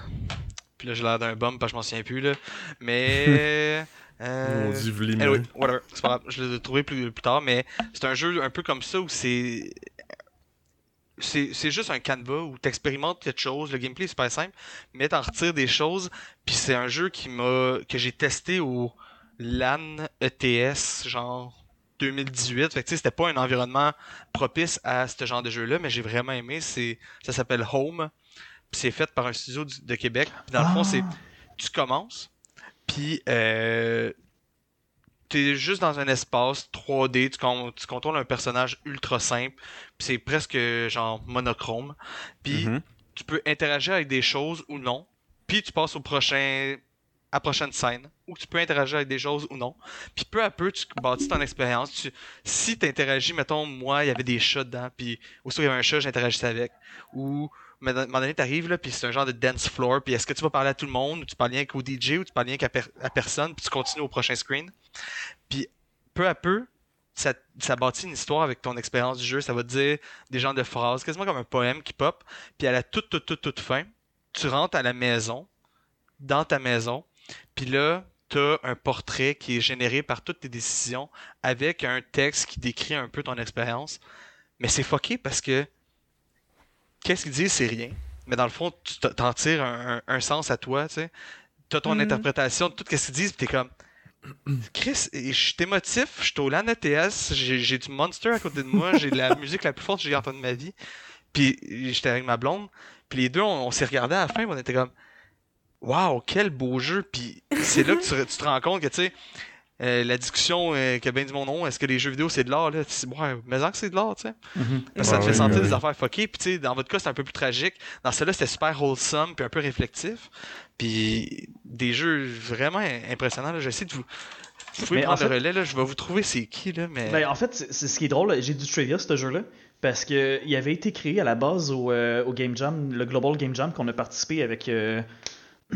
Puis là, j'ai l'air d'un bum parce que je m'en souviens plus, là. Mais. euh, On dit voulez anyway, whatever, c'est pas grave, je l'ai trouvé plus, plus tard, mais c'est un jeu un peu comme ça où c'est. C'est c'est juste un canevas où tu expérimentes quelque chose, le gameplay est super simple, mais t'en retires des choses, puis c'est un jeu qui m'a que j'ai testé au LAN ETS, genre 2018. Fait que tu c'était pas un environnement propice à ce genre de jeu-là, mais j'ai vraiment aimé. C'est, ça s'appelle Home. Puis c'est fait par un studio du- de Québec. Puis dans le fond, c'est tu commences, puis euh, t'es juste dans un espace 3D. Tu, con- tu contrôles un personnage ultra simple. Puis c'est presque genre monochrome. Puis Mhm. tu peux interagir avec des choses ou non. Puis tu passes au prochain prochaine scène où tu peux interagir avec des choses ou non. Puis peu à peu, tu bâtis ton expérience. Tu, si tu interagis, mettons, moi, il y avait des chats dedans, puis aussitôt qu'il y avait un chat, j'interagissais avec. Ou, à un moment donné, t'arrives, là, puis c'est un genre de dance floor, puis est-ce que tu vas parler à tout le monde, ou tu parles rien qu'au DJ, ou tu parles rien qu'à personne, puis tu continues au prochain screen? Puis peu à peu, ça, ça bâtit une histoire avec ton expérience du jeu. Ça va te dire des genres de phrases, quasiment comme un poème qui pop. Puis à la toute, toute, toute, toute fin, tu rentres à la maison, dans ta maison, puis là, t'as un portrait qui est généré par toutes tes décisions avec un texte qui décrit un peu ton expérience. Mais c'est fucké parce que qu'est-ce qu'ils disent, c'est rien. Mais dans le fond, tu t'en tires un, un- un sens à toi, tu sais. T'as ton Mhm. interprétation de tout ce qu'ils disent, puis t'es comme. Chris, je suis émotif, je suis au LAN ETS, j'ai du Monster à côté de moi, j'ai la musique la plus forte que j'ai entendue de ma vie. Puis j'étais avec ma blonde, puis les deux, on, on s'est regardés à la fin, on était comme Waouh, quel beau jeu! Puis c'est là que tu, tu te rends compte que, tu sais, euh, la discussion euh, que ben du mon nom, est-ce que les jeux vidéo c'est de l'art, là? Ouais, mais en que c'est de l'art, tu sais. Mhm. Parce que ça te Ouais, fait sentir des affaires fuckées. Puis, tu sais, dans votre cas, c'est un peu plus tragique. Dans celui-là, c'était super wholesome, puis un peu réflectif. Puis, des jeux vraiment impressionnants. Là. J'essaie de vous. Vous pouvez Mais en prendre le relais, là. Je vais vous trouver c'est qui, là. Mais. Ben, en fait, c'est c'est ce qui est drôle. J'ai du trivia, ce jeu-là. Parce que il avait été créé à la base au, euh, au Game Jam, le Global Game Jam, qu'on a participé avec.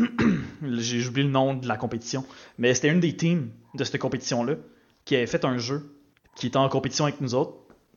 J'ai oublié le nom de la compétition. Mais c'était une des teams de cette compétition-là qui avait fait un jeu qui était en compétition avec nous autres.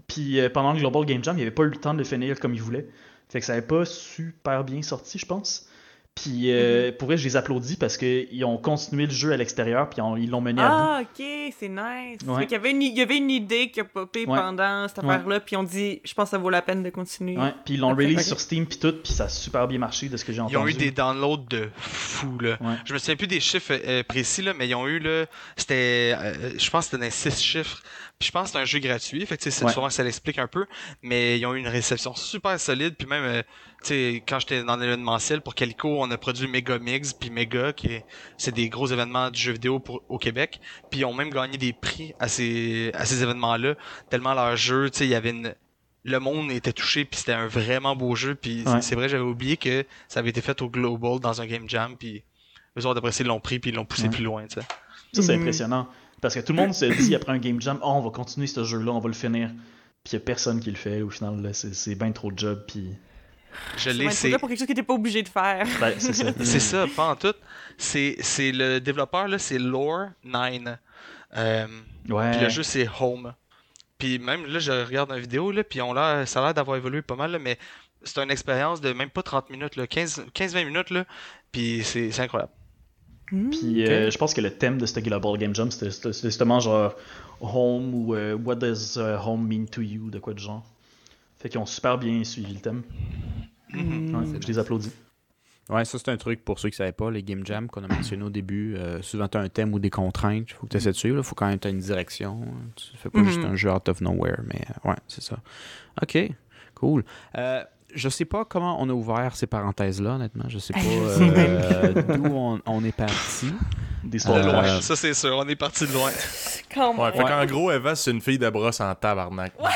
Puis euh, pendant le Global Game Jam, il avait pas eu le temps de le finir comme il voulait. Fait que ça avait pas super bien sorti, je pense. Puis euh, pour vrai, je les applaudis parce qu'ils ont continué le jeu à l'extérieur, puis on- ils l'ont mené à bout. Ah, ok, c'est nice. Ouais. Fait qu'il y, avait une, il y avait une idée qui a popé Ouais. pendant cette affaire-là, puis on dit, je pense que ça vaut la peine de continuer. Ouais, puis ils l'ont release sur Steam puis tout, puis ça a super bien marché de ce que j'ai Ils ont entendu. eu des downloads de fou, là. Ouais. Je me souviens plus des chiffres euh, précis, là, mais ils ont eu, là. C'était. euh, je pense que c'était dans 6 chiffres. Puis je pense que c'est un jeu gratuit. Fait que, tu sais, c'est- Ouais. souvent, ça l'explique un peu. Mais ils ont eu une réception super solide. Puis même, euh, sais, quand j'étais dans l'événementiel pour Calico, on a produit Mega Mix, puis Mega, qui est, c'est des gros événements du jeu vidéo pour, au Québec. Puis ils ont même gagné des prix à ces, à ces événements-là. Tellement leur jeu, tu sais, il y avait une. Le monde était touché, puis c'était un vraiment beau jeu. Puis c'est- Ouais. c'est vrai, j'avais oublié que ça avait été fait au Global dans un Game Jam. Puis eux autres, après ils l'ont pris, puis ils l'ont poussé Ouais. plus loin, tu sais. Ça, c'est impressionnant. Parce que tout le monde se dit après un game jam, oh, on va continuer ce jeu-là, on va le finir. Puis il n'y a personne qui le fait. Au final, c'est bien trop de job. Puis Je C'est l'ai, c'est. là pour quelque chose que t'es pas obligé de faire. ben, c'est ça. C'est ça, pas en tout. C'est, c'est le développeur, là, c'est Lore9. Euh, Ouais. Puis le jeu, c'est Home. Puis même là, je regarde une vidéo, là, puis on l'a, ça a l'air d'avoir évolué pas mal, là, mais c'est une expérience de même pas 30 minutes, là, 15 15-20 minutes, là, puis c'est, c'est incroyable. Puis euh, je pense que le thème de ce Global Game Jam, c'était justement genre Home ou euh, What does uh, Home mean to you, de quoi de genre? Fait qu'ils ont super bien suivi le thème. Mhm. Ouais, je les applaudis. Ouais, ça c'est un truc pour ceux qui ne savaient pas, les game jams qu'on a mentionné au début. euh, souvent tu as un thème ou des contraintes, il faut que tu essaies de suivre, il faut quand même que tu une direction. Tu fais pas Mhm. juste un jeu out of nowhere, mais euh, ouais, c'est ça. Ok, cool. Euh, je sais pas comment on a ouvert ces parenthèses-là, honnêtement. Je sais pas euh, d'où on, on est parti. Des De Euh, loin, ça c'est sûr, on est parti de loin. Quand Ouais, qu'en gros, Eva, c'est une fille de brosse en tabarnak. Ouais!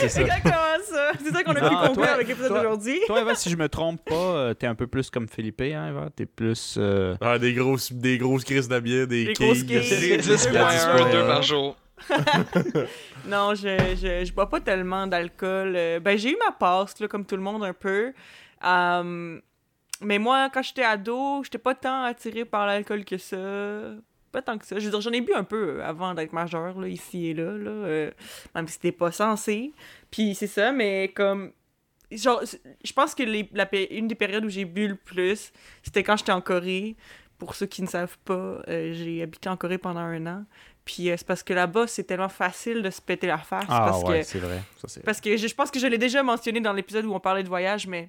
c'est C'est exactement ça. C'est ça qu'on a pu Non, toi- avec l'épisode d'aujourd'hui. Toi, Eva, si je me trompe pas, euh, t'es un peu plus comme Philippe, hein, Eva? T'es plus. euh, Ah, des grosses, des grosses crises de bière, des Des grosses quilles. quilles. C'est 10.1, deux par jour. non, je, je, bois pas tellement d'alcool. Euh, Ben, j'ai eu ma passe, comme tout le monde, un peu. Mais moi, quand j'étais ado, j'étais pas tant attiré par l'alcool que ça. Pas tant que ça. Je veux dire, j'en ai bu un peu euh, avant d'être majeur, là, ici et là, là euh, même si c'était pas censé. Puis c'est ça, mais comme... Je pense que des périodes où j'ai bu le plus, c'était quand j'étais en Corée. Pour ceux qui ne savent pas, j'ai habité en Corée pendant un an. Puis euh, c'est parce que là-bas, c'est tellement facile de se péter la face. Ah parce ouais, que c'est vrai. Ça, c'est... parce que je, je pense que je l'ai déjà mentionné dans l'épisode où on parlait de voyage, mais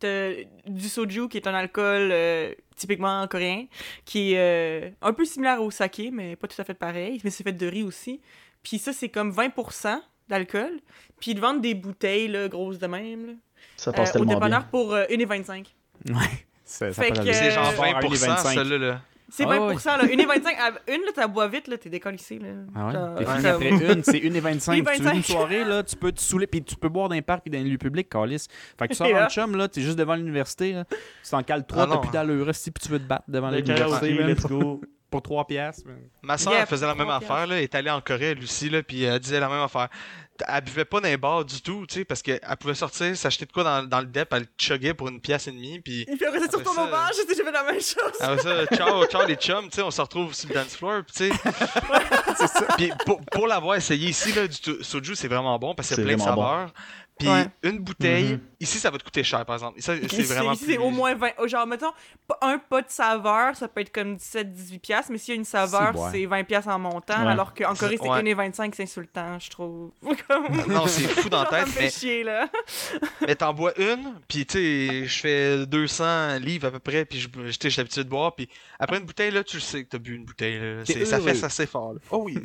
t'as du soju qui est un alcool euh, typiquement coréen, qui est euh, un peu similaire au saké, mais pas tout à fait pareil, mais c'est fait de riz aussi. Puis ça, c'est comme 20% d'alcool. Puis ils vendent des bouteilles là, grosses de même, là, Ça passe euh, au tellement dépanneur bien. pour euh, 1,25. Ouais. Ça, ça Fait que-. C'est genre Euh, Fort à 20%, 1,25. celle-là. Là. C'est Ah 20%, là. 1,25. à- Une, là, t'as bois vite, là, t'es décollissé, là. Ah ouais? Genre, T'es comme- fini après une, c'est une et 25. Tu veux 1,25. une soirée, là, tu peux te saouler, puis tu peux boire dans les parcs et dans les lieux publics, Calis. Fait que tu sors là- le chum, là, t'es juste devant l'université, là. Tu t'en cales trois, Ah t'as non. plus d'allure, si puis tu veux te battre devant l'université, let's go. Pour 3 piastres. Ma soeur Yeah, faisait la même affaire, là. Elle est allée en Corée, elle aussi, là, puis elle disait la même affaire. Elle buvait pas dans les bars du tout, tu sais, parce qu'elle pouvait sortir, s'acheter de quoi dans, dans le dep, elle chuggait pour une pièce et demie, puis Et puis après, ça, Après retournes au ça, bar, j'ai fait la même chose. après ça, ciao, ciao les chums, tu sais, on se retrouve sur le dance floor, puis tu sais. Puis pour, pour l'avoir essayé ici, là, du soju, c'est vraiment bon parce qu'il y a C'est plein de bon. Puis Ouais. une bouteille, Mhm. ici, ça va te coûter cher, par exemple. Ça, c'est Ici, vraiment ici, plus... c'est au moins 20. oh, Genre, mettons, un pot de saveur, ça peut être comme 17-18$, piastres, mais s'il y a une saveur, c'est 20$ piastres en montant, Ouais. alors qu'en Corée, c'est Ouais. 1,25$, c'est insultant, je trouve. Non, c'est fou dans la ça tête, mais, chier, là. mais t'en bois une, puis tu sais, je fais 200 livres à peu près, puis j'ai l'habitude de boire, puis après une bouteille, là, tu le sais que t'as bu une bouteille, là. C'est- Ça fait assez fort, là. Oh oui.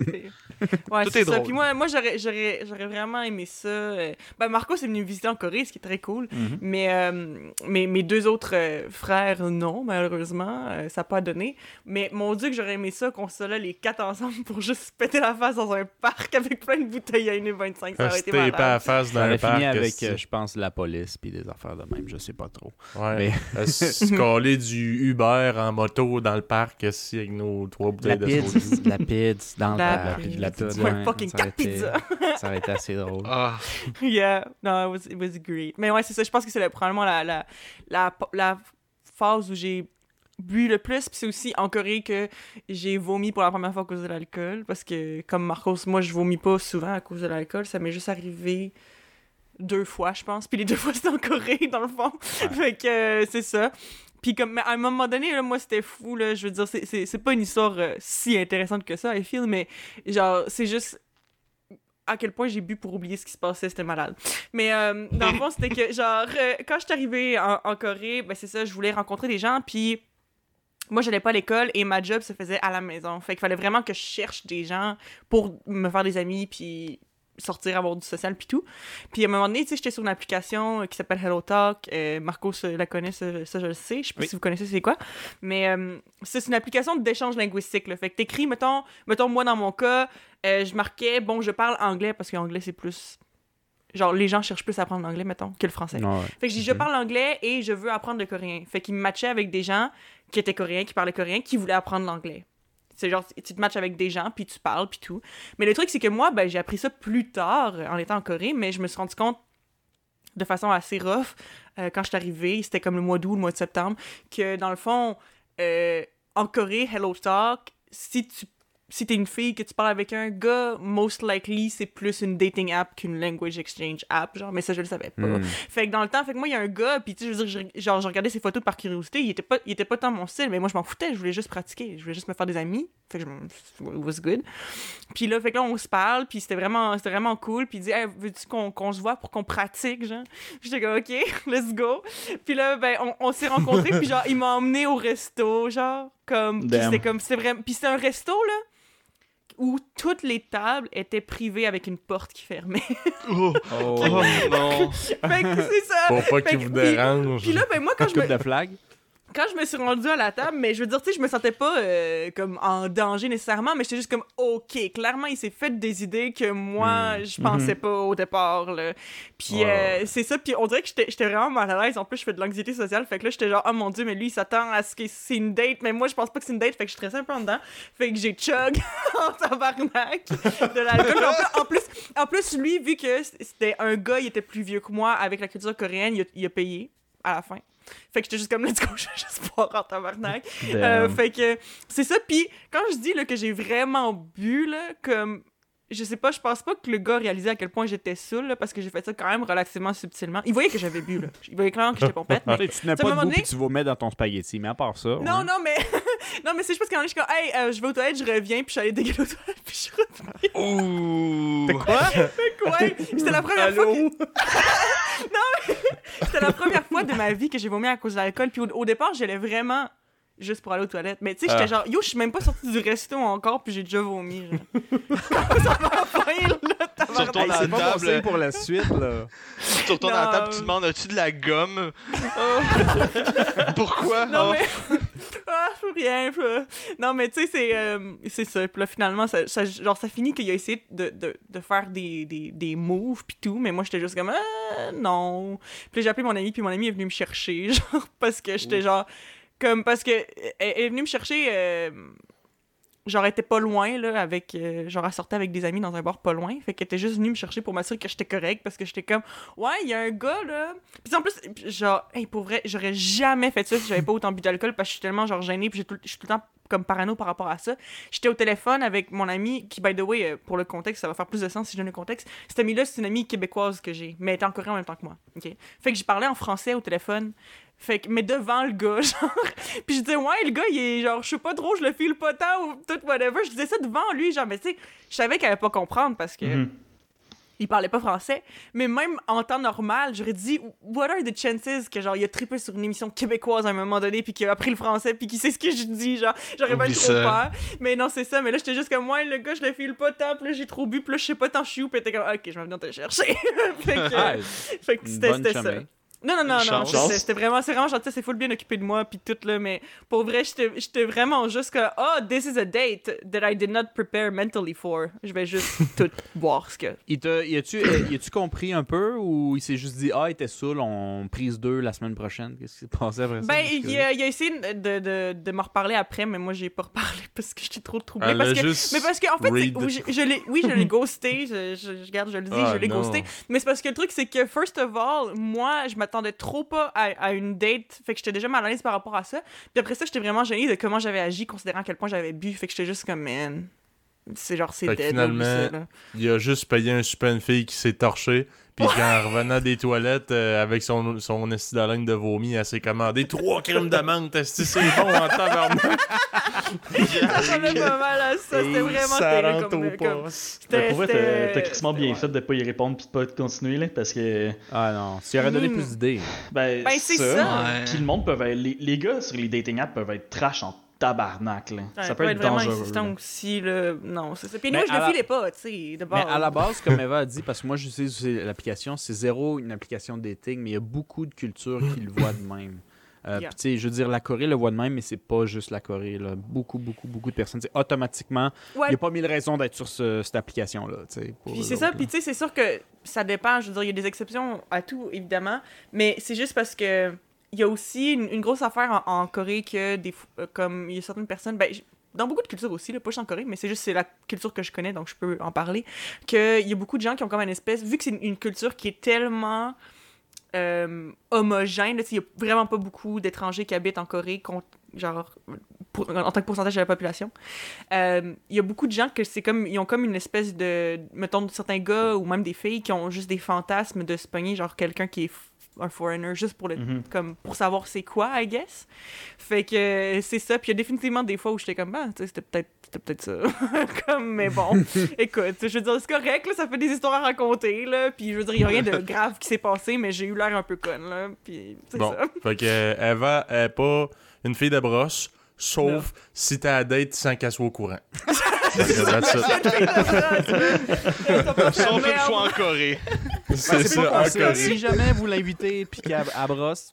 Ouais, Tout c'est est ça. drôle. Puis moi, moi j'aurais, j'aurais, j'aurais vraiment aimé ça. euh, Ben, Marco est venu me visiter en Corée, ce qui est très cool. Mhm. Mais euh, mes, mes deux autres euh, frères, non, malheureusement. euh, ça n'a pas donné. Mais mon Dieu, que j'aurais aimé ça, qu'on soit là les quatre ensemble pour juste se péter la face dans un parc avec plein de bouteilles à 1,25. Ça aurait été C'était pas à malade. face dans un parc. fini avec, euh, je pense, la police puis des affaires de même, je sais pas trop. Ouais. Euh, Se coller du Uber en moto dans le parc ici avec nos trois De la bouteilles de pizza, la pizza dans le La parc, la pizza. Ouais, fucking ça aurait quatre été- pizzas. Ça aurait été assez drôle. Ah. yeah, no, it was, it was great. Mais ouais, c'est ça, je pense que c'est le- probablement la, la, la, la phase où j'ai bu le plus, puis c'est aussi en Corée que j'ai vomi pour la première fois à cause de l'alcool, parce que comme Marcos, moi je vomis pas souvent à cause de l'alcool, ça m'est juste arrivé deux fois, je pense, puis les deux fois c'était en Corée, dans le fond. fait que euh, c'est ça. Puis comme, à un moment donné, là, moi c'était fou, là, je veux dire, c'est pas une histoire euh, si intéressante que ça, I feel, mais genre, c'est juste à quel point j'ai bu pour oublier ce qui se passait, c'était malade. Mais euh, dans le fond, c'était que, genre, euh, quand je suis arrivée en, en Corée, ben c'est ça, je voulais rencontrer des gens, puis moi, j'allais pas à l'école et ma job se faisait à la maison. Fait qu'il fallait vraiment que je cherche des gens pour me faire des amis, puis sortir, avoir du social, puis tout. Puis à un moment donné, tu sais, j'étais sur une application euh, qui s'appelle HelloTalk. Euh, Marcos euh, la connaît, ça, ça, je le sais. Je sais pas Oui. si vous connaissez c'est quoi. Mais euh, c'est une application d'échange linguistique. Là. Fait que t'écris, mettons, mettons, moi, dans mon cas, euh, je marquais, bon, je parle anglais parce que l'anglais, c'est plus... Genre, les gens cherchent plus à apprendre l'anglais, mettons, que le français. Ouais. Fait que je dis, je parle anglais et je veux apprendre le coréen. Fait qu'il me matchait avec des gens qui étaient coréens, qui parlaient coréen, qui voulaient apprendre l'anglais. C'est genre, tu te matches avec des gens, puis tu parles, puis tout. Mais le truc, c'est que moi, ben, j'ai appris ça plus tard, en étant en Corée, mais je me suis rendu compte de façon assez rough, euh, quand je suis arrivée, c'était comme le mois d'août, le mois de septembre, que dans le fond, euh, en Corée, Hello Talk, si tu si t'es une fille que tu parles avec un gars, most likely c'est plus une dating app qu'une language exchange app, genre, mais ça je le savais pas. Hmm. Fait que dans le temps, fait que moi il y a un gars, puis tu sais, je veux dire, je- genre je regardais ses photos par curiosité, il était pas, il était pas tant mon style, mais moi je m'en foutais, je voulais juste pratiquer, je voulais juste me faire des amis, fait que je it was good. Puis là, fait que là on se parle, puis c'était vraiment, c'était vraiment cool, puis il dit, hey, veux-tu qu'on qu'on se voit pour qu'on pratique, genre? J'étais comme, ok, let's go. Puis là, ben on, on s'est rencontrés, puis genre il m'a emmené au resto, genre, comme, c'était comme, c'était vraiment, puis c'était un resto là où toutes les tables étaient privées avec une porte qui fermait. Oh, Oh, non. fait que c'est ça. Pour pas Fait qu'il que- vous puis- dérange. Puis là, ben moi, quand je coupe me... de flag. Quand je me suis rendue à la table, mais je veux dire, tu sais, je me sentais pas euh, comme en danger nécessairement, mais j'étais juste comme, ok, clairement, il s'est fait des idées que moi, je pensais pas au départ, là. Puis euh, c'est ça, puis on dirait que j'étais vraiment mal à l'aise. En plus, je fais de l'anxiété sociale, fait que là, j'étais genre, oh mon dieu, mais lui, il s'attend à ce que c'est une date, mais moi, je pense pas que c'est une date, fait que je stressais un peu en dedans. Fait que j'ai chug en tabarnak de l'alcool. En plus, en plus, en plus, lui, vu que c'était un gars, il était plus vieux que moi avec la culture coréenne, il a, il a payé à la fin. Fait que j'étais juste comme, let's go, je juste boire en tabarnak. Euh, fait que c'est ça. Puis quand je dis là, que j'ai vraiment bu, là, comme. Je sais pas, je pense pas que le gars réalisait à quel point j'étais saoul, là, parce que j'ai fait ça quand même relativement subtilement. Il voyait que j'avais bu, là. Il voyait clairement que j'étais pompette. mais- Tu tenais un pas debout donné- puis tu vas mettre dans ton spaghetti, mais à part ça. Non, ouais. non, mais. non, mais c'est juste parce qu'en je suis comme, hey, euh, je vais aux toilettes, je reviens, puis je suis allée dégueuler aux toilettes, puis je suis revenue. Ouh. Quoi? Ouais, c'était la première fois que... non, mais c'était la première fois de ma vie que j'ai vomi à cause de l'alcool. Puis au, au départ, j'allais vraiment juste pour aller aux toilettes. Mais tu sais, j'étais Ah. genre, yo, je suis même pas sortie du resto encore, puis j'ai déjà vomi. Genre. ça va faire, là, Hey, pas table. signe pour la suite, là. Tu retournes à la table, tu demandes as-tu de la gomme? Pourquoi? Non, Oh. mais. ah, rien. pas. Non, mais tu sais, c'est euh, c'est ça. Puis là, finalement, ça, ça- genre, ça finit qu'il a essayé de, de, de faire des, des, des moves, puis tout. Mais moi, j'étais juste comme, ah, non. Puis là, j'ai appelé mon ami, puis mon ami est venu me chercher, genre, parce que j'étais genre. Comme, parce que. Elle, est venue me chercher. euh, genre, était pas loin, là, avec. euh, genre, elle sortait avec des amis dans un bar pas loin. Fait qu'elle était juste venue me chercher pour m'assurer que j'étais correct, parce que j'étais comme, ouais, il y a un gars, là. Puis en plus, genre, hey, pour vrai, j'aurais jamais fait ça si j'avais pas autant bu d'alcool, parce que je suis tellement, genre, gênée, puis je suis tout le temps comme parano par rapport à ça. J'étais au téléphone avec mon ami, qui, by the way, euh, pour le contexte, ça va faire plus de sens si je donne le contexte. Cette amie-là, c'est une amie québécoise que j'ai, mais elle était en Corée en même temps que moi. Fait que j'ai parlé en français au téléphone. Fait que, mais devant le gars, genre. Puis je disais, ouais, le gars, il est genre, je sais pas trop, je le file pas tant ou tout, whatever. Je disais ça devant lui, genre, mais tu sais, je savais qu'elle allait pas comprendre parce que Mhm. il parlait pas français. Mais même en temps normal, j'aurais dit, what are the chances que, genre, il a trippé sur une émission québécoise à un moment donné, puis qu'il a appris le français, puis qu'il sait ce que je dis, genre, j'aurais pas Oublie trop peur. Mais non, c'est ça. Mais là, j'étais juste comme, ouais, le gars, je le file pas tant, puis là, j'ai trop bu, puis là, je sais pas tant je suis où, puis était comme, ok, je vais venir te chercher. fait que, fait que c'était ça. Non, non, non, non, c'était vraiment, c'est vraiment gentil, c'est full bien occupé de moi, puis tout, là, mais pour vrai, j'étais vraiment juste que, oh, this is a date that I did not prepare mentally for. Je vais juste tout boire ce que. Il t'a, y a-tu, euh, y a-tu compris un peu ou il s'est juste dit Ah, il était saoul, on prise 2 la semaine prochaine Qu'est-ce qui s'est passé après ça? Ben, il a, il a essayé de, de, de me reparler après, mais moi, j'ai pas reparlé parce que j'étais trop troublée. Elle parce a que, juste mais parce que, en fait, je, je l'ai, oui, je l'ai ghosté, je, je, je- regarde, je le dis, Ah, je l'ai ghosté. Mais c'est parce que le truc, c'est que, first of all, moi, je m'attendais trop pas à, à une date, fait que j'étais déjà mal à l'aise par rapport à ça. Puis après ça, j'étais vraiment gênée de comment j'avais agi, considérant à quel point j'avais bu, fait que j'étais juste comme, man, c'est genre, oublie finalement. Il a juste payé un super une fille qui s'est torchée. Puis quand elle revenait des toilettes euh, avec son, son esti de laine de vomi, elle s'est commandé trois crimes de menthe. esti, C'est bon en tabarnak. Ça ressemblait pas mal à ça, c'était vraiment ça terrible rentre comme, au comme- poste. c'était- Mais pour vrai, c'était- t'as t'as crissement bien fait de pas y répondre puis de pas continuer, là, parce que. Ah non, tu aurais donné Hmm. plus d'idées. Ben, Ben, c'est ça. Ouais. Puis le monde peut être. Les, les gars sur les dating apps peuvent être trash en tabarnak, là. Ouais, ça peut être, vraiment dangereux. insistant là. aussi, là. Non, c'est ça. Puis moi, je à le la- filais pas, tu sais, de base. Mais à la base, comme Eva a dit, parce que moi j'utilise l'application, c'est zéro une application dating, mais il y a beaucoup de cultures qui le voient de même. Euh, Yeah. puis tu sais, je veux dire, la Corée le voit de même, mais c'est pas juste la Corée. Là. Beaucoup, beaucoup, beaucoup de personnes. Automatiquement, il Ouais, n'y a pas mille raisons d'être sur ce- cette application-là. Puis c'est ça, puis tu sais, c'est sûr que ça dépend. Je veux dire, il y a des exceptions à tout, évidemment. Mais c'est juste parce que il y a aussi une, grosse affaire en, Corée que des euh, comme il y a certaines personnes, ben, dans beaucoup de cultures aussi, là, pas juste en Corée, mais c'est juste c'est la culture que je connais, donc je peux en parler, qu'il y a beaucoup de gens qui ont comme une espèce, vu que c'est une, culture qui est tellement euh, homogène, il y a vraiment pas beaucoup d'étrangers qui habitent en Corée, genre en tant que pourcentage de la population. Euh, Il y a beaucoup de gens que c'est comme ils ont comme une espèce de mettons certains gars ou même des filles qui ont juste des fantasmes de se pogner genre quelqu'un qui est un foreigner juste pour le Mhm. comme pour savoir c'est quoi I guess. Fait que euh, c'est ça. Puis il y a définitivement des fois où j'étais comme bah tu sais, c'était peut-être c'était peut-être ça. Comme mais bon. Écoute je veux dire c'est correct là ça fait des histoires à raconter là. Puis je veux dire il y a rien de grave qui s'est passé mais j'ai eu l'air un peu conne là. Puis c'est Bon, ça. fait que euh, Eva est pas une fille de brosse, sauf Non. si t'as à date sans qu'elle soit au courant. That's it. Sauf une fois en Corée. C'est c'est ça, sait. encore. Si jamais vous l'invitez puis qu'elle elle brosse,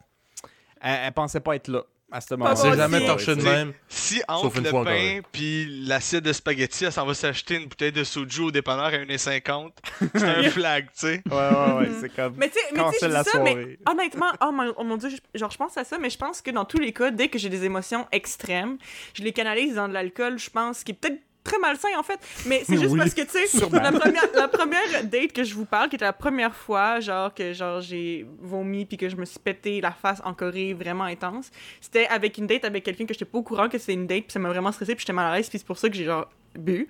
elle, elle pensait pas être là. À ce moment-là. Bon, jamais si- torché de même. Si entre le en pain Corée. puis l'assiette de spaghetti, elle s'en va s'acheter une bouteille de soju au dépanneur à 1,50, c'est un flag, tu sais. Ouais, ouais, ouais, c'est comme. Mais tu sais, mais Quand tu sais, c'est je la ça, mais honnêtement, oh mon, oh mon dieu, genre je pense à ça, mais je pense que dans tous les cas, dès que j'ai des émotions extrêmes, je les canalise dans de l'alcool, je pense, qui est peut-être très malsain en fait, mais c'est juste Oui, parce que tu sais, la première, la première date que je vous parle, qui était la première fois, genre que genre j'ai vomi puis que je me suis pété la face en Corée vraiment intense, c'était avec une date avec quelqu'un que j'étais pas au courant que c'était une date, puis ça m'a vraiment stressé, puis j'étais mal à l'aise, puis c'est pour ça que j'ai genre bu.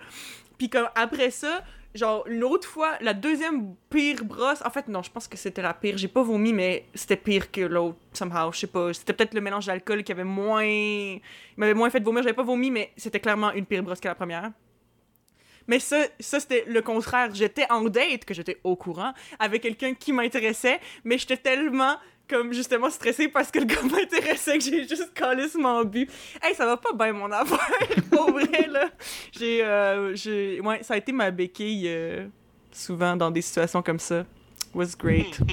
Puis comme après ça, genre une autre fois, la deuxième pire brosse, en fait non, je pense que c'était la pire. J'ai pas vomi, mais c'était pire que l'autre somehow. Je sais pas, c'était peut-être le mélange d'alcool qui avait moins, m'avait moins fait vomir. J'avais pas vomi, mais c'était clairement une pire brosse que la première. Mais ça, ça c'était le contraire. J'étais en date, que j'étais au courant, avec quelqu'un qui m'intéressait, mais j'étais tellement, comme, justement stressée parce que le gars m'intéressait que j'ai juste calissement bu. Hey, ça va pas bien, mon affaire, pour vrai, là. J'ai, euh, j'ai... Ouais, ça a été ma béquille, euh, souvent, dans des situations comme ça. Was great.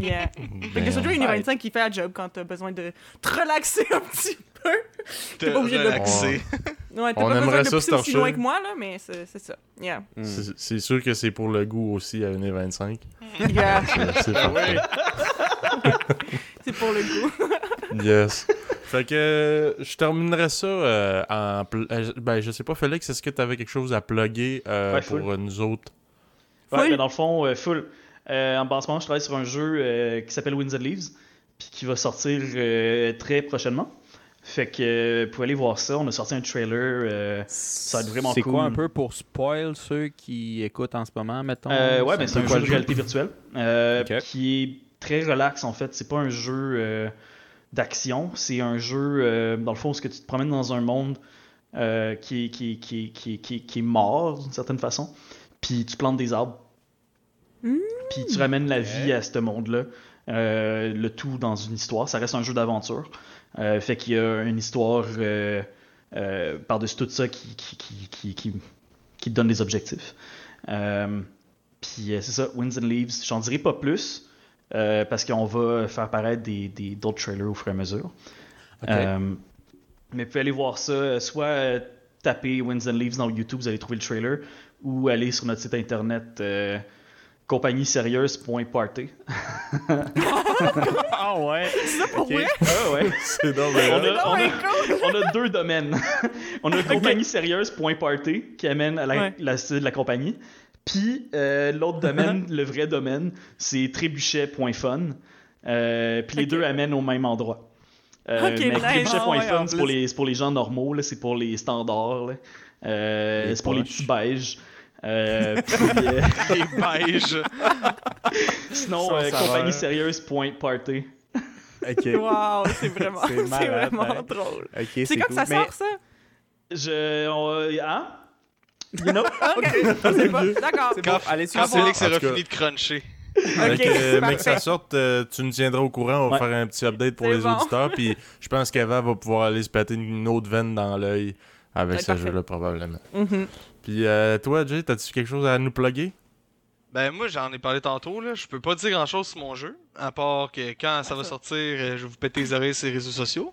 Yeah. Fait que c'est toujours une ouais. 25 qui fait la job quand t'as besoin de te relaxer un petit peu. T'es pas obligé de... relaxer. Ouais, t'as On pas aimerait besoin de ça pousser se aussi loin que moi, là, mais c'est c'est ça. Yeah. Hmm. C'est c'est sûr que c'est pour le goût aussi à 1,25. Yeah. C'est- C'est parfait. C'est pour le goût. Yes. Fait que euh, je terminerais ça euh, en. euh, ben, je sais pas, Félix, est-ce que tu avais quelque chose à plugger euh, Ouais, pour full. nous autres? Ouais, Full. mais dans le fond, euh, full. Euh, en ce moment, je travaille sur un jeu euh, qui s'appelle Winds and Leaves, puis qui va sortir euh, très prochainement. Fait que euh, vous pouvez aller voir ça. On a sorti un trailer. euh, ça va être vraiment C'est cool. quoi un peu pour spoil ceux qui écoutent en ce moment, mettons? Euh, ouais, mais c'est un jeu de réalité virtuelle euh, Ok. qui est très relax en fait. C'est pas un jeu euh, d'action, c'est un jeu euh, dans le fond où ce que tu te promènes dans un monde euh, qui, est- qui, qui, qui, est- qui, est- qui est mort d'une certaine façon. Puis tu plantes des arbres. Puis tu ramènes la vie à ce monde-là. Euh, le tout dans une histoire. Ça reste un jeu d'aventure. Euh, fait qu'il y a une histoire euh, euh, par-dessus tout ça qui, qui, qui, qui, qui, qui te donne des objectifs. Euh, puis euh, c'est ça, Winds and Leaves. J'en dirai pas plus euh, parce qu'on va faire paraître des, des, d'autres trailers au fur et à mesure. Euh, mais vous pouvez aller voir ça, euh, soit euh, taper Winds and Leaves dans YouTube, vous allez trouver le trailer, ou aller sur notre site internet euh, compagniesérieuse.party. Ah ouais. C'est ça pour Ok. vrai? Ah ouais. C'est on, a, on, a, God! on a deux domaines. on a compagniesérieuse.party qui amène à la, Ouais. la la compagnie. Puis euh, l'autre domaine, le vrai domaine, c'est trébuchet.fun. Euh, puis les deux amènent au même endroit. Euh, Ok, mais nice. trébuchet.fun, Ah ouais, c'est pour, les- c'est pour les gens normaux, là, c'est pour les standards. là. Euh, Les c'est pour les petits beiges. Euh, puis, euh, Les beiges. sinon, euh, compagniesérieuse.party. Ok. Wow, c'est vraiment, C'est vraiment hein. drôle. C'est quand cool. que ça Mais- sort, ça? Je. on- hein? You know? Ok, c'est pas... D'accord. C'est Quand, bon, allez quand sur Félix En aura tout cas- fini de cruncher. Fait Ok, que, euh, mais que ça sorte, euh, tu nous tiendras au courant. On va Ouais. faire un petit update pour C'est les bon. auditeurs. Puis je pense qu'Eva va pouvoir aller se péter une autre veine dans l'œil avec Ouais, ce parfait. jeu-là, probablement. Mhm. Puis euh, toi, Jay, t'as-tu quelque chose à nous plugger? Ben moi j'en ai parlé tantôt là, je peux pas dire grand chose sur mon jeu, à part que quand ça va sortir, euh, je vais vous péter les oreilles sur les réseaux sociaux.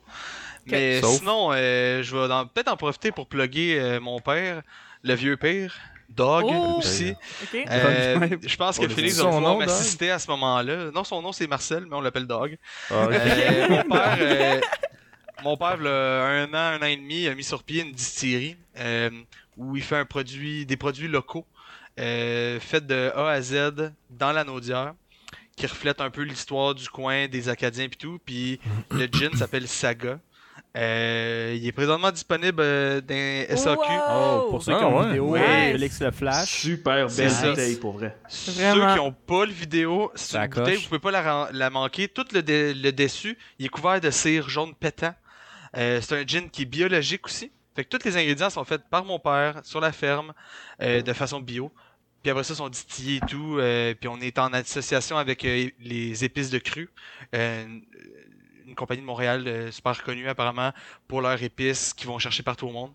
Mais Sauf. sinon, euh, je vais peut-être en profiter pour plugger euh, mon père, le vieux père, Dog Oh! aussi. Euh, Dog. je pense que a Félix va son pouvoir m'assister à ce moment-là. Non, son nom c'est Marcel, mais on l'appelle Dog. Ah. Euh, mon père, euh, mon père, là, un an, un an et demi, a mis sur pied une distillerie euh, où il fait un produit, des produits locaux euh, faits de A à Z dans la Naudière, qui reflètent un peu l'histoire du coin, des Acadiens et tout. Puis le gin s'appelle Saga. Euh, il est présentement disponible euh, dans SAQ. Oh, pour ceux qui Ah, ont ouais? vidéo, Ouais. euh, Félix le Flash. Super belle bouteille pour vrai. Ceux Vraiment. qui n'ont pas le vidéo, c'est une bouteille, vous pouvez pas la, manquer. Tout le, dé- le dessus, il est couvert de cire jaune pétant. Euh, c'est un gin qui est biologique aussi. Fait que tous les ingrédients sont faits par mon père sur la ferme euh, de façon bio. Puis après ça, sont distillés et tout. euh, puis on est en association avec euh, les épices de cru. Une- compagnie de Montréal euh, super connue apparemment pour leurs épices qu'ils vont chercher partout au monde.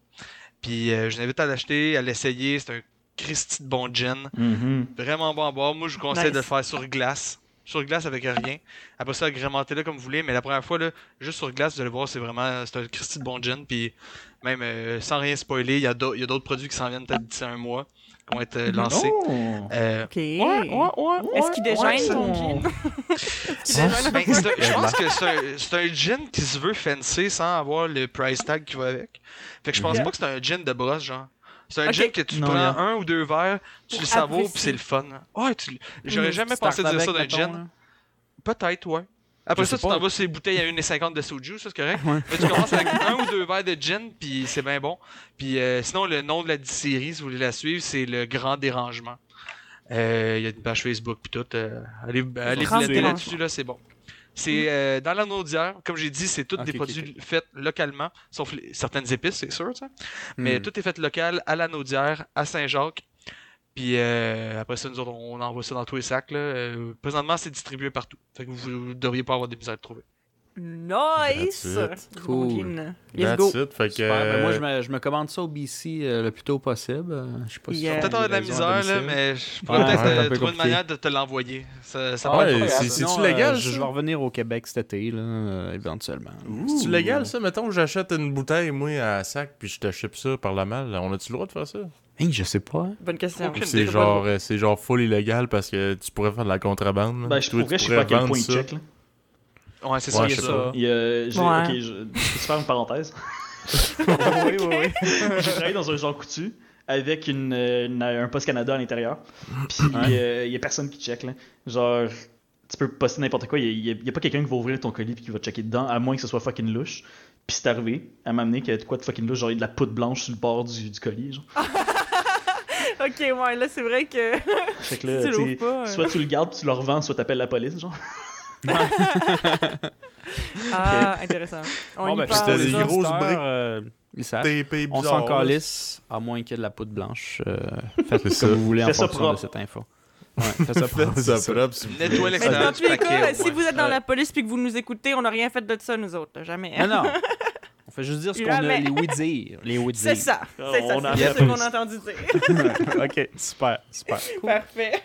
Puis euh, je vous invite à l'acheter, à l'essayer. C'est un Christy de bon gin. Mhm. Vraiment bon à boire. Moi, je vous conseille Nice. de le faire sur glace. sur glace avec rien. Après ça, agrémentez-le comme vous voulez, mais la première fois, là, juste sur glace, vous allez voir, c'est vraiment c'est un Christy de bon gin. Puis même euh, sans rien spoiler, il y a d'au- il y a d'autres produits qui s'en viennent peut-être d'ici un mois, qui vont être euh, lancés. Oh! Euh, Ok. ouais, ouais, ouais, Est-ce qu'il ça- ton gin? Est-ce qu'il déjeune? Ben, je pense que c'est un, gin? qui se veut fancy sans avoir le price tag qui va avec. Fait que je pense pas que c'est un gin de brosse, genre. C'est un Ok. gin que tu Non, prends yeah. un ou deux verres, tu Pour le savoures, puis c'est le fun. Ouais, tu... j'aurais Mm. jamais Tu pensé dire ça d'un gin. là. Peut-être, ouais. Après Je ça, tu t'en vas sur les bouteilles à 1,50 de soju, ça c'est correct. Ouais. Mais tu commences avec un ou deux verres de gin, puis c'est bien bon. Puis euh, sinon, le nom de la distillerie, si vous voulez la suivre, c'est le Grand Dérangement. Euh, Il y a une page Facebook, puis tout. euh, allez allez là-dessus, là, c'est bon. C'est euh, dans la Naudière, comme j'ai dit, c'est tous des produits faits localement, sauf les- certaines épices, c'est sûr, ça. Mais Hmm. tout est fait local à la Naudière, à Saint-Jacques. Puis euh, après ça, nous autres, on envoie ça dans tous les sacs. Là. Euh, présentement, c'est distribué partout. Fait que vous ne devriez pas avoir des misères à le trouver. Nice! Cool. Let's go. it. Fait que, Super. Ben, moi, je euh, me, je me commande ça au BC euh, le plus tôt possible. Je sais pas si Yeah. Peut-être avoir de la misère, là, mais je pourrais Ouais, peut-être ouais, trouver une manière de te l'envoyer. Ça, Ah ouais, c'est- c'est-tu légal, euh, je vais revenir au Québec cet été, là, euh, éventuellement. C'est-tu légal, ça? Mettons que j'achète une bouteille, moi, à sac, puis je te ship ça par la malle. On a-tu le droit de faire ça? Hey, je sais pas. Bonne question. C'est genre, euh, c'est genre full illégal parce que tu pourrais faire de la contrebande. man. Ben, je Toi, pourrais, je sais pas à quel vendre point il ça. check. Là. Ouais, c'est Ouais, ça. il y a ça. Il Ouais. ok, je, peux-tu faire une parenthèse? oui, oui, oui. J'ai travaillé dans un Jean Coutu avec une, euh, une- un poste Canada à l'intérieur. Puis euh, il y a personne qui check. Là. Genre, tu peux poster n'importe quoi. Il y a, il y a pas quelqu'un qui va ouvrir ton colis puis qui va checker dedans, à moins que ce soit fucking louche. Puis c'est arrivé à m'amener qu'il y a de quoi de fucking louche, genre il y a de la poudre blanche sur le bord du, du colis. Genre. Ok, ouais, là, c'est vrai que. Fait que là, Tu pas, euh. soit tu le gardes, tu le revends, soit t'appelles la police. Genre. Ah, intéressant. On Bon, y ben, parle. c'était des grosses briques. euh, ils savent. TP On s'en calisse, à moins qu'il y ait de la poudre blanche. Euh, faites C'est ce ça. que vous voulez en Fais fonction de cette info. Ouais, faites ça propre. Faites ça c'est ça. propre, l'extérieur dans tous les cas, si vous êtes dans Ouais. la police puis que vous nous écoutez, on n'a rien fait de ça, nous autres. Jamais. Non, non. On fait juste dire ce qu'on a les oui dire. Les oui dire. C'est ça. C'est ça. On a C'est fait ce qu'on a entendu dire. ok, super, super. Parfait.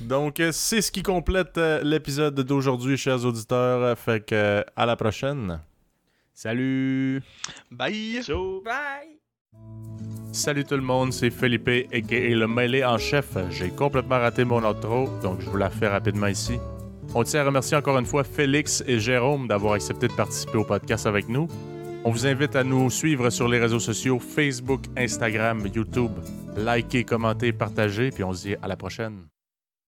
Donc, euh, c'est ce qui complète euh, l'épisode d'aujourd'hui, chers auditeurs. Fait que, euh, à la prochaine. Salut! Bye! Ciao! Bye. Salut tout le monde, c'est Felipe, et le mêlé en chef. J'ai complètement raté mon outro, donc je vous la fais rapidement ici. On tient à remercier encore une fois Félix et Jérôme d'avoir accepté de participer au podcast avec nous. On vous invite à nous suivre sur les réseaux sociaux Facebook, Instagram, YouTube. Likez, commentez, partagez, puis on se dit à la prochaine.